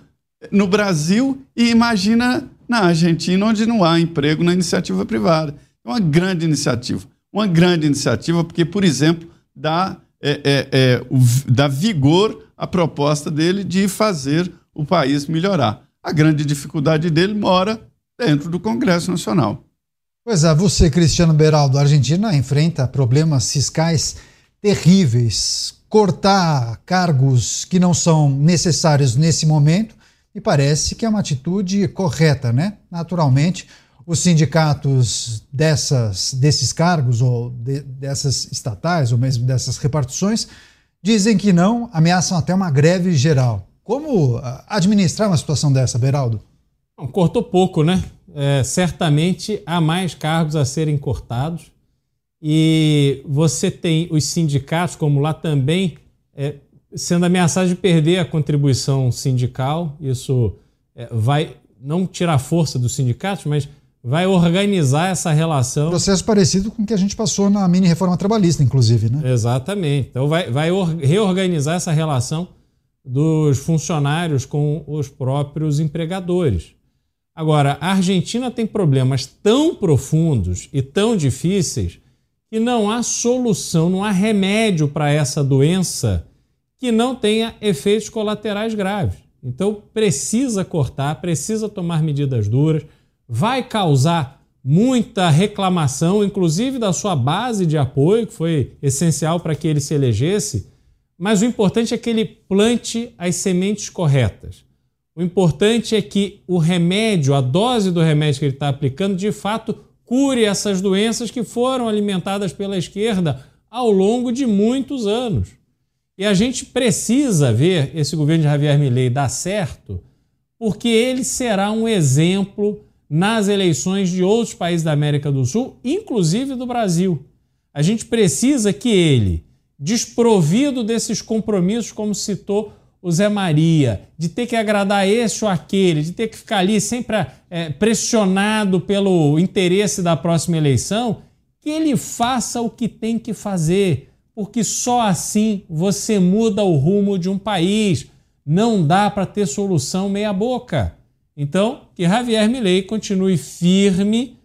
no Brasil e imagina na Argentina, onde não há emprego na iniciativa privada. É uma grande iniciativa. Uma grande iniciativa, porque, por exemplo, dá, é, é, é, o, dá vigor à proposta dele de fazer o país melhorar. A grande dificuldade dele mora dentro do Congresso Nacional.
Pois é, você, Cristiano Beraldo, a Argentina enfrenta problemas fiscais terríveis. Cortar cargos que não são necessários nesse momento e parece que é uma atitude correta, né? Naturalmente, os sindicatos dessas, desses cargos, ou de, dessas estatais, ou mesmo dessas repartições, dizem que não, ameaçam até uma greve geral. Como ah, administrar uma situação dessa, Beraldo?
Cortou pouco, né? É, certamente há mais cargos a serem cortados. E você tem os sindicatos, como lá também, é, sendo ameaçados de perder a contribuição sindical. Isso é, vai não tirar força dos sindicatos, mas vai organizar essa relação.
Processo parecido com o que a gente passou na mini reforma trabalhista, inclusive, né?
Exatamente. Então vai, vai reorganizar essa relação dos funcionários com os próprios empregadores. Agora, a Argentina tem problemas tão profundos e tão difíceis que não há solução, não há remédio para essa doença que não tenha efeitos colaterais graves. Então precisa cortar, precisa tomar medidas duras, vai causar muita reclamação, inclusive da sua base de apoio, que foi essencial para que ele se elegesse, mas o importante é que ele plante as sementes corretas. O importante é que o remédio, a dose do remédio que ele está aplicando, de fato cure essas doenças que foram alimentadas pela esquerda ao longo de muitos anos. E a gente precisa ver esse governo de Javier Milei dar certo, porque ele será um exemplo nas eleições de outros países da América do Sul, inclusive do Brasil. A gente precisa que ele, desprovido desses compromissos, como citou o Zé Maria, de ter que agradar esse ou aquele, de ter que ficar ali sempre é, pressionado pelo interesse da próxima eleição, que ele faça o que tem que fazer porque só assim você muda o rumo de um país. Não dá para ter solução meia-boca. Então, que Javier Milei continue firme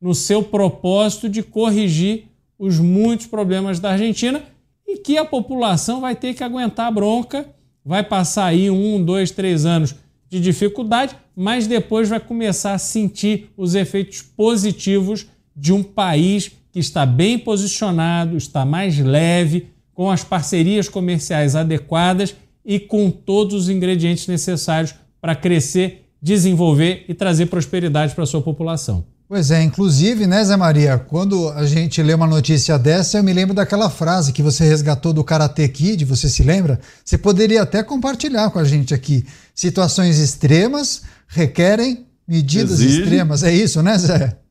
no seu propósito de corrigir os muitos problemas da Argentina e que a população vai ter que aguentar a bronca, vai passar aí um, dois, três anos de dificuldade, mas depois vai começar a sentir os efeitos positivos de um país que está bem posicionado, está mais leve, com as parcerias comerciais adequadas e com todos os ingredientes necessários para crescer, desenvolver e trazer prosperidade para a sua população.
Pois é, inclusive, né, Zé Maria, quando a gente lê uma notícia dessa, eu me lembro daquela frase que você resgatou do Karate Kid, você se lembra? Você poderia até compartilhar com a gente aqui. Situações extremas requerem medidas Exige. extremas. É isso, né, Zé?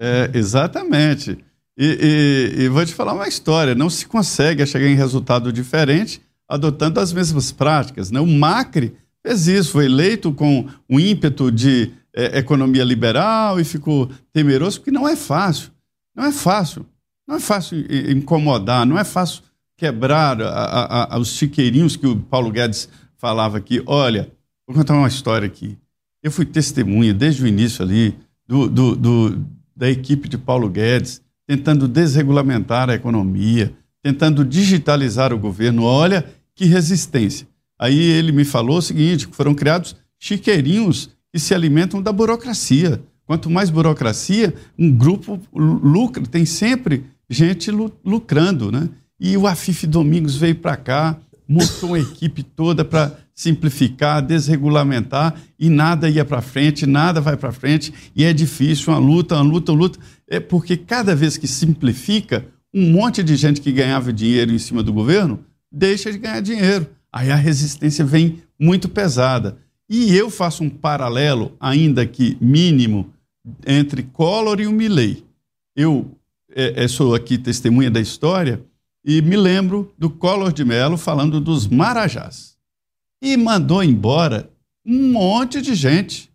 É, exatamente. E, e, e, vou te falar uma história: não se consegue chegar em resultado diferente adotando as mesmas práticas. Né? O Macri fez isso, foi eleito com um ímpeto de é, economia liberal e ficou temeroso, porque não é fácil. Não é fácil. Não é fácil incomodar, não é fácil quebrar a, a, a, os chiqueirinhos que o Paulo Guedes falava aqui. Olha, vou contar uma história aqui. Eu fui testemunha desde o início ali do, do, do, da equipe de Paulo Guedes tentando desregulamentar a economia, tentando digitalizar o governo. Olha que resistência. Aí ele me falou o seguinte: foram criados chiqueirinhos que se alimentam da burocracia. Quanto mais burocracia, um grupo lucra, tem sempre gente lucrando, né? E o Afif Domingos veio para cá, montou uma equipe toda para simplificar, desregulamentar e nada ia para frente, nada vai para frente e é difícil, uma luta, uma luta, uma luta. É porque cada vez que simplifica, um monte de gente que ganhava dinheiro em cima do governo deixa de ganhar dinheiro. Aí a resistência vem muito pesada. E eu faço um paralelo, ainda que mínimo, entre Collor e o Milley. Eu é, é, sou aqui testemunha da história e me lembro do Collor de Mello falando dos Marajás. E mandou embora um monte de gente.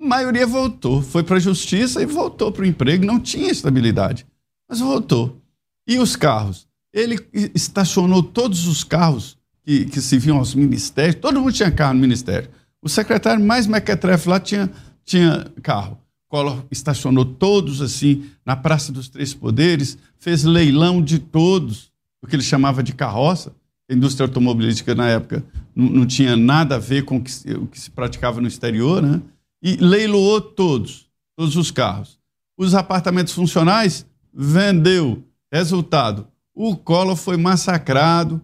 A maioria voltou, foi para a justiça e voltou para o emprego, não tinha estabilidade, mas voltou. E os carros? Ele estacionou todos os carros que, que se viam aos ministérios, todo mundo tinha carro no ministério. O secretário mais mequetrefe lá tinha, tinha carro. Collor estacionou todos assim na Praça dos Três Poderes, fez leilão de todos, o que ele chamava de carroça. A indústria automobilística na época não, não tinha nada a ver com o que, o que se praticava no exterior, né? E leiloou todos, todos os carros. Os apartamentos funcionais vendeu. Resultado: o Collor foi massacrado,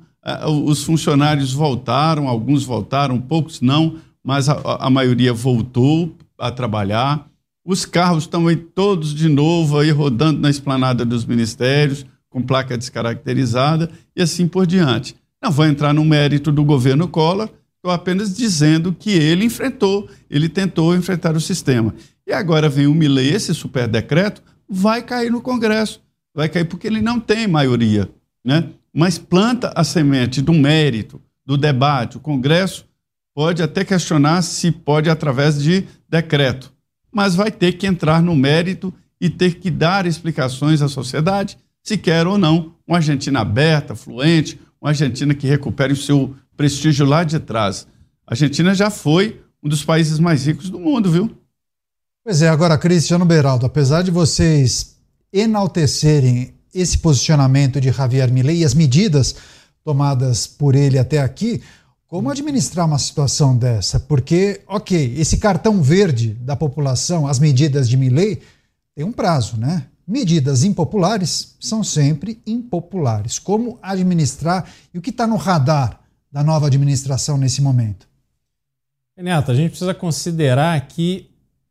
os funcionários voltaram, alguns voltaram, poucos não, mas a, a maioria voltou a trabalhar. Os carros estão aí todos de novo aí rodando na esplanada dos ministérios, com placa descaracterizada e assim por diante. Não vou entrar no mérito do governo Collor, estou apenas dizendo que ele enfrentou, ele tentou enfrentar o sistema. E agora vem o Milley, esse super decreto vai cair no Congresso vai cair porque ele não tem maioria, né? Mas planta a semente do mérito, do debate. O Congresso pode até questionar se pode através de decreto, mas vai ter que entrar no mérito e ter que dar explicações à sociedade se quer ou não uma Argentina aberta, fluente, uma Argentina que recupere o seu prestígio lá de trás. A Argentina já foi um dos países mais ricos do mundo, viu?
Pois é, agora, Cristiano Beraldo, apesar de vocês enaltecerem esse posicionamento de Javier Milei e as medidas tomadas por ele até aqui, como administrar uma situação dessa? Porque, ok, esse cartão verde da população, as medidas de Milei, tem um prazo, né? Medidas impopulares são sempre impopulares. Como administrar e o que está no radar da nova administração nesse momento?
Renato, a gente precisa considerar que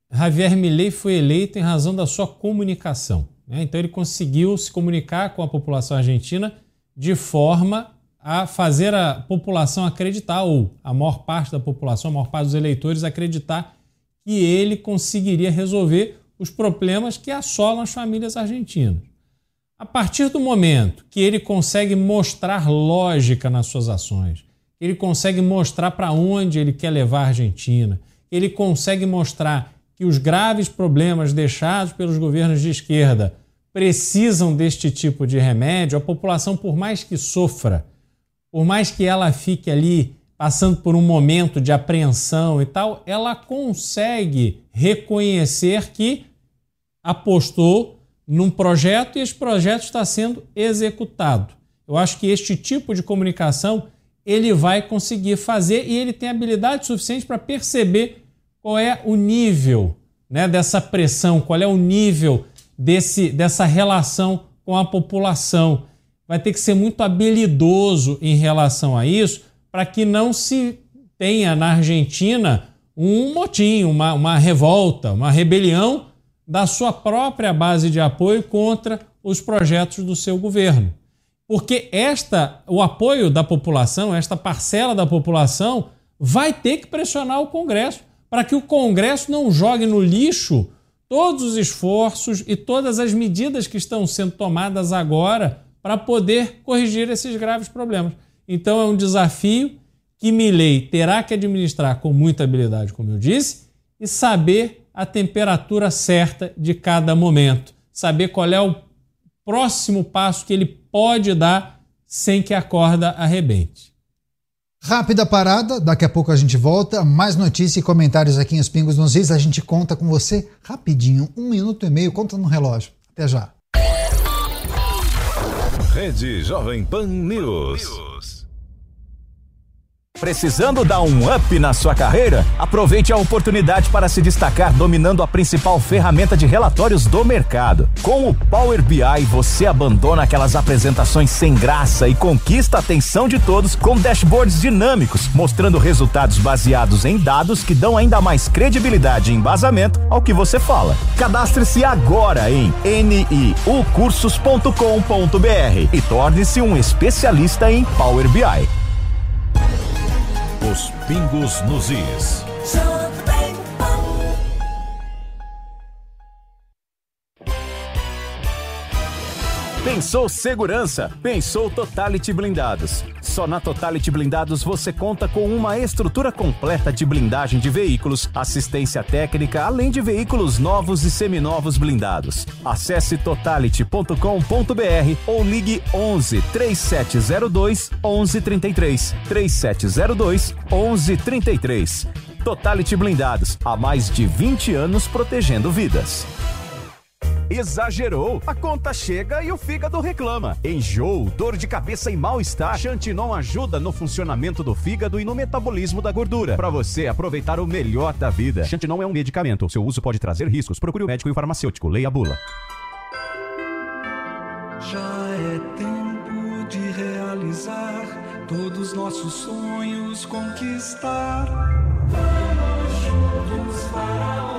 Javier Milei foi eleito em razão da sua comunicação. Né? Então ele conseguiu se comunicar com a população argentina de forma a fazer a população acreditar, ou a maior parte da população, a maior parte dos eleitores acreditar que ele conseguiria resolver os problemas que assolam as famílias argentinas. A partir do momento que ele consegue mostrar lógica nas suas ações, ele consegue mostrar para onde ele quer levar a Argentina, ele consegue mostrar que os graves problemas deixados pelos governos de esquerda precisam deste tipo de remédio, a população, por mais que sofra, por mais que ela fique ali passando por um momento de apreensão e tal, ela consegue reconhecer que apostou num projeto e esse projeto está sendo executado. Eu acho que este tipo de comunicação ele vai conseguir fazer e ele tem habilidade suficiente para perceber qual é o nível né, dessa pressão, qual é o nível desse, dessa relação com a população. Vai ter que ser muito habilidoso em relação a isso para que não se tenha na Argentina um motim, uma, uma revolta, uma rebelião da sua própria base de apoio contra os projetos do seu governo. Porque esta, o apoio da população, esta parcela da população, vai ter que pressionar o Congresso para que o Congresso não jogue no lixo todos os esforços e todas as medidas que estão sendo tomadas agora para poder corrigir esses graves problemas. Então é um desafio que Milley terá que administrar com muita habilidade, como eu disse, e saber a temperatura certa de cada momento, saber qual é o próximo passo que ele pode dar sem que a corda arrebente.
Rápida parada, daqui a pouco a gente volta. Mais notícias e comentários aqui em Os Pingos nos Is. A gente conta com você rapidinho, um minuto e meio, conta no relógio. Até já.
Rede Jovem Pan News.
Precisando dar um up na sua carreira? Aproveite a oportunidade para se destacar dominando a principal ferramenta de relatórios do mercado. Com o Power BI, você abandona aquelas apresentações sem graça e conquista a atenção de todos com dashboards dinâmicos, mostrando resultados baseados em dados que dão ainda mais credibilidade e embasamento ao que você fala. Cadastre-se agora em niucursos.com.br e torne-se um especialista em Power BI.
Os pingos nos is.
Pensou segurança? Pensou Totality Blindados. Só na Totality Blindados você conta com uma estrutura completa de blindagem de veículos, assistência técnica, além de veículos novos e seminovos blindados. Acesse totality.com.br ou ligue 11 3702 1133 3702 1133. Totality Blindados, há mais de 20 anos protegendo vidas.
Exagerou. A conta chega e o fígado reclama. Enjoo, dor de cabeça e mal-estar. Xantinon ajuda no funcionamento do fígado e no metabolismo da gordura. Para você aproveitar o melhor da vida. Xantinon é um medicamento. Seu uso pode trazer riscos. Procure o médico e o farmacêutico. Leia a bula.
Já é tempo de realizar todos nossos sonhos conquistar.
Vamos juntos para onde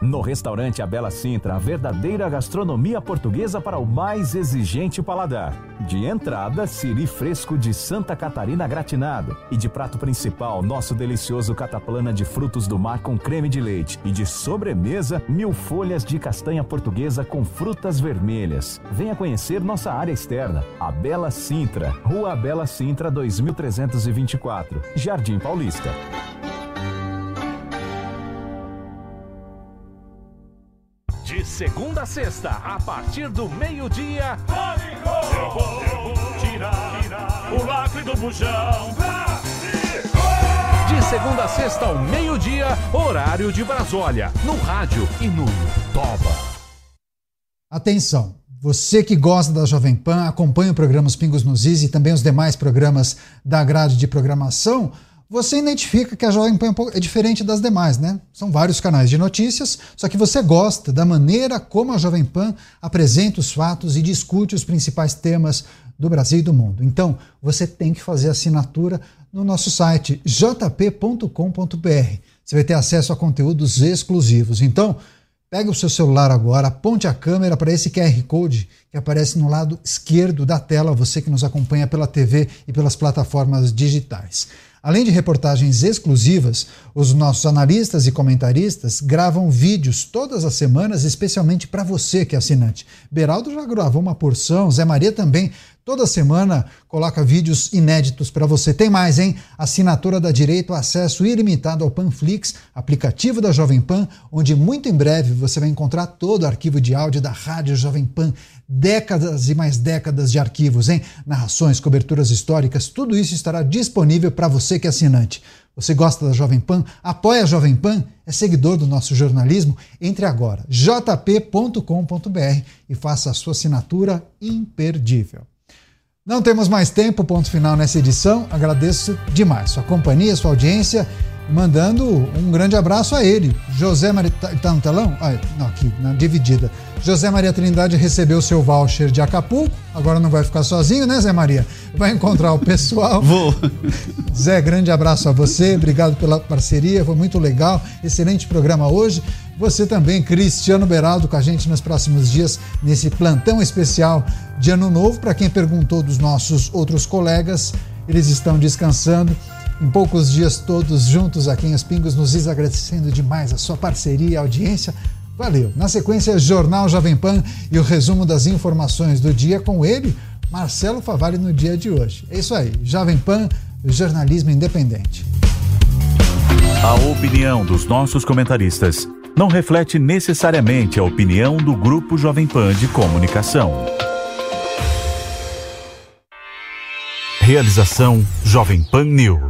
No restaurante A Bela Sintra, a verdadeira gastronomia portuguesa para o mais exigente paladar. De entrada, siri fresco de Santa Catarina gratinado. E de prato principal, nosso delicioso cataplana de frutos do mar com creme de leite. E de sobremesa, mil folhas de castanha portuguesa com frutas vermelhas. Venha conhecer nossa área externa, a Bela Sintra, Rua Bela Sintra 2324, Jardim Paulista.
De segunda a sexta, a partir do meio-dia. Eu vou, eu vou tirar, tirar o lacre do bujão. De segunda a sexta ao meio-dia, horário de Brasólia, no rádio e no Toba.
Atenção, você que gosta da Jovem Pan, acompanha o programa Os Pingos nos Is e também os demais programas da grade de programação, você identifica que a Jovem Pan é é diferente das demais, né? São vários canais de notícias, só que você gosta da maneira como a Jovem Pan apresenta os fatos e discute os principais temas do Brasil e do mundo. Então, você tem que fazer assinatura no nosso site jp.com.br. Você vai ter acesso a conteúdos exclusivos. Então, Pega o seu celular agora, aponte a câmera para esse QR Code que aparece no lado esquerdo da tela, você que nos acompanha pela TV e pelas plataformas digitais. Além de reportagens exclusivas, os nossos analistas e comentaristas gravam vídeos todas as semanas, especialmente para você que é assinante. Beraldo já gravou uma porção, Zé Maria também. Toda semana coloca vídeos inéditos para você. Tem mais, hein? Assinatura dá direito acesso ilimitado ao Panflix, aplicativo da Jovem Pan, onde muito em breve você vai encontrar todo o arquivo de áudio da Rádio Jovem Pan. Décadas e mais décadas de arquivos, hein? Narrações, coberturas históricas, tudo isso estará disponível para você que é assinante. Você gosta da Jovem Pan? Apoia a Jovem Pan? É seguidor do nosso jornalismo? Entre agora, jp.com.br e faça a sua assinatura imperdível. Não temos mais tempo, ponto final nessa edição. Agradeço demais sua companhia, sua audiência, mandando um grande abraço a ele. José Maria. Está no telão? Ah, não, aqui, na dividida. José Maria Trindade recebeu seu voucher de Acapulco, agora não vai ficar sozinho, né, Zé Maria? Vai encontrar o pessoal.
Vou.
Zé, grande abraço a você, obrigado pela parceria, foi muito legal, excelente programa hoje. Você também, Cristiano Beraldo, com a gente nos próximos dias, nesse plantão especial de Ano Novo. Para quem perguntou dos nossos outros colegas, eles estão descansando. Em poucos dias, todos juntos aqui em Os Pingos, nos Is, agradecendo demais a sua parceria e audiência. Valeu. Na sequência, Jornal Jovem Pan e o resumo das informações do dia com ele, Marcelo Favari, no dia de hoje. É isso aí. Jovem Pan, jornalismo independente.
A opinião dos nossos comentaristas não reflete necessariamente a opinião do Grupo Jovem Pan de Comunicação. Realização Jovem Pan News.